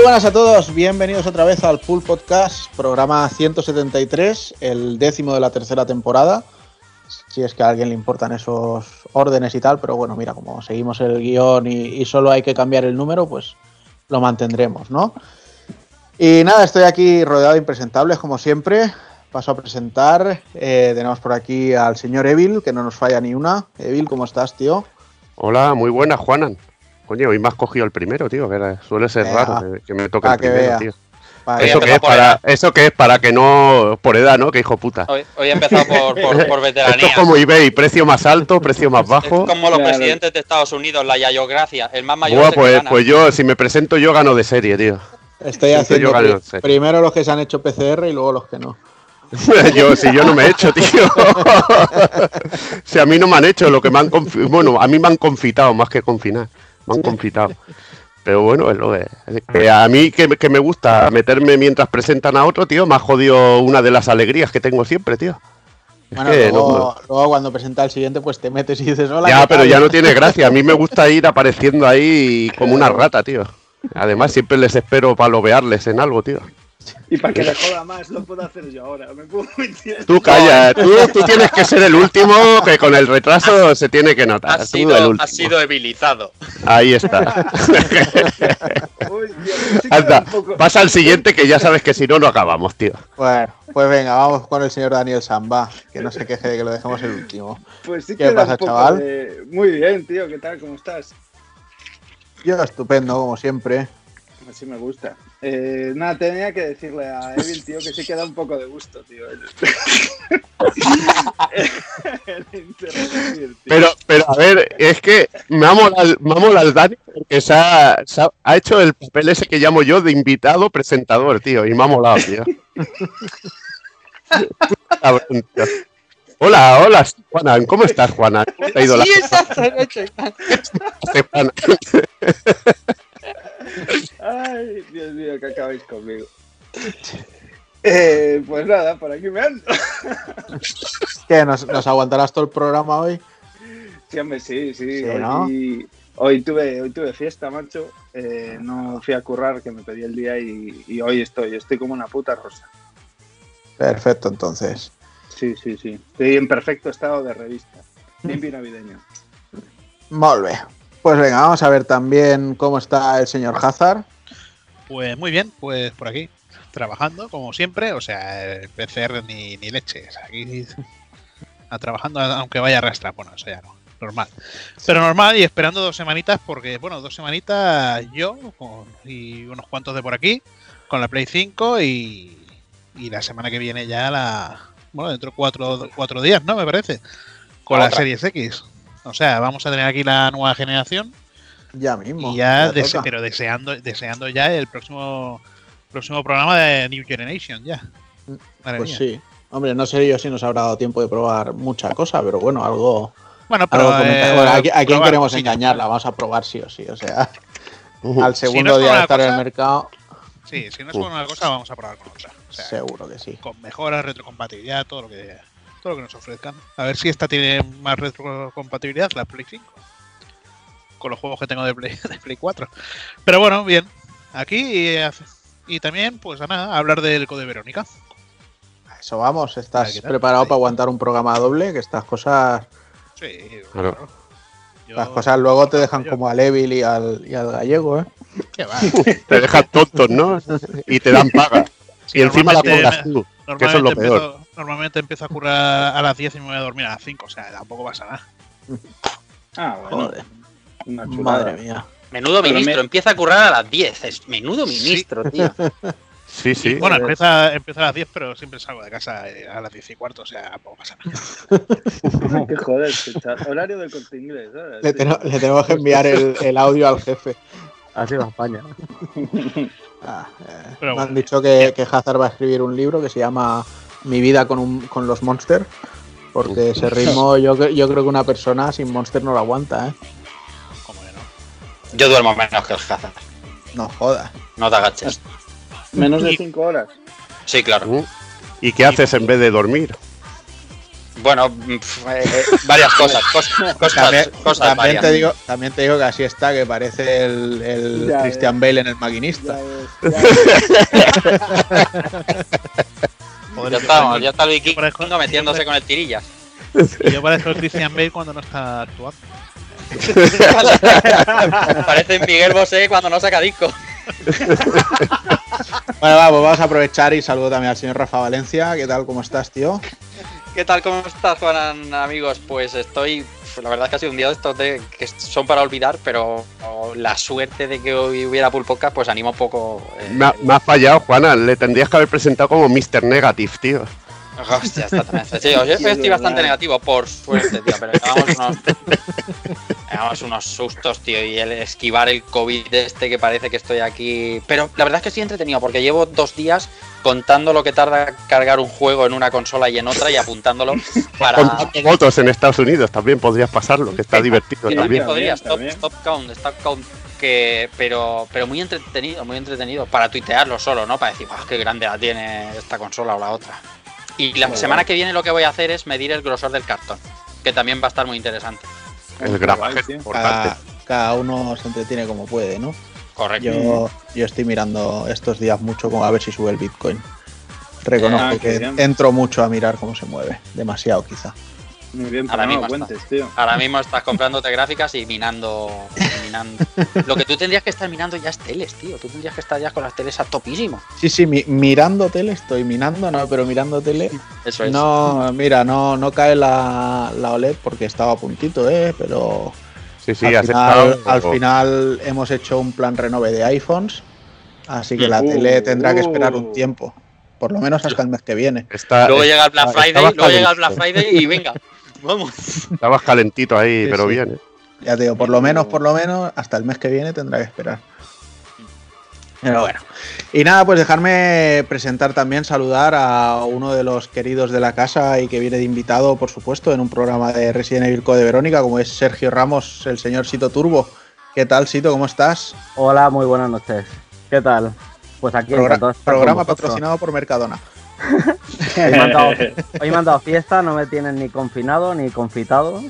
Muy buenas a todos, bienvenidos otra vez al Pool Podcast, programa 173, el décimo de la tercera temporada. Si es que a alguien le importan esos órdenes y tal, pero bueno, mira, como seguimos el guion y, solo hay que cambiar el número, pues lo mantendremos, ¿no? Y nada, estoy aquí rodeado de impresentables, como siempre. Paso a presentar. eh, tenemos por aquí al señor Evil, que no nos falla ni una. Evil, ¿cómo estás, tío? Hola, muy buena, Juanan. Coño, hoy me has cogido el primero, tío, que suele ser raro que, que me toque pa' el que primero, vea. tío. Eso que, es para, eso que es para que no. Por edad, ¿no? Que hijo puta. Hoy, hoy he empezado por, por, por Esto veteranía. es como eBay, precio más alto, precio más Es bajo. como los Claro. presidentes de Estados Unidos, la yayografía. El más mayor Buah, es pues, gana. pues yo, si me presento, yo gano de serie, tío. Estoy haciendo yo primero los que se han hecho PCR y luego los que no. yo, si yo no me he hecho, tío. si a mí no me han hecho lo que me han confi- Bueno, a mí me han confitado más que confinar. Me han confitado. Pero bueno, es lo que- que a mí que, que me gusta meterme mientras presentan a otro, tío, me ha jodido una de las alegrías que tengo siempre, tío. Es Bueno, que luego, no- luego cuando presenta el siguiente, pues te metes y dices, hola. ya, ¿qué pero tal?". ya no tiene gracia. A mí me gusta ir apareciendo ahí como una rata, tío. Además, siempre les espero para lobearles en algo, tío. Y para que le joda más, lo puedo hacer yo ahora. Me puedo. Tú calla, tú, tú tienes que ser el último que con el retraso se tiene que notar. El sido, último. has sido debilitado. Ahí está. Uy, tío, sí que Anda, un poco- pasa al siguiente que ya sabes que si no, no acabamos, tío. Bueno, pues venga, vamos con el señor Daniel Samba, que no se queje de que lo dejemos el último. Pues sí ¿Qué pasa, chaval? de- Muy bien, tío. ¿Qué tal? ¿Cómo estás? Yo estupendo, como siempre. Así me gusta. Eh, nada, tenía que decirle a Evil, tío, que sí que da un poco de gusto, tío. Pero, pero a ver, es que me ha molado, el- me ha molado el Dani porque se ha, se ha- ha hecho el papel ese que llamo yo de invitado presentador, tío, y me ha molado, tío. Cabrón, tío. Hola, hola, Juana, ¿cómo estás, Juana? ¿Cómo te ha ido la semana? Ay, Dios mío, que acabáis conmigo. Eh, pues nada, por aquí me ando. ¿Qué? ¿Nos, nos aguantarás todo el programa hoy? Sí, hombre, sí, sí. Sí, hoy, ¿no? hoy tuve, hoy tuve fiesta, macho. Eh, no fui a currar, que me pedí el día y, y hoy estoy. Estoy como una puta rosa. Perfecto, entonces. Sí, sí, sí. Estoy en perfecto estado de revista. Limpio y navideño. Molve. Pues venga, vamos a ver también cómo está el señor Hazard. Pues muy bien, pues por aquí, trabajando como siempre, o sea, el PCR ni, ni leches, aquí a trabajando aunque vaya a rastra, bueno, eso ya no, normal. Pero normal y esperando dos semanitas porque, bueno, dos semanitas yo con- y unos cuantos de por aquí con la Play 5 y, y la semana que viene ya la, bueno, dentro de cuatro, cuatro días, ¿no? Me parece, con la Otra. Series X. O sea, vamos a tener aquí la nueva generación Ya mismo. y ya, ya dese- toca. pero deseando, deseando ya el próximo próximo programa de New Generation ya. Madre Pues mía. sí. Hombre, no sé yo si nos habrá dado tiempo de probar mucha cosa, pero bueno, algo. Bueno, pero eh, Bueno, ¿a, qui- a quién queremos engañarla? Vamos a probar sí o sí. O sea, al Si no segundo es día por de estar en el mercado, Sí, si no es con una cosa, vamos a probar con otra. O sea, seguro que sí. con mejoras, retrocompatibilidad, todo lo que todo lo que nos ofrezcan. A ver si esta tiene más retrocompatibilidad, la Play 5. Con los juegos que tengo de Play, de Play 4. Pero bueno, bien. Aquí y, también, pues a nada, hablar del Code Verónica. A Eso vamos. ¿Estás preparado Sí. para aguantar un programa doble? Que estas cosas, Sí, Claro. estas cosas luego te dejan yo- como al Evil y al, y al gallego, ¿eh? ¿Qué va? Te dejan tontos, ¿no? Y te dan paga. Sí, y encima la cobras tú. Que eso es lo Normalmente peor. empiezo, normalmente empiezo a currar a las 10 y me voy a dormir a las 5, o sea, tampoco pasa nada. Ah, bueno. Joder. Una. Madre mía. Menudo Pero ministro, me- empieza a currar a las 10. Es menudo ministro, tío. Sí, sí. Bueno, empieza, empieza a las 10, pero siempre salgo de casa eh, a las 10 y cuarto, o sea, tampoco pasa nada. Qué joder. Horario del corte inglés. ¿sabes? Le tenemos que enviar el, el audio al jefe. Así va España. Ah, eh, me han bueno, dicho que, que Hazard va a escribir un libro que se llama Mi vida con, un- con los monsters. Porque ese ritmo yo, yo creo que una persona sin monster no lo aguanta, ¿eh? como que no. Yo duermo menos que el Hazard. No jodas. No te agaches. Menos de Y- 5 horas. Sí, claro. ¿Y qué haces en vez de dormir? Bueno, mm, eh, eh, varias cosas, cosas, cosas, También, cosas también varias. te digo, también te digo que así está, que parece el, el Ya, Christian ya. Bale en el Ya maquinista. ves, ya ves. Joder, Ya estamos, ya está el parezco- vikingo metiéndose con el tirillas. y yo parezco el Christian Bale cuando no está actuando. Parece Miguel Bosé cuando no saca disco. Bueno, va, pues vamos a aprovechar y saludo también al señor Rafa Valencia. ¿Qué tal? ¿Cómo estás, tío? ¿Qué tal? ¿Cómo estás, Juan, amigos? Pues estoy. La verdad es que ha sido un día de estos de, que son para olvidar, pero la suerte de que hoy hubiera Pool pues anima un poco. eh, Me ha, me ha fallado, Juana. Le tendrías que haber presentado como Mr. Negative, tío. Hostia, está tan sí, yo Sí, es estoy bastante negativo, por suerte, tío, pero llevamos unos, llevamos unos sustos, tío, y el esquivar el COVID este que parece que estoy aquí. Pero la verdad es que estoy entretenido, porque llevo dos días contando lo que tarda cargar un juego en una consola y en otra y apuntándolo para. En Estados Unidos también podrías pasarlo, que está divertido Sí, también. También podría, También, stop, también. stop count, stop count. Que, pero, pero muy entretenido, muy entretenido. Para tuitearlo solo, ¿no? Para decir, "Buah, qué grande la tiene esta consola o la otra. Y la Muy semana guay. que viene lo que voy a hacer es medir el grosor del cartón. Que también va a estar muy interesante. El gramaje es importante. Cada, cada uno se entretiene como puede, ¿no? Correcto. Yo, yo estoy mirando estos días mucho como a ver si sube el Bitcoin. Reconozco Ah, que bien. entro mucho a mirar cómo se mueve. Demasiado, quizá. Muy bien, Ahora mismo lo está. cuentes, tío. Ahora mismo estás comprándote gráficas y minando, minando. Lo que tú tendrías que estar minando ya es teles, tío. Tú tendrías que estar ya con las teles a topísimo. Sí, sí, mi- mirando tele estoy minando, no, pero mirando tele. Eso es. No, mira, no, no cae la, la OLED porque estaba a puntito, ¿eh? Pero Sí, sí, al, final, estado- al final hemos hecho un plan renove de iPhones, así que la Uh, tele tendrá que esperar un tiempo, por lo menos hasta el mes que viene. está- Luego llega el Black está- Friday, luego llega el Black. Friday y venga. Vamos. Estabas calentito ahí, Sí, pero sí. bien. ¿eh? Ya te digo, por lo menos, por lo menos, hasta el mes que viene tendrá que esperar. Pero bueno. Y nada, pues dejarme presentar también, saludar a uno de los queridos de la casa y que viene de invitado, por supuesto, en un programa de Resident Evil Code Verónica, como es Sergio Ramos, el señor Sito Turbo. ¿Qué tal, Sito? ¿Cómo estás? Hola, muy buenas noches. ¿Qué tal? Pues aquí Progra- programa patrocinado por Mercadona. Hoy me, han dado, hoy me han dado fiesta, no me tienen ni confinado ni confitado.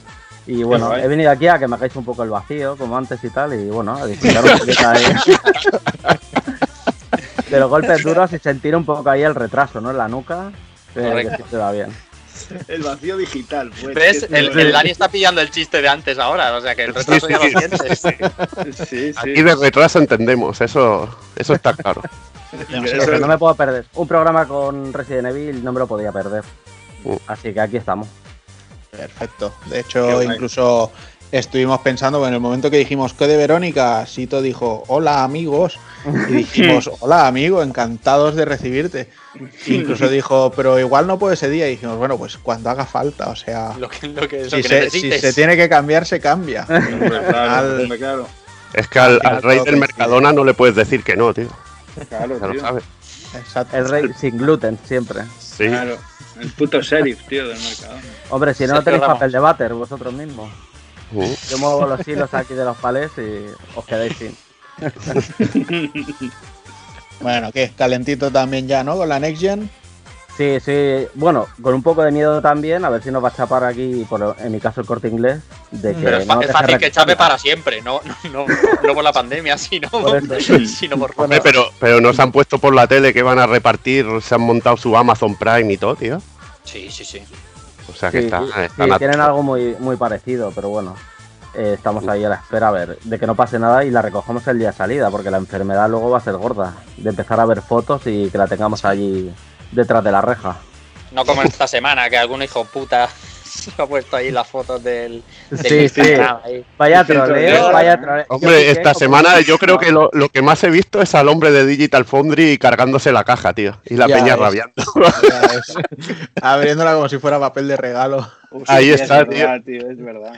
Y bueno, he venido aquí a que me hagáis un poco el vacío, como antes y tal, y bueno, a disfrutar un poquito ahí. De los golpes duros y sentir un poco ahí el retraso, ¿no? En la nuca. Que, que sí te va bien. El vacío digital, pues. ¿Ves? El, Dani está pillando el chiste de antes ahora, o sea que el retraso ya lo Sí, sí, sientes. bueno. Sí, sí. Aquí de retraso entendemos, eso, eso está claro. Pero es- no me puedo perder. Un programa con Resident Evil no me lo podía perder. Uh. Así que aquí estamos. Perfecto. De hecho, incluso estuvimos pensando, en el momento que dijimos que de Verónica, Sito dijo, hola amigos, y dijimos, hola amigo, encantados de recibirte. Incluso dijo, pero igual no puedo ese día, y dijimos, bueno, pues cuando haga falta, o sea, Lo que, lo que, lo si que se, si necesites. se tiene que cambiar, se cambia. Al claro. Es que al, rey del. Mercadona no le puedes decir que no, tío. Claro, Ya lo tío. sabes. Exacto. El rey sin gluten, siempre. Sí. Claro. El puto sheriff, tío, del mercado. Hombre, si no, no tenéis papel de váter vosotros mismos. Uh, Yo muevo los hilos aquí de los palés y os quedáis sin. Bueno, que calentito también ya, ¿no? Con la Next Gen. Sí, sí. Bueno, con un poco de miedo también, a ver si nos va a chapar aquí, por, en mi caso el corte inglés, de que Pero es, no fácil que chape para siempre, no, no, no, no por la pandemia, sino Por sino por pero, pero nos han puesto por la tele que van a repartir, se han montado su Amazon Prime y todo, tío. Sí, sí, sí. O sea que Sí, está, están tienen algo muy, muy parecido, pero bueno. eh, estamos ahí a la espera a ver de que no pase nada y la recojamos el día de salida, porque la enfermedad luego va a ser gorda. De empezar a ver fotos y que la tengamos allí detrás de la reja. No como esta semana, que algún hijo puta ha puesto ahí las fotos del, del Sí, sí. Ahí. Vaya troleo, vaya troleo. Hombre, esta como- semana yo creo que lo, lo que más he visto es al hombre de Digital Foundry cargándose la caja, tío. Y la Ya peña ves. rabiando. Abriéndola como si fuera papel de regalo. Uf, Ahí sí, está, es verdad, tío. Es verdad.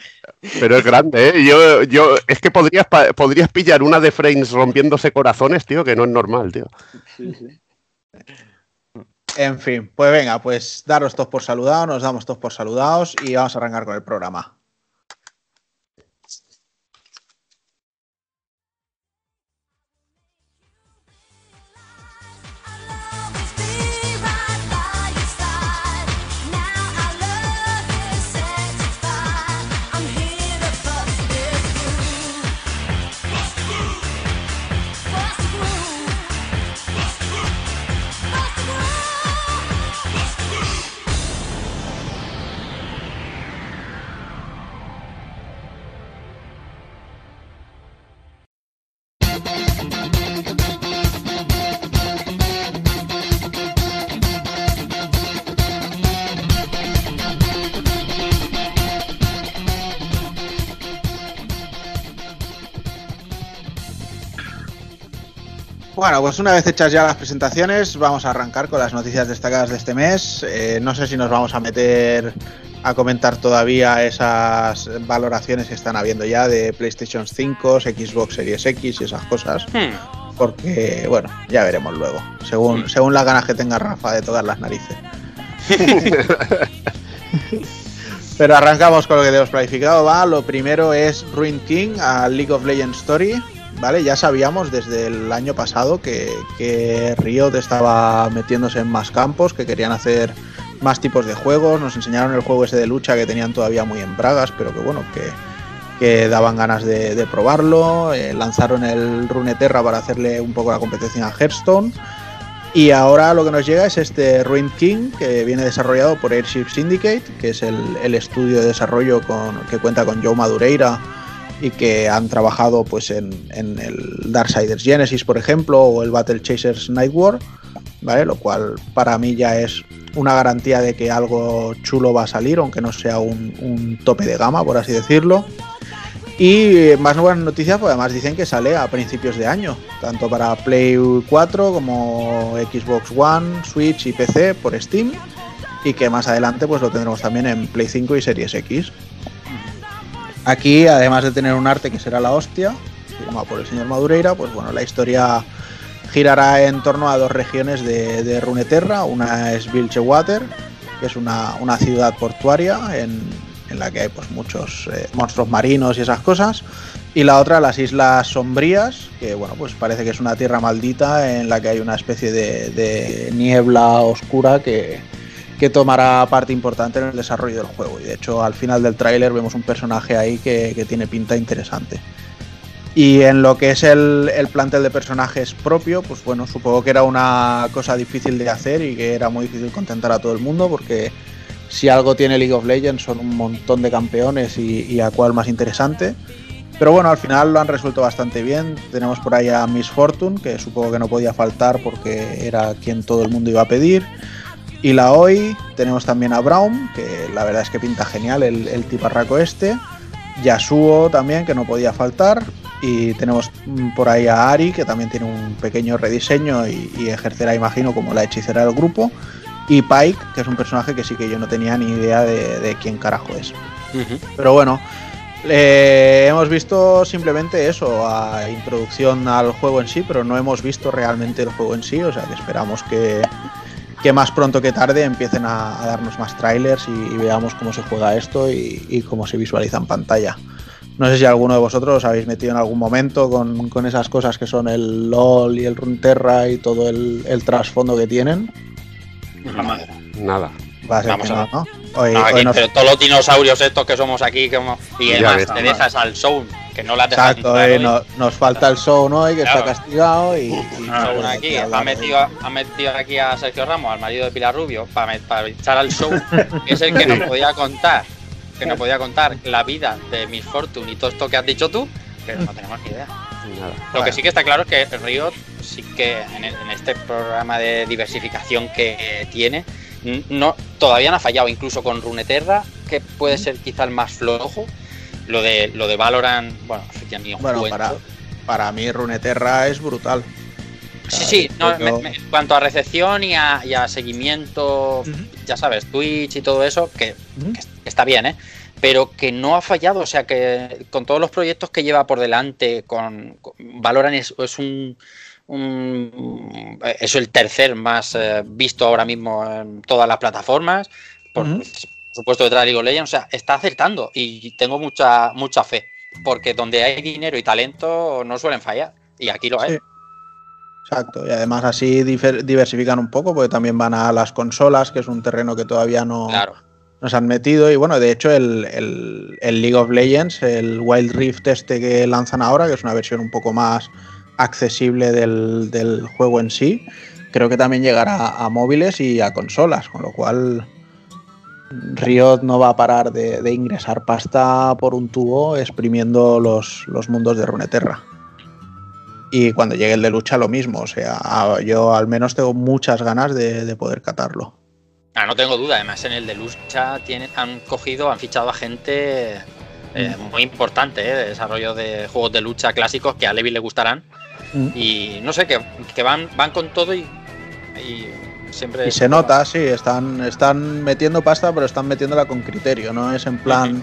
Pero es grande, ¿eh? Yo, yo, es que podrías, podrías pillar una de Frames rompiéndose corazones, tío, que no es normal, tío. Sí, sí. En fin, pues venga, pues daros todos por saludados, nos damos todos por saludados y vamos a arrancar con el programa. Bueno, pues una vez hechas ya las presentaciones, vamos a arrancar con las noticias destacadas de este mes. Eh, no sé si nos vamos a meter a comentar todavía esas valoraciones que están habiendo ya de PlayStation 5, Xbox Series X y esas cosas. Hmm. Porque, bueno, ya veremos luego, según, según las ganas que tenga Rafa de tocar las narices. Pero arrancamos con lo que tenemos planificado, va. Lo primero es Ruin King a League of Legends Story. ¿Vale? Ya sabíamos desde el año pasado que, que Riot estaba metiéndose en más campos, que querían hacer más tipos de juegos. Nos enseñaron el juego ese de lucha que tenían todavía muy en bragas, pero que bueno, que, que daban ganas de, probarlo. Eh, lanzaron el Runeterra para hacerle un poco la competencia a Hearthstone. Y ahora lo que nos llega es este Ruin King, que viene desarrollado por Airship Syndicate, que es el, el estudio de desarrollo con, que cuenta con Joe Madureira y que han trabajado pues en, en el Darksiders Genesis, por ejemplo, o el Battle Chasers Night War, ¿vale? Lo cual para mí ya es una garantía de que algo chulo va a salir, aunque no sea un, un tope de gama, por así decirlo. Y más buenas noticias, pues además dicen que sale a principios de año, tanto para Play 4 como Xbox One, Switch y PC por Steam, y que más adelante pues lo tendremos también en Play 5 y Series X. Aquí, además de tener un arte que será la hostia, firmado por el señor Madureira, pues bueno, la historia girará en torno a dos regiones de, Runeterra. Una es Bilgewater, que es una, una ciudad portuaria en, la que hay pues, muchos eh, monstruos marinos y esas cosas. Y la otra, las Islas Sombrías, que bueno, pues parece que es una tierra maldita en la que hay una especie de niebla oscura que, que tomará parte importante en el desarrollo del juego. Y de hecho, al final del tráiler vemos un personaje ahí que, tiene pinta interesante. Y en lo que es el, el, plantel de personajes propio, pues bueno, supongo que era una cosa difícil de hacer y que era muy difícil contentar a todo el mundo, porque si algo tiene League of Legends son un montón de campeones y, y a cuál más interesante. Pero bueno, al final lo han resuelto bastante bien. Tenemos por ahí a Miss Fortune, que supongo que no podía faltar porque era quien todo el mundo iba a pedir. Y la hoy tenemos también a Brown, que la verdad es que pinta genial el, el tiparraco este. Yasuo también, que no podía faltar. Y tenemos por ahí a Ari, que también tiene un pequeño rediseño y, y ejercerá, imagino, como la hechicera del grupo. Y Pike, que es un personaje que sí que yo no tenía ni idea de, de quién carajo es. Uh -huh. Pero bueno, eh, hemos visto simplemente eso, a introducción al juego en sí, pero no hemos visto realmente el juego en sí, o sea que esperamos que, que más pronto que tarde empiecen a, a darnos más trailers y, y, veamos cómo se juega esto y, y, cómo se visualiza en pantalla. No sé si alguno de vosotros os habéis metido en algún momento con, con esas cosas que son el LOL y el Runterra y todo el, el trasfondo que tienen. Nada. Nada. Va a ser Vamos que no, ¿no? Hoy, no, aquí, hoy nos... pero todos los dinosaurios estos que somos aquí, como... y además te dejas al show, que no la Exacto, no, nos falta el show ¿no? y que claro. está castigado y... y no, aquí, ha metido, ha metido aquí a Sergio Ramos, al marido de Pilar Rubio, para, para echar al show, que es el que nos podía contar, que nos podía contar la vida de Miss Fortune y todo esto que has dicho tú, que no tenemos ni idea. Nada. Lo que sí que está claro es que Riot sí que en, el, en este programa de diversificación que tiene, no, todavía no ha fallado, incluso con Runeterra, que puede ser quizá el más flojo. Lo de, lo de Valorant, bueno, para, para, mí Runeterra es brutal. Sí, sí, no, me, me, en cuanto a recepción y a, y a seguimiento, uh -huh. ya sabes, Twitch y todo eso, que, uh -huh. que, está bien, ¿eh? Pero que no ha fallado, o sea que con todos los proyectos que lleva por delante, con, con Valorant es, es un, un, es el tercer más eh, visto ahora mismo en todas las plataformas. Por, uh -huh. Por supuesto, detrás de League of Legends. O sea, está acertando y tengo mucha, mucha fe. Porque donde hay dinero y talento no suelen fallar. Y aquí lo hay. Sí. Exacto, y además así diversifican un poco, porque también van a las consolas, que es un terreno que todavía no claro. nos han metido. Y bueno, de hecho, el, el, el, League of Legends, el Wild Rift este que lanzan ahora, que es una versión un poco más accesible del, del juego en sí, creo que también llegará a móviles y a consolas, con lo cual Riot no va a parar de, de ingresar pasta por un tubo exprimiendo los, los mundos de Runeterra y cuando llegue el de lucha lo mismo. O sea, yo al menos tengo muchas ganas de, de poder catarlo. Ah, no tengo duda. Además, en el de lucha tienen, han cogido, han fichado a gente eh, muy importante eh, de desarrollo de juegos de lucha clásicos que a Levi le gustarán. Mm. Y no sé, que, que van, van con todo y, y siempre... Y se nota, sí, están, están metiendo pasta, pero están metiéndola con criterio, no es en plan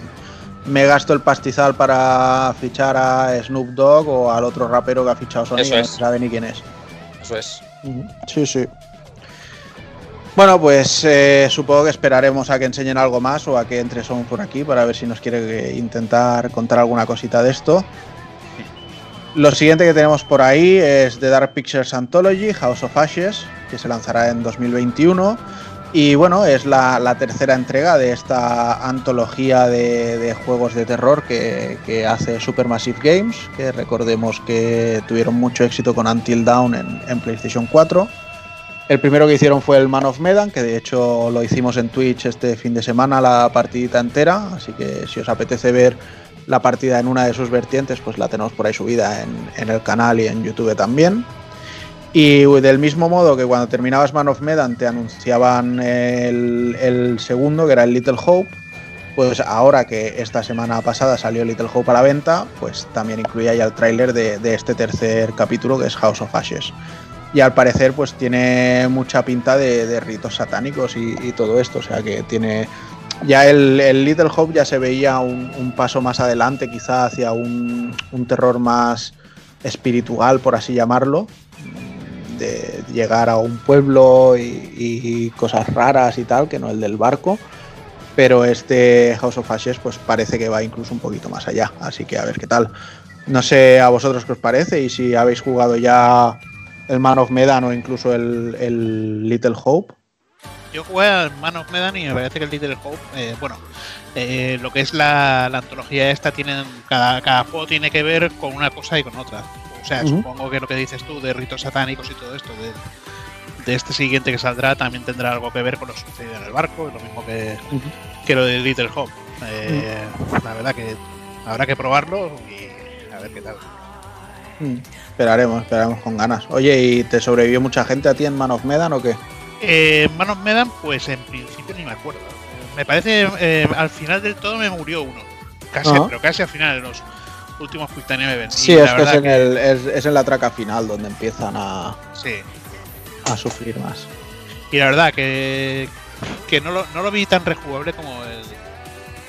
me gasto el pastizal para fichar a Snoop Dogg o al otro rapero que ha fichado Sony Eso que no es. se sabe ni quién es. Eso es. Sí, sí. Bueno, pues eh, supongo que esperaremos a que enseñen algo más o a que entre Son por aquí para ver si nos quiere eh, intentar contar alguna cosita de esto. Lo siguiente que tenemos por ahí es The Dark Pictures Anthology, House of Ashes, que se lanzará en 2021. Y bueno, es la, tercera entrega de esta antología de, juegos de terror que, que hace Supermassive Games, que recordemos que tuvieron mucho éxito con Until Dawn en, en PlayStation 4. El primero que hicieron fue el Man of Medan, que de hecho lo hicimos en Twitch este fin de semana, la partidita entera, así que si os apetece ver la partida en una de sus vertientes, pues la tenemos por ahí subida en, en el canal y en YouTube también. Y del mismo modo que cuando terminabas Man of Medan te anunciaban el, el segundo, que era el Little Hope, pues ahora que esta semana pasada salió Little Hope a la venta, pues también incluía ya el tráiler de, de este tercer capítulo que es House of Ashes. Y al parecer pues tiene mucha pinta de, ritos satánicos y, todo esto, o sea que tiene... Ya el, Little Hope ya se veía un, paso más adelante, quizá hacia un, terror más espiritual, por así llamarlo, de llegar a un pueblo y, cosas raras y tal, que no el del barco. Pero este House of Ashes pues parece que va incluso un poquito más allá, así que a ver qué tal. No sé a vosotros qué os parece y si habéis jugado ya el Man of Medan o incluso el Little Hope. Yo jugué al Man of Medan y me parece que el Little Hope, eh, bueno, eh, lo que es la, la, antología esta, tienen, cada, cada juego tiene que ver con una cosa y con otra. O sea, uh -huh. supongo que lo que dices tú de ritos satánicos y todo esto, de, de, este siguiente que saldrá, también tendrá algo que ver con lo sucedido en el barco, lo mismo que, uh -huh. que lo de Little Hope. Eh, uh -huh. La verdad que habrá que probarlo y a ver qué tal. Esperaremos, esperaremos con ganas. Oye, ¿y te sobrevivió mucha gente a ti en Man of Medan o qué? Eh, Man of Medan, pues en principio ni me acuerdo. Me parece eh, al final del todo me murió uno. Casi, pero casi al final, en los últimos Quick Time Events. Sí, es que es en, el, es, es en, la traca final donde empiezan a, sí. a sufrir más. Y la verdad que, que no, lo, no lo vi tan rejugable como el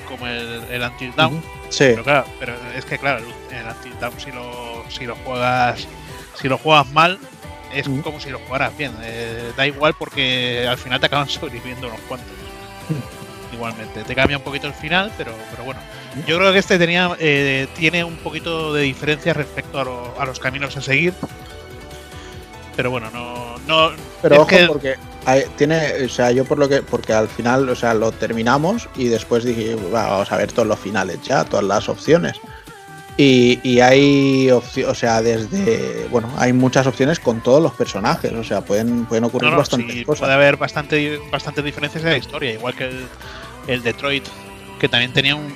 como el, el Until. Uh -huh. Sí. Pero claro, pero es que claro, el Until Dawn si lo, si lo juegas si lo juegas mal es como si lo jugaras bien. Eh, da igual porque al final te acaban sobreviviendo unos cuantos. -huh. Igualmente, te cambia un poquito el final, pero, pero bueno. Yo creo que este tenía eh, tiene un poquito de diferencia respecto a, lo, a, los caminos a seguir. Pero bueno, no. no pero ojo, que... porque hay, tiene. O sea, yo por lo que. Porque al final, o sea, lo terminamos y después dije, vamos a ver todos los finales ya, todas las opciones. Y, y hay o sea, desde. Bueno, hay muchas opciones con todos los personajes, o sea, pueden, pueden ocurrir no, no, bastantes sí, cosas. Puede haber bastante, bastantes diferencias en la historia, igual que el, el Detroit, que también tenía un,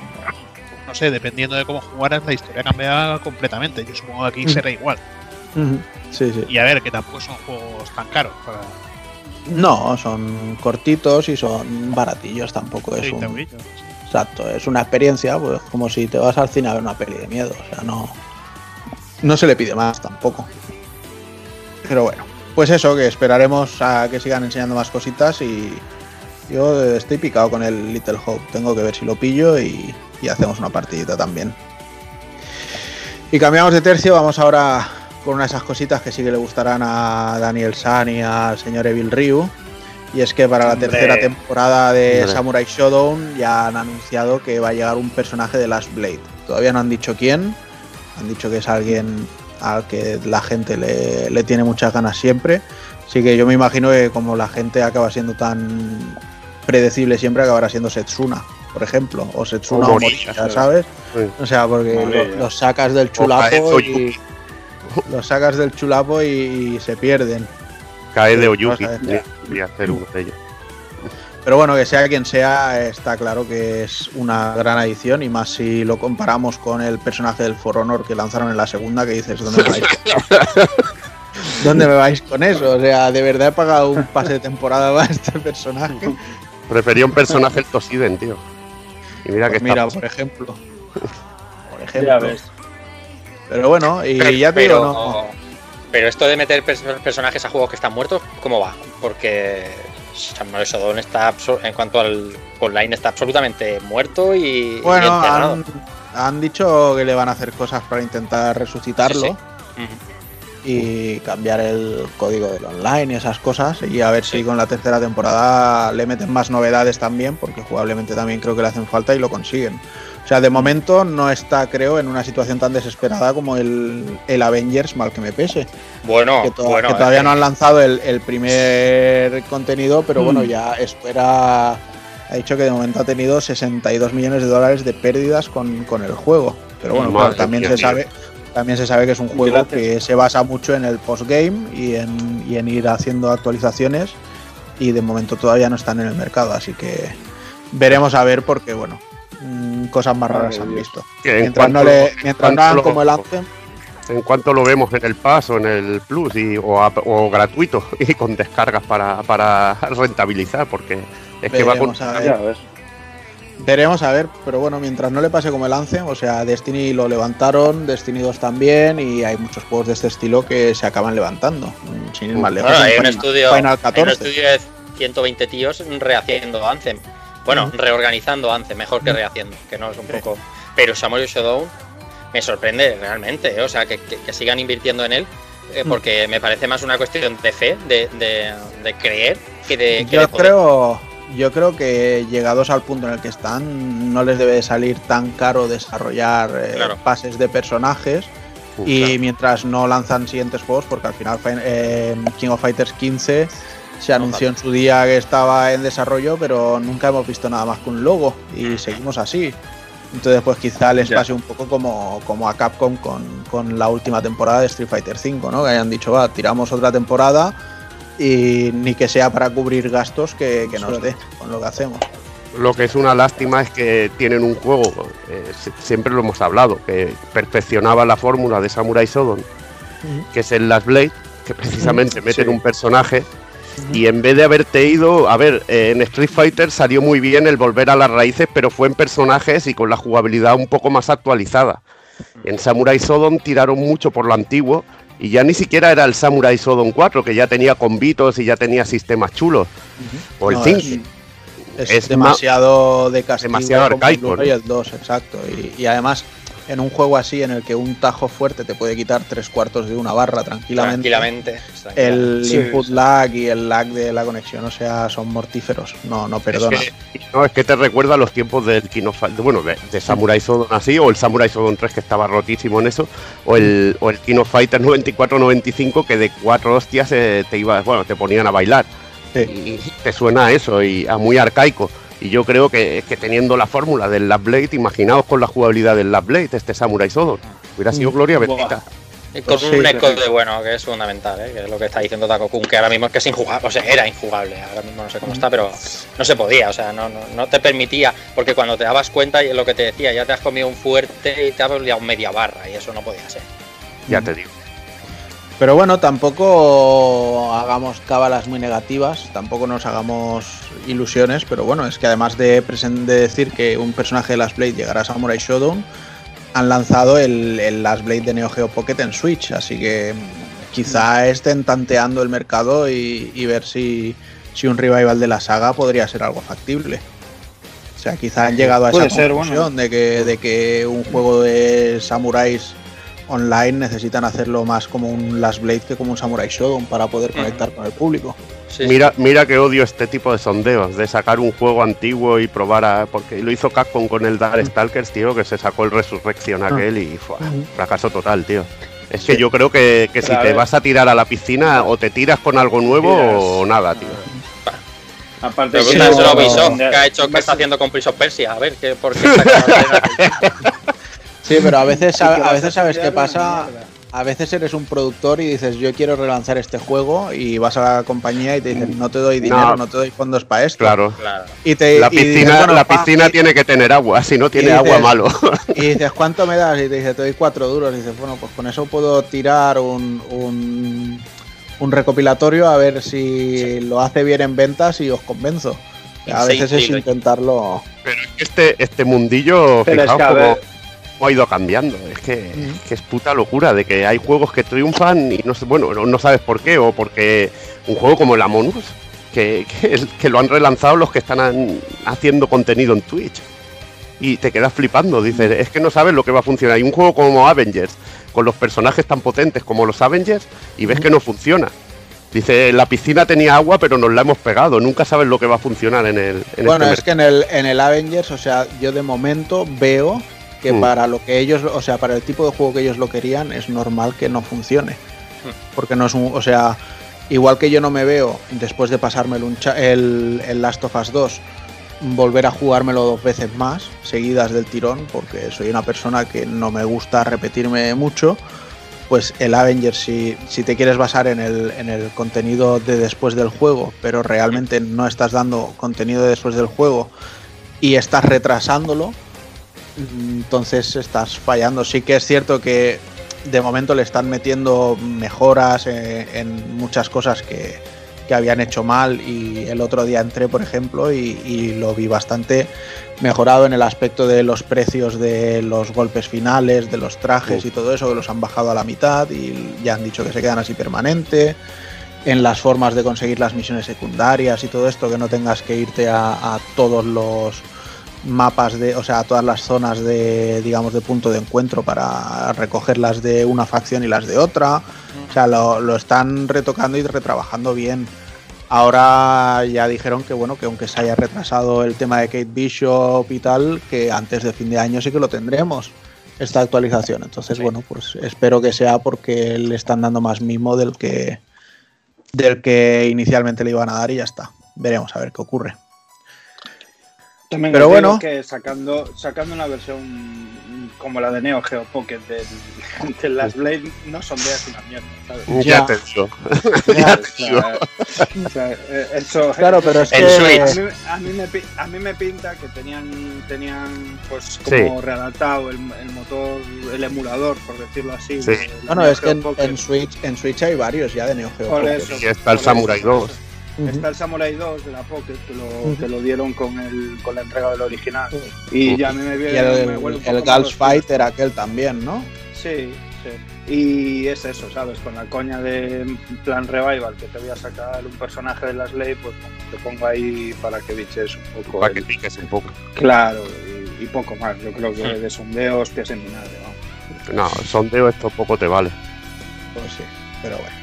no sé, dependiendo de cómo jugaras, la historia cambiaba completamente. Yo supongo que aquí Mm. será igual. Sí, sí. Y a ver, que tampoco son juegos tan caros. Para... No, son cortitos y son baratillos, tampoco es Sí, un... Exacto, es una experiencia, pues como si te vas al cine a ver una peli de miedo, o sea, no... No se le pide más tampoco. Pero bueno, pues eso, que esperaremos a que sigan enseñando más cositas y yo estoy picado con el Little Hope, tengo que ver si lo pillo y, y hacemos una partidita también. Y cambiamos de tercio, vamos ahora con una de esas cositas que sí que le gustarán a Daniel San y al señor Evil Ryu. Y es que para la Hombre. tercera temporada de Hombre. Samurai Shodown ya han anunciado que va a llegar un personaje de Last Blade. Todavía no han dicho quién, han dicho que es alguien al que la gente le, le tiene muchas ganas siempre. Así que yo me imagino que como la gente acaba siendo tan predecible siempre, acabará siendo Setsuna, por ejemplo. O Setsuna O sí. ¿sabes? Sí. O sea, porque lo- los sacas del chulapo y los sacas del chulapo y, y se pierden. Cae de Oyuki. a hacer uno de ellos. Pero bueno, que sea quien sea, está claro que es una gran adición y más si lo comparamos con el personaje del For Honor que lanzaron en la segunda, que dices, ¿dónde me vais? ¿Dónde me vais con eso? O sea, de verdad he pagado un pase de temporada para este personaje. Prefería un personaje el Tosiden, tío. Y mira que Pues mira, está. por ejemplo. Por Ya ejemplo. ves. Pero bueno, y ya te pero, digo, no, pero esto de meter pers- personajes a juegos que están muertos, ¿cómo va? Porque Samurai Shodown está en cuanto al online está absolutamente muerto y, Bueno, han, han dicho que le van a hacer cosas para intentar resucitarlo Sí, sí. Ujú. y cambiar el código del online y esas cosas. Y a ver si con la tercera temporada le meten más novedades también, porque jugablemente también creo que le hacen falta y lo consiguen. O sea, de momento no está, creo, en una situación tan desesperada como el, el Avengers, mal que me pese. Bueno, que, to- bueno, que todavía que- no han lanzado el, el primer contenido, pero bueno, Mm. ya espera. Ha dicho que de momento ha tenido 62 millones de dólares de pérdidas con, con el juego. Pero bueno, claro, también se tío. sabe. También se sabe que es un juego Gracias. que se basa mucho en el postgame y en, y en ir haciendo actualizaciones. Y de momento todavía no están en el mercado, así que veremos a ver porque, bueno, mm, cosas más raras han visto. Mientras no, le, en mientras no hagan como el Anthem, En cuanto lo vemos en el Pass o en el Plus y, o, a- o gratuito y con descargas para, para rentabilizar, porque es que va con. veremos a ver. Veremos a ver, pero bueno, mientras no le pase como el Anthem, o sea, Destiny lo levantaron, Destiny 2 también, y hay muchos juegos de este estilo que se acaban levantando. mm, Sin ir más lejos. Bueno, hay en un Final- estudio, Final hay un 14. estudio de 120 tíos rehaciendo Anthem. Bueno, reorganizando Anthem, mejor que rehaciendo, que no es un poco. Pero Samurai Shodown me sorprende realmente, ¿eh? o sea, que, que- que sigan invirtiendo en él, eh, Mm. porque me parece más una cuestión de fe, de, de- de creer, que de. que de Yo poder. creo, yo creo que llegados al punto en el que están, no les debe de salir tan caro desarrollar eh, Claro. pases de personajes. Y mientras no lanzan siguientes juegos, porque al final fin- eh, King of Fighters 15 se anunció en su día que estaba en desarrollo, pero nunca hemos visto nada más que un logo y seguimos así. Entonces, pues quizá les Ya. pase un poco como, como a Capcom con, con la última temporada de Street Fighter 5, ¿no? Que hayan dicho, va, tiramos otra temporada y ni que sea para cubrir gastos que, que nos dé con lo que hacemos. Lo que es una lástima es que tienen un juego, eh, si- siempre lo hemos hablado, que perfeccionaba la fórmula de Samurai Shodown, que es el Last Blade, que precisamente meten sí. un personaje y en vez de haberte ido, a ver, eh, en Street Fighter salió muy bien el volver a las raíces, pero fue en personajes y con la jugabilidad un poco más actualizada. En Samurai Shodown tiraron mucho por lo antiguo y ya ni siquiera era el Samurai Shodown 4, que ya tenía combitos y ya tenía sistemas chulos. O el No, 5. Es, Es demasiado de castigo demasiado como arcaico, el y el 2, exacto. Y, y además, en un juego así en el que un tajo fuerte te puede quitar tres cuartos de una barra tranquilamente, Tranquilamente. el Sí, input sí. lag y el lag de la conexión, o sea, son mortíferos. No, no perdona. Es que, no, es que te recuerda los tiempos del Fight- bueno, de, de Samurai Shodown así, o el Samurai Shodown 3 que estaba rotísimo en eso, o el, o el King of Fighters 94-95 que de cuatro hostias eh, te ibas, bueno, te ponían a bailar. Sí. Y te suena a eso, y a muy arcaico. Y yo creo que, que teniendo la fórmula del Last Blade, imaginaos con la jugabilidad del Last Blade, este Samurai Shodown. Hubiera sido gloria Buah. bendita. Con Sí, un sí. eco de bueno, que es fundamental, ¿eh? que es lo que está diciendo Taco Kun, que ahora mismo es que es injugable, o sea, era injugable, ahora mismo no sé cómo está, pero no se podía, o sea, no, no, no te permitía, porque cuando te dabas cuenta, y es lo que te decía, ya te has comido un fuerte y te has liado media barra, y eso no podía ser. Ya te digo. Pero bueno, tampoco hagamos cábalas muy negativas, tampoco nos hagamos ilusiones, pero bueno, es que además de, de decir que un personaje de Last Blade llegará a Samurai Shodown, han lanzado el, el Last Blade de Neo Geo Pocket en Switch, así que quizá estén tanteando el mercado y, y ver si, si un revival de la saga podría ser algo factible. O sea, quizá han llegado a esa Puede ser, conclusión de, que, de que un juego de samuráis online necesitan hacerlo más como un Last Blade que como un Samurai Shodown para poder Ujú. conectar con el público. Sí, Mira, mira que odio este tipo de sondeos, de sacar un juego antiguo y probar a. Porque lo hizo Capcom con el Darkstalkers, tío, que se sacó el Resurrection aquel y fue fracaso total, tío. Es que Sí. yo creo que, que si te vas a tirar a la piscina, o te tiras con algo nuevo Tiras. o nada, tío. Aparte que no, ¿qué ha hecho? ¿Qué vas está haciendo con Prince of Persia? A ver, ¿qué, ¿por qué está Sí, pero a veces, a veces sabes qué pasa. A veces eres un productor y dices, yo quiero relanzar este juego y vas a la compañía y te dicen, no te doy dinero, no, No. te doy fondos para esto. Claro. Claro. Y te, La y dices, piscina, "Bueno, la pa", piscina y- tiene que tener agua, si no tiene agua malo. Y dices, ¿cuánto me das? Y te dice, te doy cuatro duros. Y dices, bueno, pues con eso puedo tirar un, un, un recopilatorio a ver si lo hace bien en ventas y os convenzo. A veces es intentarlo. Pero es que este, este mundillo, Pero es fijaos que, a como, ver, cómo ha ido cambiando. Es que, que, es puta locura de que hay juegos que triunfan y no sé, bueno, no, sabes por qué, o porque un juego como el Among Us, que, que, lo han relanzado los que están haciendo contenido en Twitch. Y te quedas flipando, dices, es que no sabes lo que va a funcionar. Hay un juego como Avengers, con los personajes tan potentes como los Avengers, y ves que no funciona. Dice, la piscina tenía agua, pero nos la hemos pegado. Nunca sabes lo que va a funcionar en el. bueno, este es que en el, en el Avengers, o sea, yo de momento veo que mm. para lo que ellos, o sea, para el tipo de juego que ellos lo querían, es normal que no funcione. Mm. Porque no es un. O sea, igual que yo no me veo, después de pasarme el, el Last of Us 2, volver a jugármelo dos veces más, seguidas del tirón, porque soy una persona que no me gusta repetirme mucho pues el Avengers, si, si te quieres basar en el, en el, contenido de después del juego, pero realmente no estás dando contenido de después del juego y estás retrasándolo, entonces estás fallando. Sí que es cierto que de momento le están metiendo mejoras eh, en muchas cosas que, que habían hecho mal y el otro día entré, por ejemplo, y, lo vi bastante mejorado en el aspecto de los precios de los golpes finales, de los trajes y todo eso, que los han bajado a la mitad y ya han dicho que se quedan así permanente. En las formas de conseguir las misiones secundarias y todo esto, que no tengas que irte a, a todos los mapas de, o sea, todas las zonas de, digamos, de punto de encuentro para recogerlas de una facción y las de otra. O sea, lo, están retocando y retrabajando bien. Ahora ya dijeron que bueno, que aunque se haya retrasado el tema de Kate Bishop y tal, que antes de fin de año sí que lo tendremos esta actualización. Entonces, bueno, pues espero que sea porque le están dando más mimo del que del que inicialmente le iban a dar y ya está. Veremos a ver qué ocurre. Pero bueno, que sacando, sacando una versión como la de Neo Geo Pocket del, de las Blade no son de una mierda, ¿sabes? Ya, te digo. ya eso, claro, pero es que a mí, me, a mí me pinta que tenían tenían pues como readaptado el, el, motor, el emulador, por decirlo así. Sí. Bueno, es que en, Switch, en Switch hay varios ya de Neo Geo Pocket. y está el Samurai 2. Está el Samurai 2 de la Pocket, que lo, que lo dieron con, el, con la entrega del original. Y ya me, me, y el, el Gals Fighter aquel también, ¿no? Sí, sí. Y es eso, ¿sabes? Con la coña de plan revival, que te voy a sacar un personaje de las ley, pues te pongo ahí para que biches un poco. Para que piques un poco. Claro, y, poco más. Yo creo que de sondeo, hostias en vinagre, No, sondeo esto poco te vale. Pues sí, pero bueno.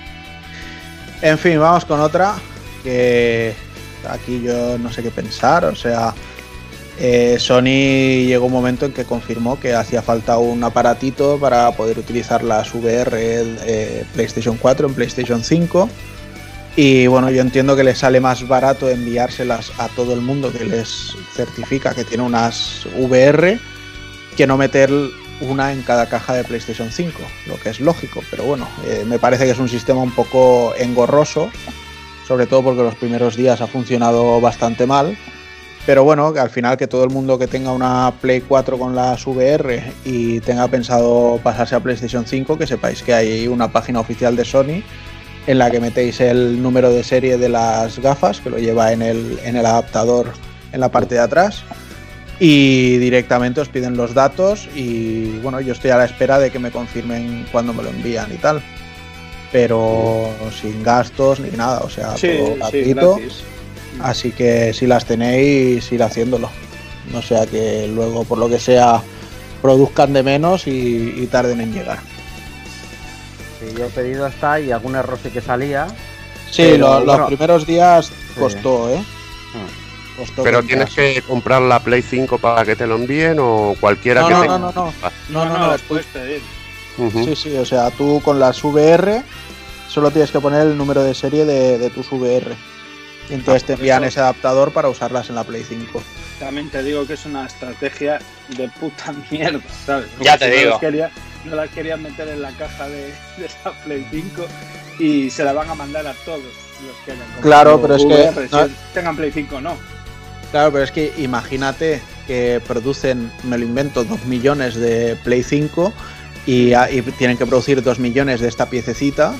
En fin, vamos con otra que aquí yo no sé qué pensar, o sea, eh, Sony llegó un momento en que confirmó que hacía falta un aparatito para poder utilizar las VR eh, PlayStation 4 en PlayStation 5. Y bueno, yo entiendo que les sale más barato enviárselas a todo el mundo que les certifica que tiene unas VR que no meter una en cada caja de PlayStation 5, lo que es lógico, pero bueno, eh, me parece que es un sistema un poco engorroso sobre todo porque los primeros días ha funcionado bastante mal. Pero bueno, que al final que todo el mundo que tenga una Play 4 con las VR y tenga pensado pasarse a PlayStation 5, que sepáis que hay una página oficial de Sony en la que metéis el número de serie de las gafas, que lo lleva en el, en el adaptador en la parte de atrás, y directamente os piden los datos y bueno, yo estoy a la espera de que me confirmen cuándo me lo envían y tal pero sin gastos ni nada, o sea, todo gratuito. así que si las tenéis, ir haciéndolo. No sea que luego, por lo que sea, produzcan de menos y, tarden en llegar. Sí, yo he pedido hasta y algún error sí que salía. Sí, los primeros días costó, ¿eh? Ah. Costó pero tienes que comprar la Play 5 para que te lo envíen o cualquiera que no, tenga. No, no, no. No, no, no, Sí, sí, o sea, tú con las VR solo tienes que poner el número de serie de, tus VR. Y entonces te envían ese adaptador para usarlas en la Play 5. También te digo que es una estrategia de puta mierda, ¿sabes? ya te digo. no las querían meter en la caja de, de esa Play 5 y se la van a mandar a todos los que hayan Claro, pero es que. tengan Play 5 no. Claro, pero es que imagínate que producen, me lo invento, 2 millones de Play 5 y, y tienen que producir 2 millones de esta piececita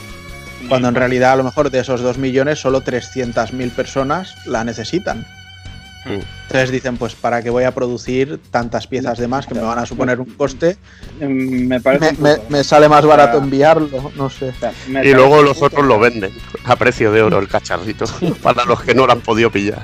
cuando en realidad a lo mejor de esos 2 millones solo 300.000 personas la necesitan. Entonces dicen, pues para qué voy a producir tantas piezas de más que me van a suponer un coste, Mm, Me parece. me, sale más barato Ah. enviarlo, no sé. o sea, me Y luego los otros lo venden a precio de oro el cacharrito, para los que no lo han podido pillar.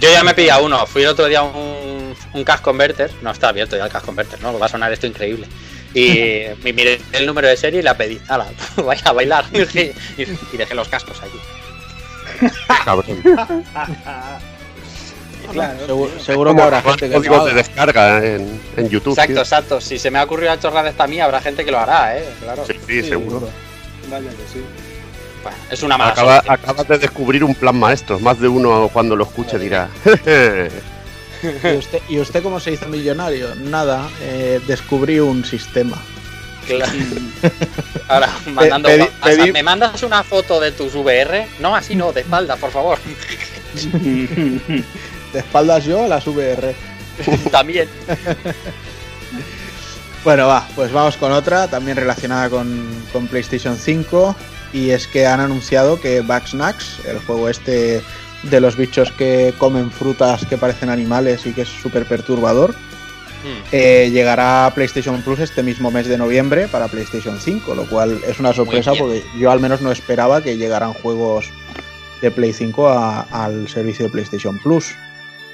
Yo ya me pillé uno. Fui el otro día a un, un cash converter. No está abierto ya el cash converter, ¿no? Va a sonar esto increíble. Y me miré el número de serie y la pedí. ¡Hala! Vaya a bailar. y, y dejé los cascos allí. Cabrón. Claro, Seguro, seguro que habrá gente que lo códigos de descarga en, en YouTube. Exacto, tío. exacto. Si se me ha ocurrido la chorrada esta mía, habrá gente que lo hará, ¿eh? Claro. Sí, sí, seguro. Vaya que sí. Bueno, es una mala Acaba- acabas de descubrir un plan maestro. Más de uno cuando lo escuche dirá. ¿Y usted, ¿Y usted cómo se hizo millonario? Nada, eh, descubrí un sistema. Claro. Ahora, mandando pedí- WhatsApp, pedí- ¿Me mandas una foto de tus VR? No, así no, de espalda, por favor. De espaldas yo, las VR. También. Bueno, va, pues vamos con otra, también relacionada con, con PlayStation 5. Y es que han anunciado que Bugsnax, el juego este de los bichos que comen frutas que parecen animales y que es súper perturbador, Hmm. eh, llegará a PlayStation Plus este mismo mes de noviembre para PlayStation 5, lo cual es una sorpresa porque yo al menos no esperaba que llegaran juegos de Play 5 a- al servicio de PlayStation Plus.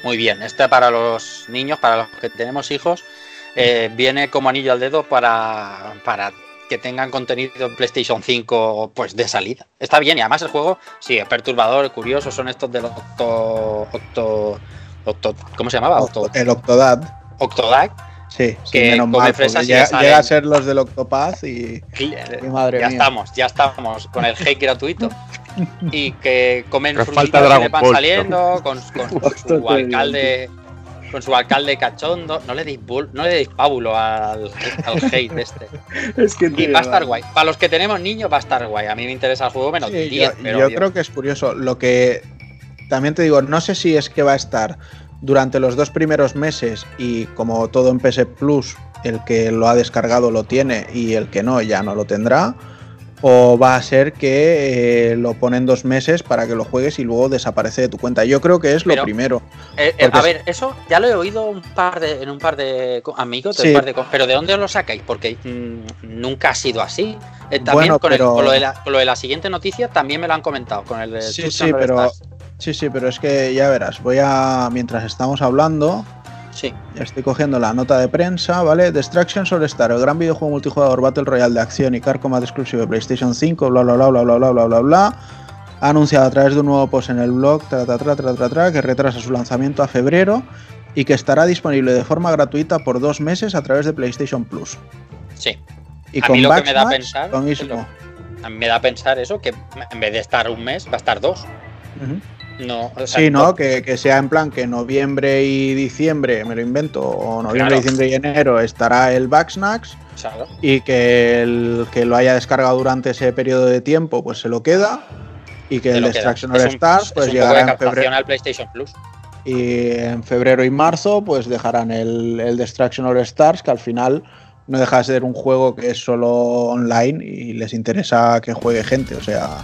Muy bien, este para los niños, para los que tenemos hijos, eh, viene como anillo al dedo para, para que tengan contenido en PlayStation 5 pues de salida. Está bien y además el juego sí es perturbador, curioso, son estos del Octo... Octo, Octo ¿Cómo se llamaba? Octo, El Octodad, Octodac. sí, sí, Que menos come mal, fresas porque y llega, llega a ser los del Octopath y, y madre ya mía. estamos, ya estamos con el hate gratuito. Y que comen Nos frutitas falta que Dragon le van Ball, saliendo, con, con su alcalde, con su alcalde cachondo. No le deis bull- no le deis pábulo al, al hate este. Es que Y va a estar guay. Para los que tenemos niños va a estar guay. A mí me interesa el juego menos Sí, 10, yo, pero yo Dios. creo que es curioso. Lo que también te digo, no sé si es que va a estar durante los dos primeros meses y como todo en PS Plus, el que lo ha descargado lo tiene y el que no ya no lo tendrá. O va a ser que eh, lo ponen dos meses para que lo juegues y luego desaparece de tu cuenta. Yo creo que es lo primero. Eh, eh, a ver, eso ya lo he oído un par de, en un par de amigos, de Sí. un par de pero ¿de dónde lo sacáis? Porque mm, nunca ha sido así. Eh, también Bueno, con, el- con lo de la, con lo de la siguiente noticia también me lo han comentado, con el de Sí, sí, pero-. Sí, sí, pero es que ya verás. Voy a. Mientras estamos hablando, Sí. Estoy cogiendo la nota de prensa, ¿vale? Destruction sobre Star, el gran videojuego multijugador Battle Royale de acción y car combat exclusivo de PlayStation 5, bla bla bla bla bla bla bla bla bla. Ha anunciado a través de un nuevo post en el blog, tra, tra, tra, tra, tra, que retrasa su lanzamiento a febrero y que estará disponible de forma gratuita por dos meses a través de PlayStation Plus. Sí. Y A con mí lo que me da a pensar lo mismo. A mí me da a pensar eso, que en vez de estar un mes, va a estar dos. No, o sea, Sí, ¿no? Que, que sea en plan que noviembre y diciembre, me lo invento, o noviembre, Claro. diciembre y enero estará el claro. y que el que lo haya descargado durante ese periodo de tiempo pues se lo queda y que el Es All Stars es pues llegará en febrero al PlayStation Plus. y en febrero y marzo pues dejarán el, el Destruction All Stars que al final no deja de ser un juego que es solo online y les interesa que juegue gente o sea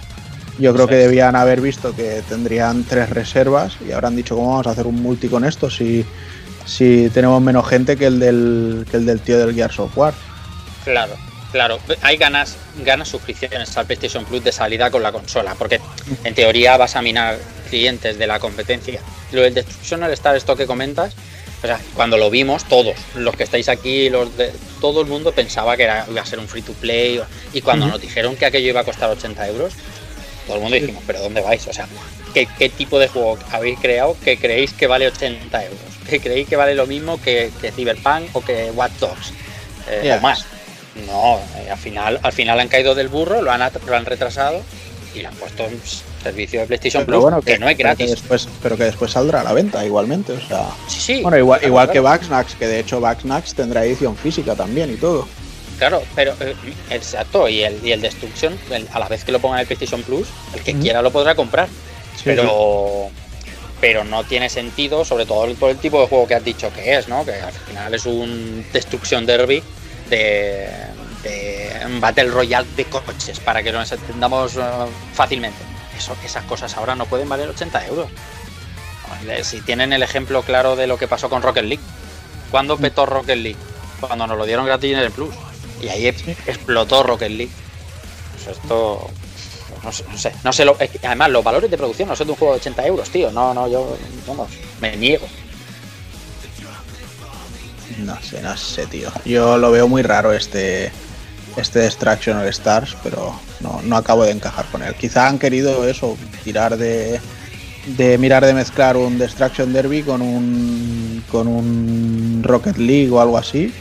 yo creo que debían haber visto que tendrían tres reservas y habrán dicho cómo vamos a hacer un multi con esto si si tenemos menos gente que el del que el del tío del Gears of War Claro, claro. Hay ganas, ganas suscripciones al PlayStation Plus de salida con la consola, porque en teoría vas a minar clientes de la competencia. Lo del Destruction All Star, esto que comentas, o sea, cuando lo vimos, todos, los que estáis aquí, los de, todo el mundo pensaba que era, iba a ser un free to play. Y cuando nos dijeron que aquello iba a costar 80 euros, todo el mundo dijimos, ¿pero dónde vais? O sea, ¿qué, qué tipo de juego habéis creado que creéis que vale 80 euros? ¿Que creéis que vale lo mismo que, que Cyberpunk o que Watch Dogs? Eh. O más. No, eh, al final, al final han caído del burro, lo han, lo han retrasado y lo han puesto en s- servicio de PlayStation pero Plus, bueno que, no es pero que gratis. después pero que después saldrá a la venta igualmente o sea Sí, sí. bueno igual igual que. Bugsnax que de hecho Bugsnax tendrá edición física también y todo Claro, pero eh, exacto, y el, y el Destruction, el- a la vez que lo pongan en el PlayStation Plus, el que quiera lo podrá comprar. Sí, pero pero no tiene sentido, sobre todo por el tipo de juego que has dicho que es, ¿no? Que al final es un Destruction Derby de, de un Battle Royale de coches, para que nos entendamos eh, fácilmente. Eso, esas cosas ahora no pueden valer 80 euros. si tienen el ejemplo claro de lo que pasó con Rocket League. ¿Cuándo petó Rocket League? Cuando nos lo dieron gratis en el Plus. Y ahí explotó Rocket League. Pues esto. No sé, no sé. no sé lo- además, los valores de producción no son de un juego de 80 euros, tío. No, no, yo. Vamos, me niego. No sé, no sé, tío. Yo lo veo muy raro este este Destruction All Stars, pero no, no acabo de encajar con él. Quizá han querido eso, tirar de de mirar de mezclar un Destruction Derby con un con un Rocket League o algo así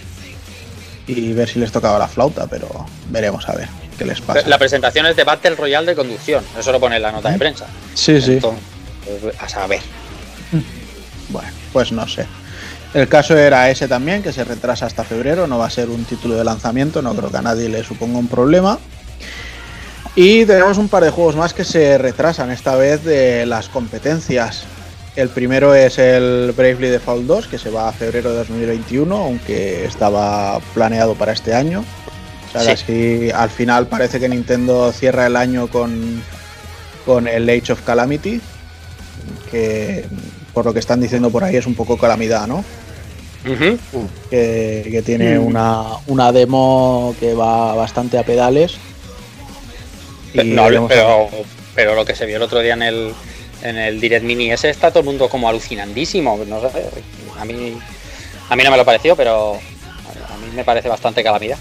y ver si les tocaba la flauta, pero veremos a ver qué les pasa. La presentación es de Battle Royale de conducción. Eso lo pone en la nota de prensa. Sí, sí. Entonces, a saber. Bueno, pues no sé. El caso era ese también, que se retrasa hasta febrero, no va a ser un título de lanzamiento, no creo que a nadie le suponga un problema. Y tenemos un par de juegos más que se retrasan, esta vez de las competencias. El primero es el Bravely Default 2, que se va a febrero de 2021, aunque estaba planeado para este año. O sea, Sí. que así, al final parece que Nintendo cierra el año con, con el Age of Calamity, que por lo que están diciendo por ahí es un poco calamidad, ¿no? Que, que tiene Mm. una, una demo que va bastante a pedales. Y No, a pero, pero lo que se vio el otro día en el, en el Direct Mini ese está todo el mundo como alucinandísimo. No sé, a mí, a mí no me lo pareció, pero a mí me parece bastante calamidad.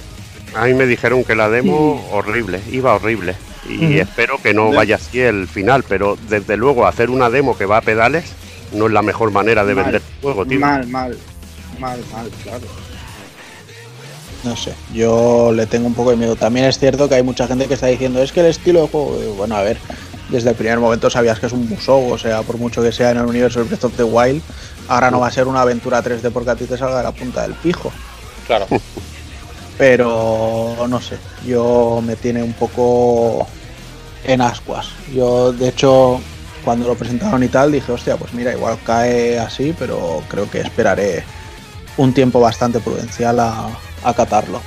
A mí me dijeron que la demo horrible, iba horrible. Y espero que no Ya. vaya así el final, pero desde luego hacer una demo que va a pedales no es la mejor manera de Mal. vender el juego, tío. Mal, mal, mal, mal, claro. No sé, yo le tengo un poco de miedo. También es cierto que hay mucha gente que está diciendo, es que el estilo de juego, bueno, a ver, desde el primer momento sabías que es un musou, o sea, por mucho que sea en el universo de Breath of the Wild, ahora no va a ser una aventura 3D porque a ti te salga de la punta del pijo. Claro. Pero no sé, yo me tiene un poco en ascuas. Yo, de hecho, cuando lo presentaron y tal, dije, hostia, pues mira, igual cae así, pero creo que esperaré un tiempo bastante prudencial a, a catarlo.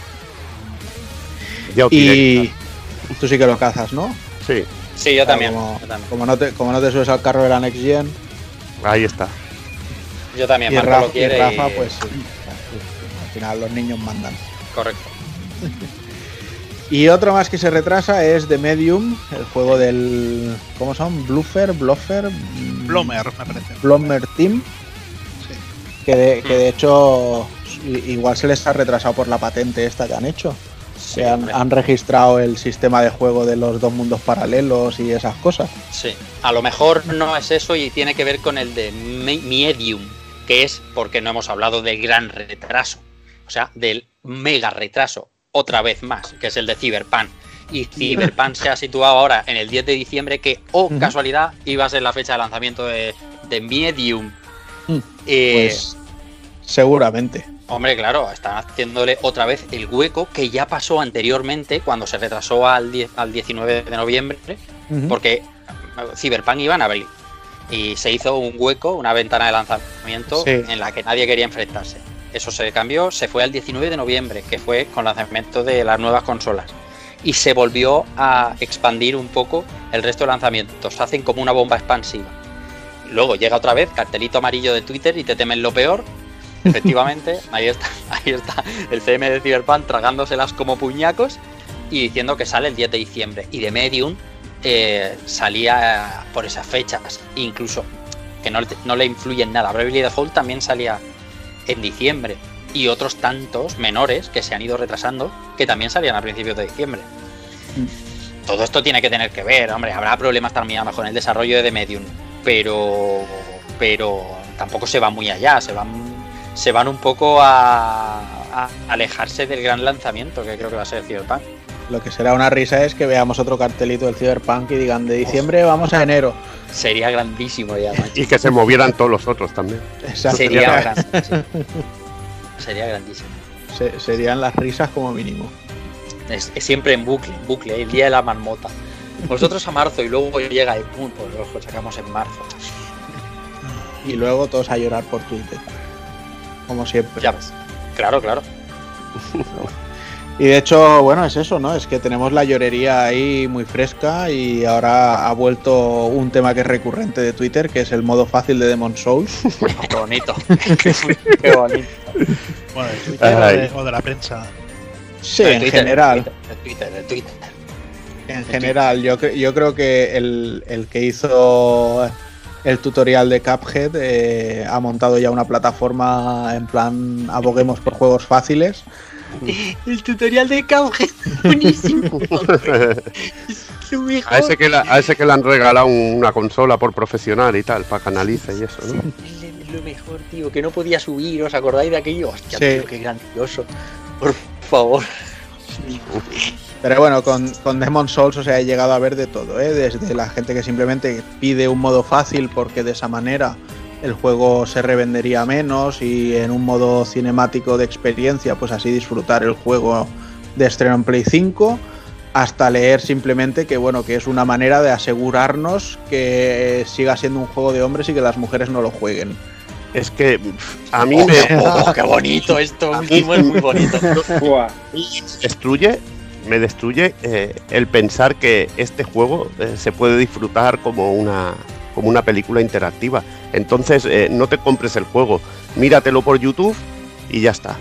Ya. Y tú sí que lo cazas, ¿no? Sí, Sí, yo también. Como, Yo también. como no te, como no te subes al carro de la Next Gen, ahí está. Yo también, y, Marco Rafa, lo quiere. y Rafa, y- pues sí. Al final los niños mandan. Correcto. Y otro más que se retrasa es The Medium, el juego del. ¿Cómo son? Bluffer, Bluffer. mm, Blomer, me parece. Blomer Team. Sí. Que de, que de hecho i- igual se les ha retrasado por la patente esta que han hecho. Que han, registrado el sistema de juego de los dos mundos paralelos y esas cosas. Sí. A lo mejor no es eso y tiene que ver con el de Me- Medium, que es porque no hemos hablado del gran retraso. O sea, del mega retraso, otra vez más, que es el de Cyberpunk. Y Cyberpunk se ha situado ahora en el 10 de diciembre, que, oh casualidad, iba a ser la fecha de lanzamiento de, de Medium. Eh, Pues seguramente. Hombre, claro, están haciéndole otra vez el hueco que ya pasó anteriormente cuando se retrasó al, 10 al 19 de noviembre, porque Cyberpunk iba en abril y se hizo un hueco, una ventana de lanzamiento Sí. en la que nadie quería enfrentarse. Eso se cambió, se fue al 19 de noviembre, que fue con lanzamiento de las nuevas consolas. Y se volvió a expandir un poco el resto de lanzamientos. Hacen como una bomba expansiva. Luego llega otra vez, cartelito amarillo de Twitter y te temen lo peor. Efectivamente, ahí está, ahí está el CM de Cyberpunk tragándoselas como puñacos y diciendo que sale el 10 de diciembre. Y de Medium eh, salía por esas fechas, incluso que no, le- no le influye en nada. Bravely Default también salía en diciembre. Y otros tantos menores que se han ido retrasando que también salían a principios de diciembre. Todo esto tiene que tener que ver, hombre, habrá problemas también a lo mejor en el desarrollo de The Medium, pero pero tampoco se va muy allá, se van se van un poco a, a alejarse del gran lanzamiento que creo que va a ser Cyberpunk. Lo que será una risa es que veamos otro cartelito del Cyberpunk y digan de diciembre vamos a enero. Sería grandísimo ya, macho. Y que se movieran todos los otros también. Exacto. Sería grandísimo. Sería grandísimo. Se- serían las risas como mínimo. Es, es siempre en bucle, en bucle, el día de la marmota. Nosotros a marzo y luego llega el punto, lo sacamos en marzo. Y luego todos a llorar por Twitter. Como siempre. Ya ves. Claro, claro. Y de hecho, bueno, es eso, ¿no? Es que tenemos la llorería ahí muy fresca y ahora ha vuelto un tema que es recurrente de Twitter, que es el modo fácil de Demon Souls. Qué bonito. Qué bonito. Bueno, de Twitter o de, o de la prensa. Sí, en Twitter, general. Twitter, Twitter. En general, yo, yo creo que el, el que hizo el tutorial de Cuphead eh, ha montado ya una plataforma en plan aboguemos por juegos fáciles. El tutorial de Cuphead. Buenísimo. A ese, que la- a ese que le han regalado una consola por profesional y tal, para que analice y eso, ¿no? Lo mejor, tío, que no podía subir, ¿os acordáis de aquello? Hostia, Sí. tío, qué grandioso. Por favor. Pero bueno, con, con Demon Souls, o sea, he llegado a ver de todo, ¿eh? Desde la gente que simplemente pide un modo fácil porque de esa manera el juego se revendería menos y en un modo cinemático de experiencia, pues así disfrutar el juego de estreno en Play 5, hasta leer simplemente que bueno, que es una manera de asegurarnos que siga siendo un juego de hombres y que las mujeres no lo jueguen. Es que a mí Oh, me oh, qué bonito esto último, es muy bonito. Destruye, me destruye eh, el pensar que este juego eh, se puede disfrutar como una, como una película interactiva. Entonces, eh, no te compres el juego, míratelo por YouTube y ya está.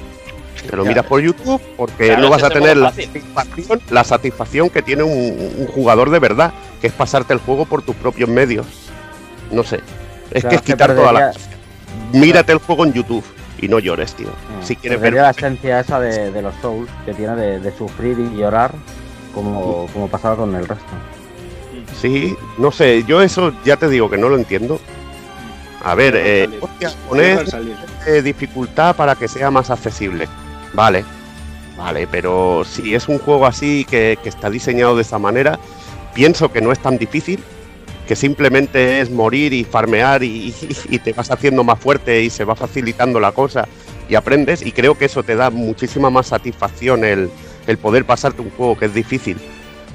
Te lo Claro. miras por YouTube porque Claro, no vas a tener la satisfacción, la satisfacción que tiene un, un jugador de verdad, que es pasarte el juego por tus propios medios. No sé. Es Claro, que es quitar toda la. Mírate el juego en YouTube y no llores, tío. Mm, Si quieres ver. la esencia esa de, de los Souls que tiene de, de sufrir y llorar como, como pasaba con el resto. Sí, no sé, yo eso ya te digo que no lo entiendo. A ver, eh, hostia, poner eh, dificultad para que sea más accesible. Vale, vale, pero si es un juego así que, que está diseñado de esa manera, pienso que no es tan difícil, que simplemente es morir y farmear y, te vas haciendo más fuerte y se va facilitando la cosa y aprendes y creo que eso te da muchísima más satisfacción el, el poder pasarte un juego que es difícil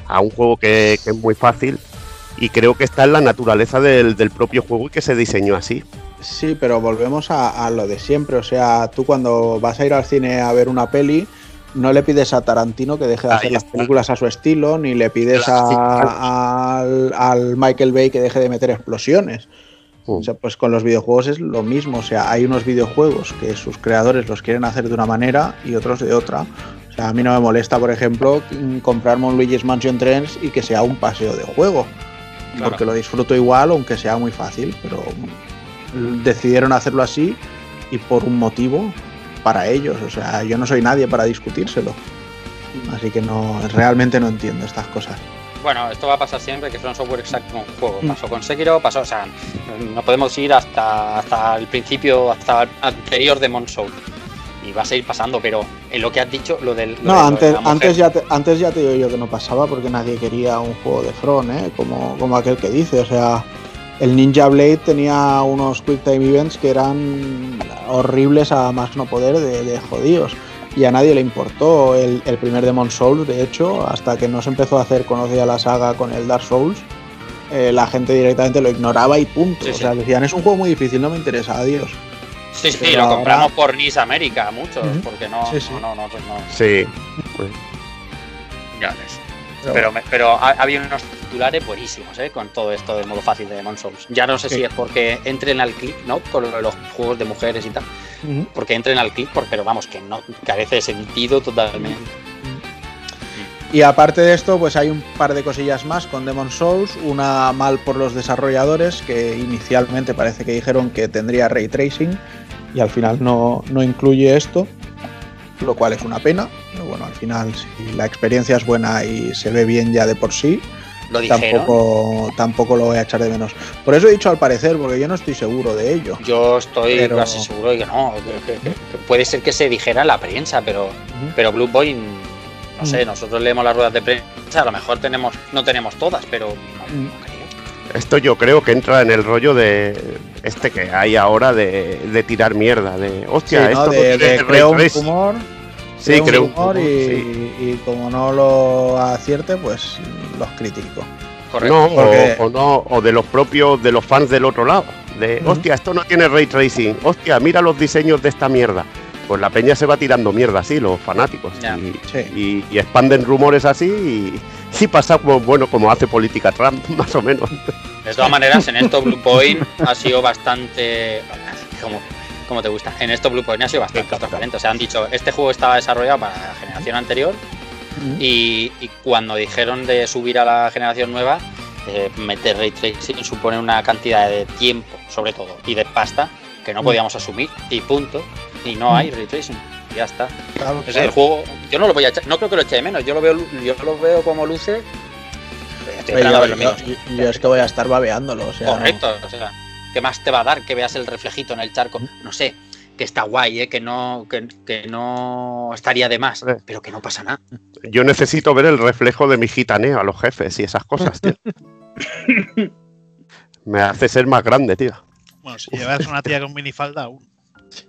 a un juego que, es muy fácil y creo que está en la naturaleza del, del propio juego y que se diseñó así. Sí, pero volvemos a lo de siempre. O sea, tú cuando vas a ir al cine a ver una peli, no le pides a Tarantino que deje de Ahí hacer las películas a su estilo, ni le pides a- al, al Michael Bay que deje de meter explosiones. Mm. O sea, pues con los videojuegos es lo mismo. O sea, hay unos videojuegos que sus creadores los quieren hacer de una manera y otros de otra. O sea, a mí no me molesta, por ejemplo, comprarme un Luigi's Mansion Trends y que sea un paseo de juego. Claro. Porque lo disfruto igual, aunque sea muy fácil, pero decidieron hacerlo así y por un motivo para ellos. O sea, yo no soy nadie para discutírselo. Así que no, realmente no entiendo estas cosas. Bueno, esto va a pasar siempre, que son software exacto con juegos. Mm. Pasó con Sekiro, pasó, o sea, no podemos ir hasta, hasta el principio, hasta el anterior de Soul. Y va a seguir pasando, pero en lo que has dicho, lo del. lo de- No, de antes, mujer- antes, ya te, antes ya te digo yo que no pasaba porque nadie quería un juego de Front, ¿eh? como, como aquel que dice. O sea, el Ninja Blade tenía unos Quick Time Events que eran horribles a más no poder de, de jodidos. Y a nadie le importó el, el primer Demon Souls, de hecho, hasta que no se empezó a hacer conocida la saga con el Dark Souls. eh, la gente directamente lo ignoraba y punto. Sí, o sí. sea, decían, es un juego muy difícil, no me interesa, adiós. Sí, sí, pero lo ahora- compramos por Nice América, muchos, porque no, Sí, sí. no, no, no, no, Sí, ya ves. Pero Pero, me- pero ha, ha habido unos titulares buenísimos ¿eh? con todo esto del modo fácil de Demon Souls. Ya no sé Sí. si es porque entren al clic, ¿no? Con los juegos de mujeres y tal. Porque entren al clic, pero vamos, que no carece de sentido totalmente. Y aparte de esto, pues hay un par de cosillas más con Demon Souls. Una mal por los desarrolladores, que inicialmente parece que dijeron que tendría ray tracing y al final no, no incluye esto, lo cual es una pena. Pero bueno, al final, si la experiencia es buena y se ve bien ya de por sí, Lo dijeron. tampoco, tampoco lo voy a echar de menos. Por eso he dicho al parecer, porque yo no estoy seguro de ello. Yo estoy Pero- casi seguro de que no. que- que- que- que puede ser que se dijera en la prensa, pero, pero Blue Boy, no sé, Mm. nosotros leemos las ruedas de prensa, a lo mejor tenemos, no tenemos todas, pero no, Mm. no creo. esto yo creo que entra en el rollo de este que hay ahora de, de tirar mierda, de Sí, hostia, ¿no? esto de, no de creo un tracing". Sí, creo creo un rumor y, sí. y como no lo acierte, pues los critico. Correcto. No, Porque- o, o no, o de los propios, de los fans del otro lado. De, Ujú. hostia, esto no tiene ray tracing. Hostia, mira los diseños de esta mierda. pues la peña se va tirando mierda así, los fanáticos. Y, Sí. y- y expanden rumores así y, y pasa como, bueno, como hace política Trump, más o menos. De todas maneras, en esto Blue Point ha sido bastante. Como, como te gusta. En esto Blue Point ha sido bastante transparente. O sea, han dicho, este juego estaba desarrollado para la generación anterior y, y cuando dijeron de subir a la generación nueva, eh, meter ray tracing supone una cantidad de tiempo, sobre todo, y de pasta que no podíamos asumir. Y punto. Y no hay ray tracing. y Ya está. Claro, O sea, el juego, yo no lo voy a echar, no creo que lo eche de menos. Yo lo veo, yo lo veo como luce. estoy yo, yo- yo- es que voy a estar babeándolo. O sea, no- Correcto, o sea, ¿qué más te va a dar que veas el reflejito en el charco? No sé, que está guay, ¿eh? que, no, que, que no estaría de más, pero que no pasa nada. Yo necesito ver el reflejo de mi gitaneo a los jefes y esas cosas, tío. Me hace ser más grande, tío. Bueno, si llevas una tía con minifalda, aún.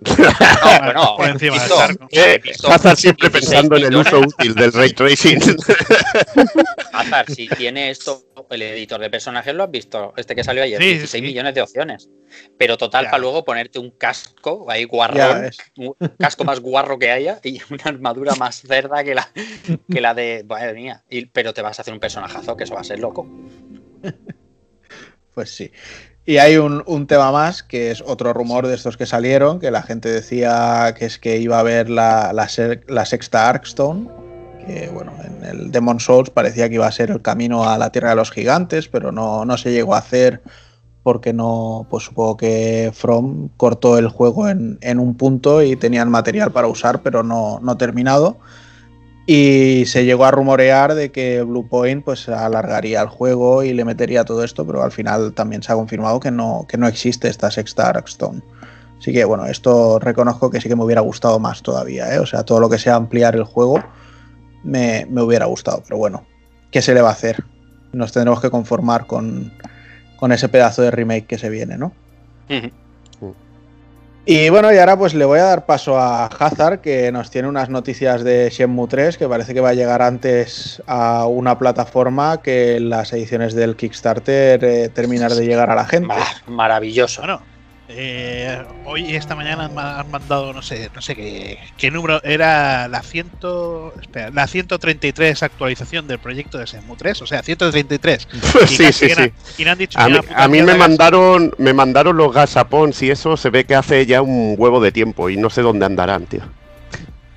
No, bueno, por encima del charco. Eh, Hazard siempre 16 pensando en el uso útil del ray tracing. Hazard, si tiene esto, el editor de personajes lo has visto, este que salió ayer, Sí, sí, 16 sí. millones de opciones. Pero total, Ya. para luego ponerte un casco ahí guarrón, un casco más guarro que haya y una armadura más cerda que la, que la de. Madre mía. Y- pero te vas a hacer un personajazo que eso va a ser loco. Pues sí. Y hay un, un tema más, que es otro rumor de estos que salieron, que la gente decía que es que iba a haber la, la, se- la sexta Arkstone, que bueno, en el Demon Souls parecía que iba a ser el camino a la Tierra de los Gigantes, pero no, no se llegó a hacer porque no, pues supongo que From cortó el juego en, en un punto y tenían material para usar, pero no, no terminado. Y se llegó a rumorear de que Bluepoint pues alargaría el juego y le metería todo esto, pero al final también se ha confirmado que no, que no existe esta sexta Arkstone. Así que bueno, esto reconozco que sí que me hubiera gustado más todavía, ¿eh? O sea, todo lo que sea ampliar el juego me, me hubiera gustado, pero bueno, ¿qué se le va a hacer? Nos tendremos que conformar con, con ese pedazo de remake que se viene, ¿no? Y bueno, y ahora pues le voy a dar paso a Hazard, que nos tiene unas noticias de Shenmue 3, que parece que va a llegar antes a una plataforma que las ediciones del Kickstarter eh, terminar de llegar a la gente. Mar- maravilloso. Bueno, eh, hoy y esta mañana han, ma- han mandado, no sé, no sé qué, qué número, era la, ciento, espera, la 133 actualización del proyecto de Shenmue 3, o sea, 133. Y sí, sí, sí. Y han dicho A mí, a me mandaron, me mandaron los gasapons y eso se ve que hace ya un huevo de tiempo y no sé dónde andarán, tío.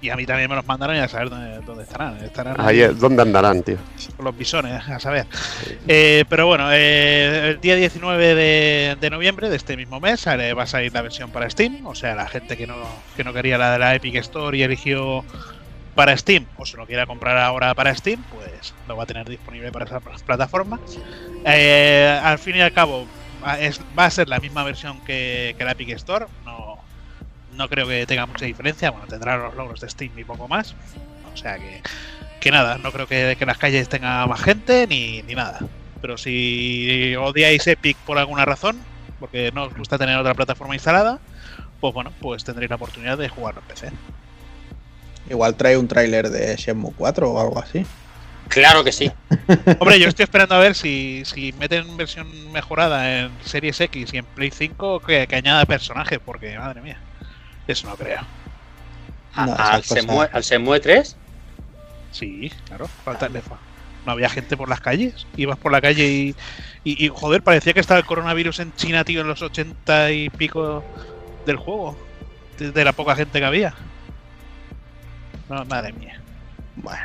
Y a mí también me los mandaron y a saber dónde, dónde estarán. Estarán Ahí es- ¿Dónde andarán, tío? los bisones, a saber. Eh, pero bueno, eh, el día 19 de, de noviembre de este mismo mes eh, va a salir la versión para Steam. O sea, la gente que no, que no quería la de la Epic Store y eligió para Steam, o se lo quiera comprar ahora para Steam, pues lo va a tener disponible para esa plataforma. Eh, al fin y al cabo, es- va a ser la misma versión que, que la Epic Store. No, no creo que tenga mucha diferencia. Bueno, tendrá los logros de Steam y poco más. O sea que, que nada, no creo que, que las calles tenga más gente ni, ni nada. Pero si odiáis Epic por alguna razón, porque no os gusta tener otra plataforma instalada, pues bueno, pues tendréis la oportunidad de jugarlo en PC. Igual trae un tráiler de Shenmue 4 o algo así. Claro que sí. Hombre, yo estoy esperando a ver si, si meten versión mejorada en Series X y en Play 5 que, que añada personajes, porque madre mía, eso no creo. A- No, al. Semue, al Semue 3, Sí, claro, falta le fa- No había gente por las calles. Ibas por la calle y, y, y, joder, parecía que estaba el coronavirus en China, tío, en los 80 y pico del juego. De, de la poca gente que había. No, madre mía. Bueno.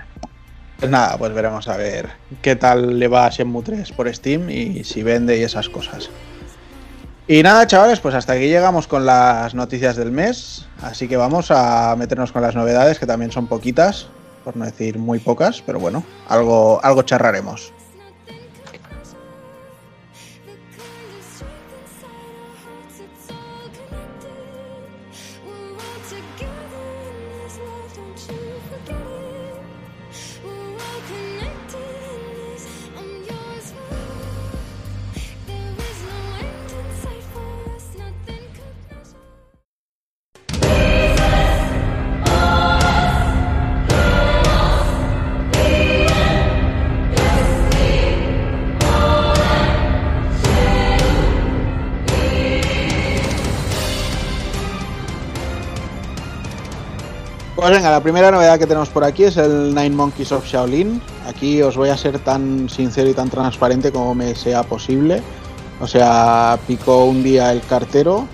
Pues nada, pues veremos a ver qué tal le va a Shenmue 3 por Steam y si vende y esas cosas. Y nada, chavales, pues hasta aquí llegamos con las noticias del mes. Así que vamos a meternos con las novedades, que también son poquitas, por no decir muy pocas, pero bueno, algo, algo charraremos. Pues venga, la primera novedad que tenemos por aquí es el Nine Monkeys of Shaolin. Aquí os voy a ser tan sincero y tan transparente como me sea posible. O sea, picó un día el cartero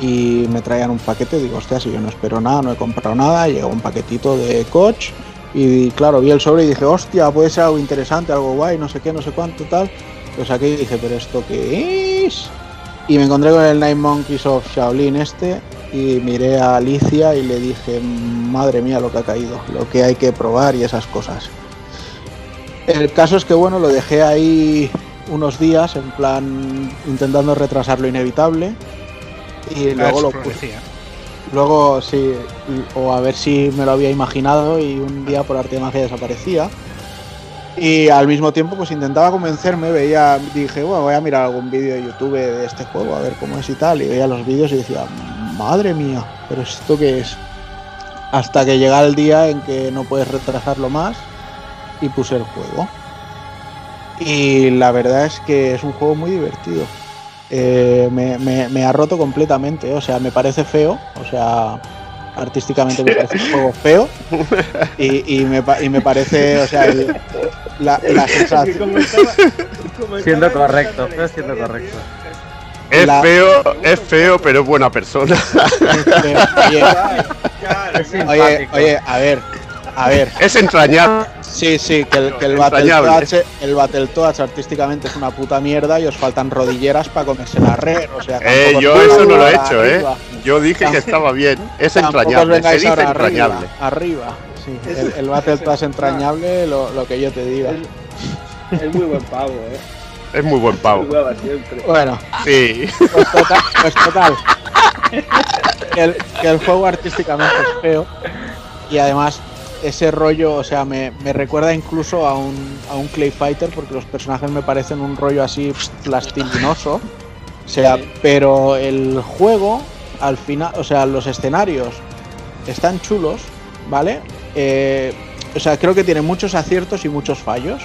y me traían un paquete. Digo, hostia, si yo no espero nada, no he comprado nada. Llegó un paquetito de coach. Y claro, vi el sobre y dije, hostia, puede ser algo interesante, algo guay, no sé qué, no sé cuánto, tal. Pues aquí dije, pero ¿esto qué es? Y me encontré con el Nine Monkeys of Shaolin este y miré a Alicia y le dije, madre mía lo que ha caído, lo que hay que probar y esas cosas. El caso es que bueno, lo dejé ahí unos días en plan intentando retrasar lo inevitable y luego lo puse. Luego sí, o a ver si me lo había imaginado y un día por arte de magia desaparecía. Y al mismo tiempo pues intentaba convencerme, veía, dije, bueno, voy a mirar algún vídeo de YouTube de este juego, a ver cómo es y tal, y veía los vídeos y decía, madre mía, pero esto qué es. Hasta que llega el día en que no puedes retrasarlo más y puse el juego. Y la verdad es que es un juego muy divertido. Eh, me, me, me, ha roto completamente, o sea, me parece feo, o sea, artísticamente me parece un juego feo y, y, me, y me, parece, o sea, el, la, la, sensación. Siendo correcto, feo siendo correcto. Es la... feo, es feo, pero es buena persona. Oye, oye, oye, a ver, a ver. Es entrañable. Sí, sí, que el, que el Battletoads, el Battletoads artísticamente es una puta mierda y os faltan rodilleras para comerse la red. O sea, eh, yo eso no lo he hecho, eh. Yo dije que estaba bien. Es entrañable. Se dice entrañable. Arriba, arriba. Sí, el, el Battletoads entrañable, lo, lo, que yo te diga. Es muy buen pavo, eh. Es muy buen pavo. Bueno, sí. Pues total, pues total. Que, el, que el juego artísticamente es feo y además ese rollo, o sea, me, me, recuerda incluso a un, a un Clay Fighter porque los personajes me parecen un rollo así plastilinoso. O sea, pero el juego, al final, o sea, los escenarios están chulos, ¿vale? Eh, o sea, creo que tiene muchos aciertos y muchos fallos.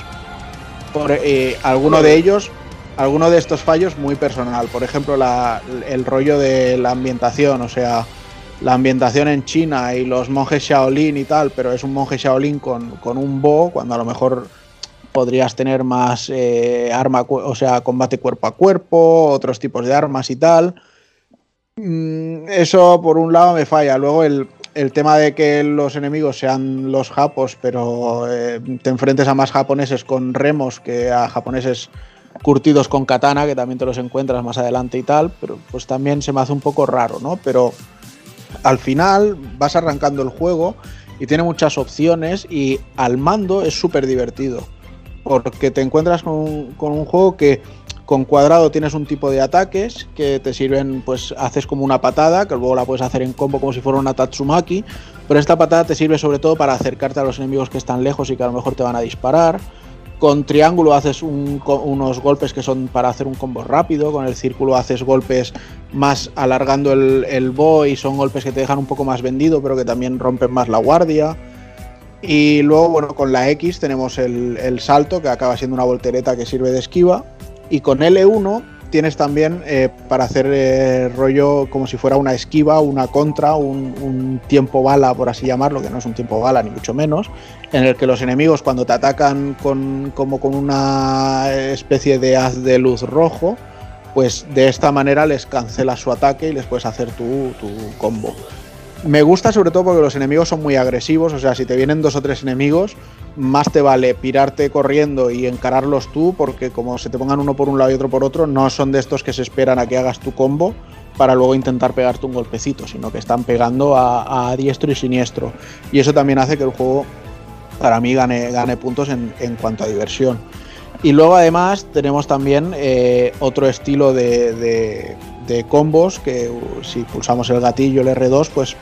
Por, eh, alguno de ellos, alguno de estos fallos muy personal. Por ejemplo, el rollo de la ambientación, o sea, la ambientación en China y los monjes Shaolin y tal, pero es un monje Shaolin con, con un bo, cuando a lo mejor podrías tener más eh, arma, o sea, combate cuerpo a cuerpo, otros tipos de armas y tal. Mm, eso por un lado me falla. Luego el, el, tema de que los enemigos sean los japos, pero eh, te enfrentes a más japoneses con remos que a japoneses curtidos con katana, que también te los encuentras más adelante y tal, pero pues también se me hace un poco raro, ¿no? Pero al final vas arrancando el juego y tiene muchas opciones y al mando es súper divertido. Porque te encuentras con con un, juego que con cuadrado tienes un tipo de ataques que te sirven, pues haces como una patada, que luego la puedes hacer en combo como si fuera una Tatsumaki, pero esta patada te sirve sobre todo para acercarte a los enemigos que están lejos y que a lo mejor te van a disparar. Con triángulo haces un, unos golpes que son para hacer un combo rápido. Con el círculo haces golpes más alargando el, el bo y son golpes que te dejan un poco más vendido, pero que también rompen más la guardia. Y luego, bueno, con la X tenemos el salto, que acaba siendo una voltereta que sirve de esquiva. Y con L1 tienes también eh, para hacer eh, rollo como si fuera una esquiva, una contra, un, tiempo bala, por así llamarlo, que no es un tiempo bala ni mucho menos, en el que los enemigos cuando te atacan con, como con una especie de haz de luz rojo, pues de esta manera les cancelas su ataque y les puedes hacer tu, tu combo. Me gusta sobre todo porque los enemigos son muy agresivos, o sea, si te vienen dos o tres enemigos, más te vale pirarte corriendo y encararlos tú, porque como se te pongan uno por un lado y otro por otro, no son de estos que se esperan a que hagas tu combo para luego intentar pegarte un golpecito, sino que están pegando a, diestro y siniestro. Y eso también hace que el juego, para mí, gane, gane puntos en, en cuanto a diversión. Y luego además tenemos también eh, otro estilo de, de, combos que si pulsamos el gatillo, el R2, pues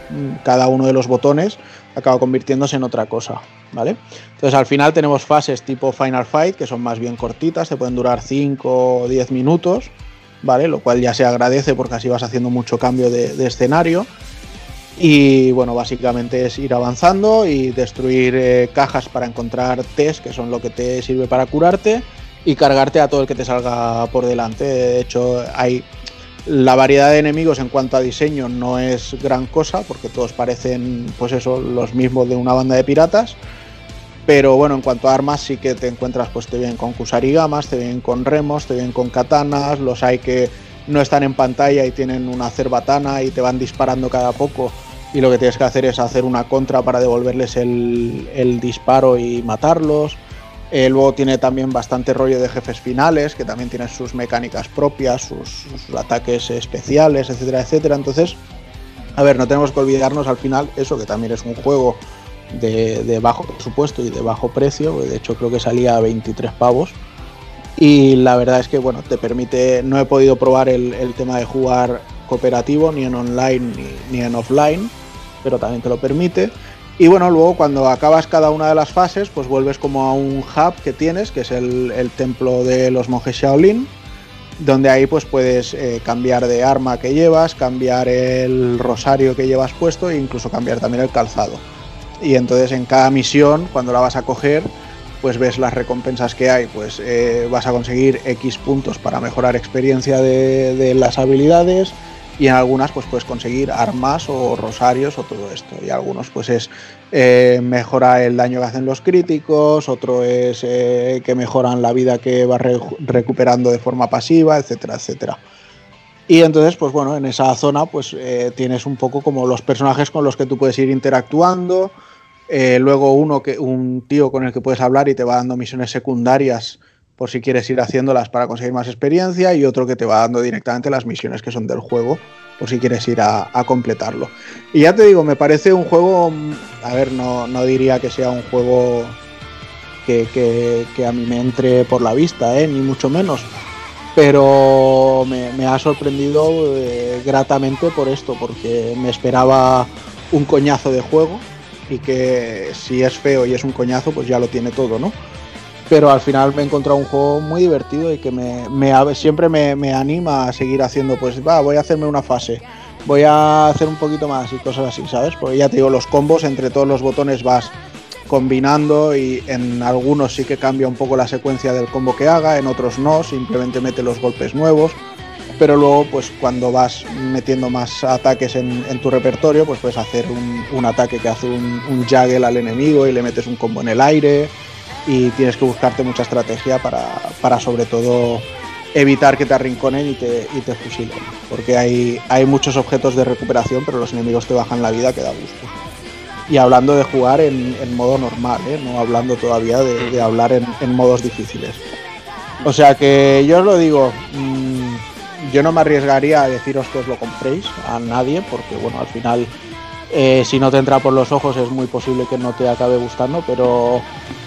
cada uno de los botones acaba convirtiéndose en otra cosa, ¿vale? Entonces al final tenemos fases tipo Final Fight que son más bien cortitas, te pueden durar 5 o 10 minutos, ¿vale? Lo cual ya se agradece porque así vas haciendo mucho cambio de, de escenario. Y bueno, básicamente es ir avanzando y destruir eh, cajas para encontrar test, que son lo que te sirve para curarte, y cargarte a todo el que te salga por delante. De hecho, hay La variedad de enemigos en cuanto a diseño no es gran cosa, porque todos parecen, pues eso, los mismos de una banda de piratas. Pero bueno, en cuanto a armas sí que te encuentras, pues te vienen con kusarigamas, te vienen con remos, te vienen con katanas, los hay que no están en pantalla y tienen una cerbatana y te van disparando cada poco y lo que tienes que hacer es hacer una contra para devolverles el, el disparo y matarlos. Eh, luego tiene también bastante rollo de jefes finales, que también tienen sus mecánicas propias, sus, ataques especiales, etcétera, etcétera. Entonces, a ver, no tenemos que olvidarnos al final eso, que también es un juego de, de bajo presupuesto y de bajo precio. De hecho, creo que salía a 23 pavos. Y la verdad es que, bueno, te permite. No he podido probar el, el tema de jugar cooperativo, ni en online ni, ni en offline, pero también te lo permite. Y bueno, luego cuando acabas cada una de las fases, pues vuelves como a un hub que tienes, que es el, templo de los monjes Shaolin, donde ahí pues puedes eh, cambiar de arma que llevas, cambiar el rosario que llevas puesto e incluso cambiar también el calzado. Y entonces en cada misión, cuando la vas a coger, pues ves las recompensas que hay, pues eh, vas a conseguir X puntos para mejorar experiencia de las habilidades, y en algunas pues puedes conseguir armas o rosarios o todo esto. Y algunos pues es eh, mejora el daño que hacen los críticos otro es eh, que mejoran la vida que vas re recuperando de forma pasiva etcétera etcétera. Y entonces pues bueno en esa zona pues eh, tienes un poco como los personajes con los que tú puedes ir interactuando. Eh, luego uno que un tío con el que puedes hablar y te va dando misiones secundarias por si quieres ir haciéndolas para conseguir más experiencia y otro que te va dando directamente las misiones que son del juego por si quieres ir a, completarlo. Y ya te digo, me parece un juego, a ver, no, no diría que sea un juego que, que, que, a mí me entre por la vista, ¿eh? ni mucho menos, pero me, me ha sorprendido eh, gratamente por esto, porque me esperaba un coñazo de juego y que si es feo y es un coñazo, pues ya lo tiene todo, ¿no? Pero al final me he encontrado un juego muy divertido y que me, siempre me, anima a seguir haciendo, pues va, voy a hacerme una fase, voy a hacer un poquito más y cosas así, ¿sabes? Porque ya te digo, los combos entre todos los botones vas combinando y en algunos sí que cambia un poco la secuencia del combo que haga, en otros no, simplemente mete los golpes nuevos, pero luego pues cuando vas metiendo más ataques en, tu repertorio, pues puedes hacer un, ataque que hace un, un al enemigo y le metes un combo en el aire y tienes que buscarte mucha estrategia para, para sobre todo evitar que te arrinconen y te, y te fusilen. Porque hay, hay muchos objetos de recuperación, pero los enemigos te bajan la vida que da gusto. Y hablando de jugar en, en modo normal, ¿eh? no hablando todavía de, hablar en, modos difíciles. O sea que yo os lo digo, mmm, yo no me arriesgaría a deciros que os lo compréis a nadie, porque bueno, al final eh, si no te entra por los ojos es muy posible que no te acabe gustando, pero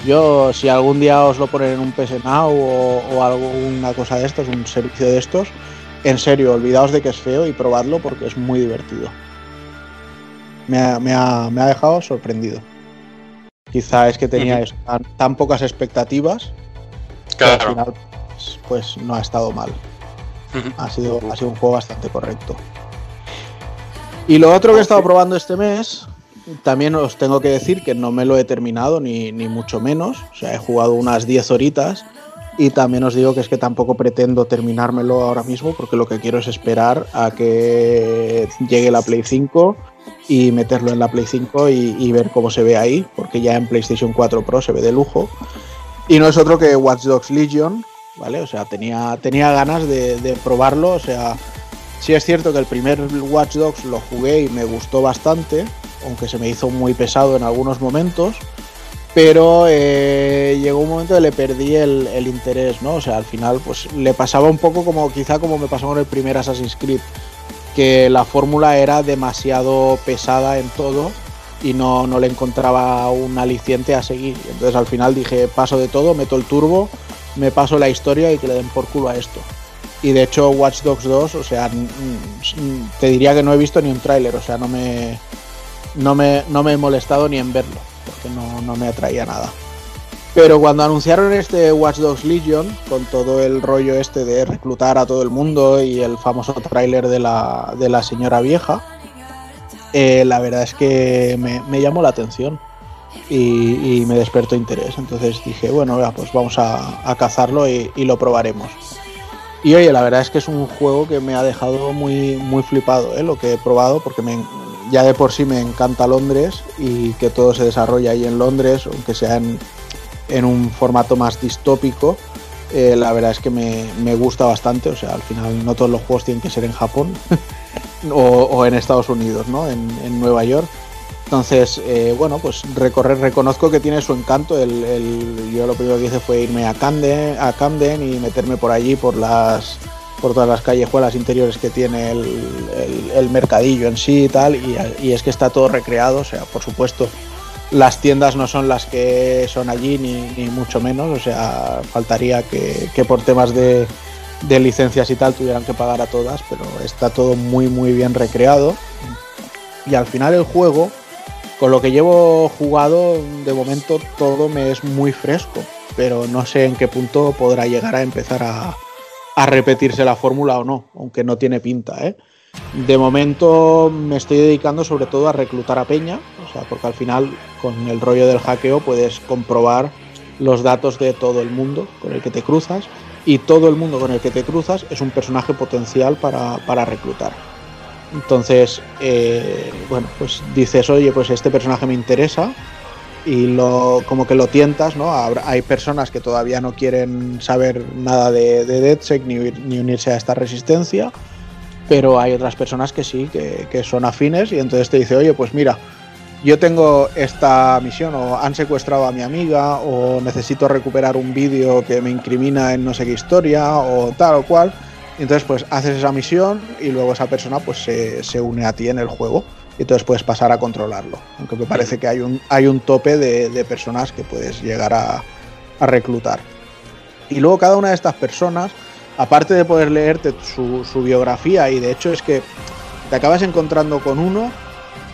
yo si algún día os lo ponen en un PS Now o, o alguna cosa de estos, un servicio de estos, en serio, olvidaos de que es feo y probadlo porque es muy divertido. Me ha, me ha, me ha dejado sorprendido. Quizá es que tenía uh -huh. tan, tan, pocas expectativas claro. que al final pues, pues, no ha estado mal. Uh -huh. ha, sido, ha sido un juego bastante correcto. Y lo otro que he estado probando este mes, también os tengo que decir que no me lo he terminado ni, ni mucho menos. O sea, he jugado unas 10 horitas y también os digo que es que tampoco pretendo terminármelo ahora mismo porque lo que quiero es esperar a que llegue la Play 5 y meterlo en la Play 5 y, y ver cómo se ve ahí, porque ya en PlayStation 4 Pro se ve de lujo. Y no es otro que Watch Dogs Legion, ¿vale? O sea, tenía, tenía ganas de, de probarlo, o sea, Sí es cierto que el primer Watch Dogs lo jugué y me gustó bastante, aunque se me hizo muy pesado en algunos momentos, pero eh, llegó un momento que le perdí el, interés, ¿no? O sea, al final pues le pasaba un poco como quizá como me pasó con el primer Assassin's Creed, que la fórmula era demasiado pesada en todo y no, no le encontraba un aliciente a seguir. Entonces al final dije, paso de todo, meto el turbo, me paso la historia y que le den por culo a esto y de hecho Watch Dogs 2, o sea, te diría que no he visto ni un tráiler, o sea, no me, no me, no me he molestado ni en verlo, porque no, no, me atraía nada. Pero cuando anunciaron este Watch Dogs Legion, con todo el rollo este de reclutar a todo el mundo y el famoso tráiler de la, de la señora vieja, eh, la verdad es que me, llamó la atención y, me despertó interés. Entonces dije, bueno, pues vamos a, cazarlo y lo probaremos. Y oye, la verdad es que es un juego que me ha dejado muy, muy flipado, ¿eh? lo que he probado, porque ya de por sí me encanta Londres y que todo se desarrolla ahí en Londres, aunque sea en, en un formato más distópico. Eh, la verdad es que me, me, gusta bastante, o sea, al final no todos los juegos tienen que ser en Japón o, o, en Estados Unidos, ¿no? En, en Nueva York. Entonces, eh, bueno, pues recorrer, reconozco que tiene su encanto. El, yo lo primero que hice fue irme a Camden, a Camden y meterme por allí, por las por todas las callejuelas interiores que tiene el, mercadillo en sí y tal, y, y, es que está todo recreado, o sea, por supuesto, las tiendas no son las que son allí, ni, ni mucho menos, o sea, faltaría que, que por temas de, de licencias y tal tuvieran que pagar a todas, pero está todo muy, muy bien recreado. Y al final el juego, con lo que llevo jugado, de momento todo me es muy fresco, pero no sé en qué punto podrá llegar a empezar a, repetirse la fórmula o no, aunque no tiene pinta. ¿eh? De momento me estoy dedicando sobre todo a reclutar a Peña, o sea, porque al final con el rollo del hackeo puedes comprobar los datos de todo el mundo con el que te cruzas y todo el mundo con el que te cruzas es un personaje potencial para, para reclutar. Entonces, eh, bueno, pues dices, oye, pues este personaje me interesa y lo, como que lo tientas, ¿no? Hay personas que todavía no quieren saber nada de, de ni, unirse a esta resistencia, pero hay otras personas que sí, que, que, son afines y entonces te dice, oye, pues mira, yo tengo esta misión o han secuestrado a mi amiga o necesito recuperar un vídeo que me incrimina en no sé qué historia o tal o cual. Entonces pues haces esa misión y luego esa persona pues se, se une a ti en el juego y entonces puedes pasar a controlarlo. Aunque me parece que hay un, hay un tope de, de personas que puedes llegar a, a, reclutar. Y luego cada una de estas personas, aparte de poder leerte su, biografía, y de hecho es que te acabas encontrando con uno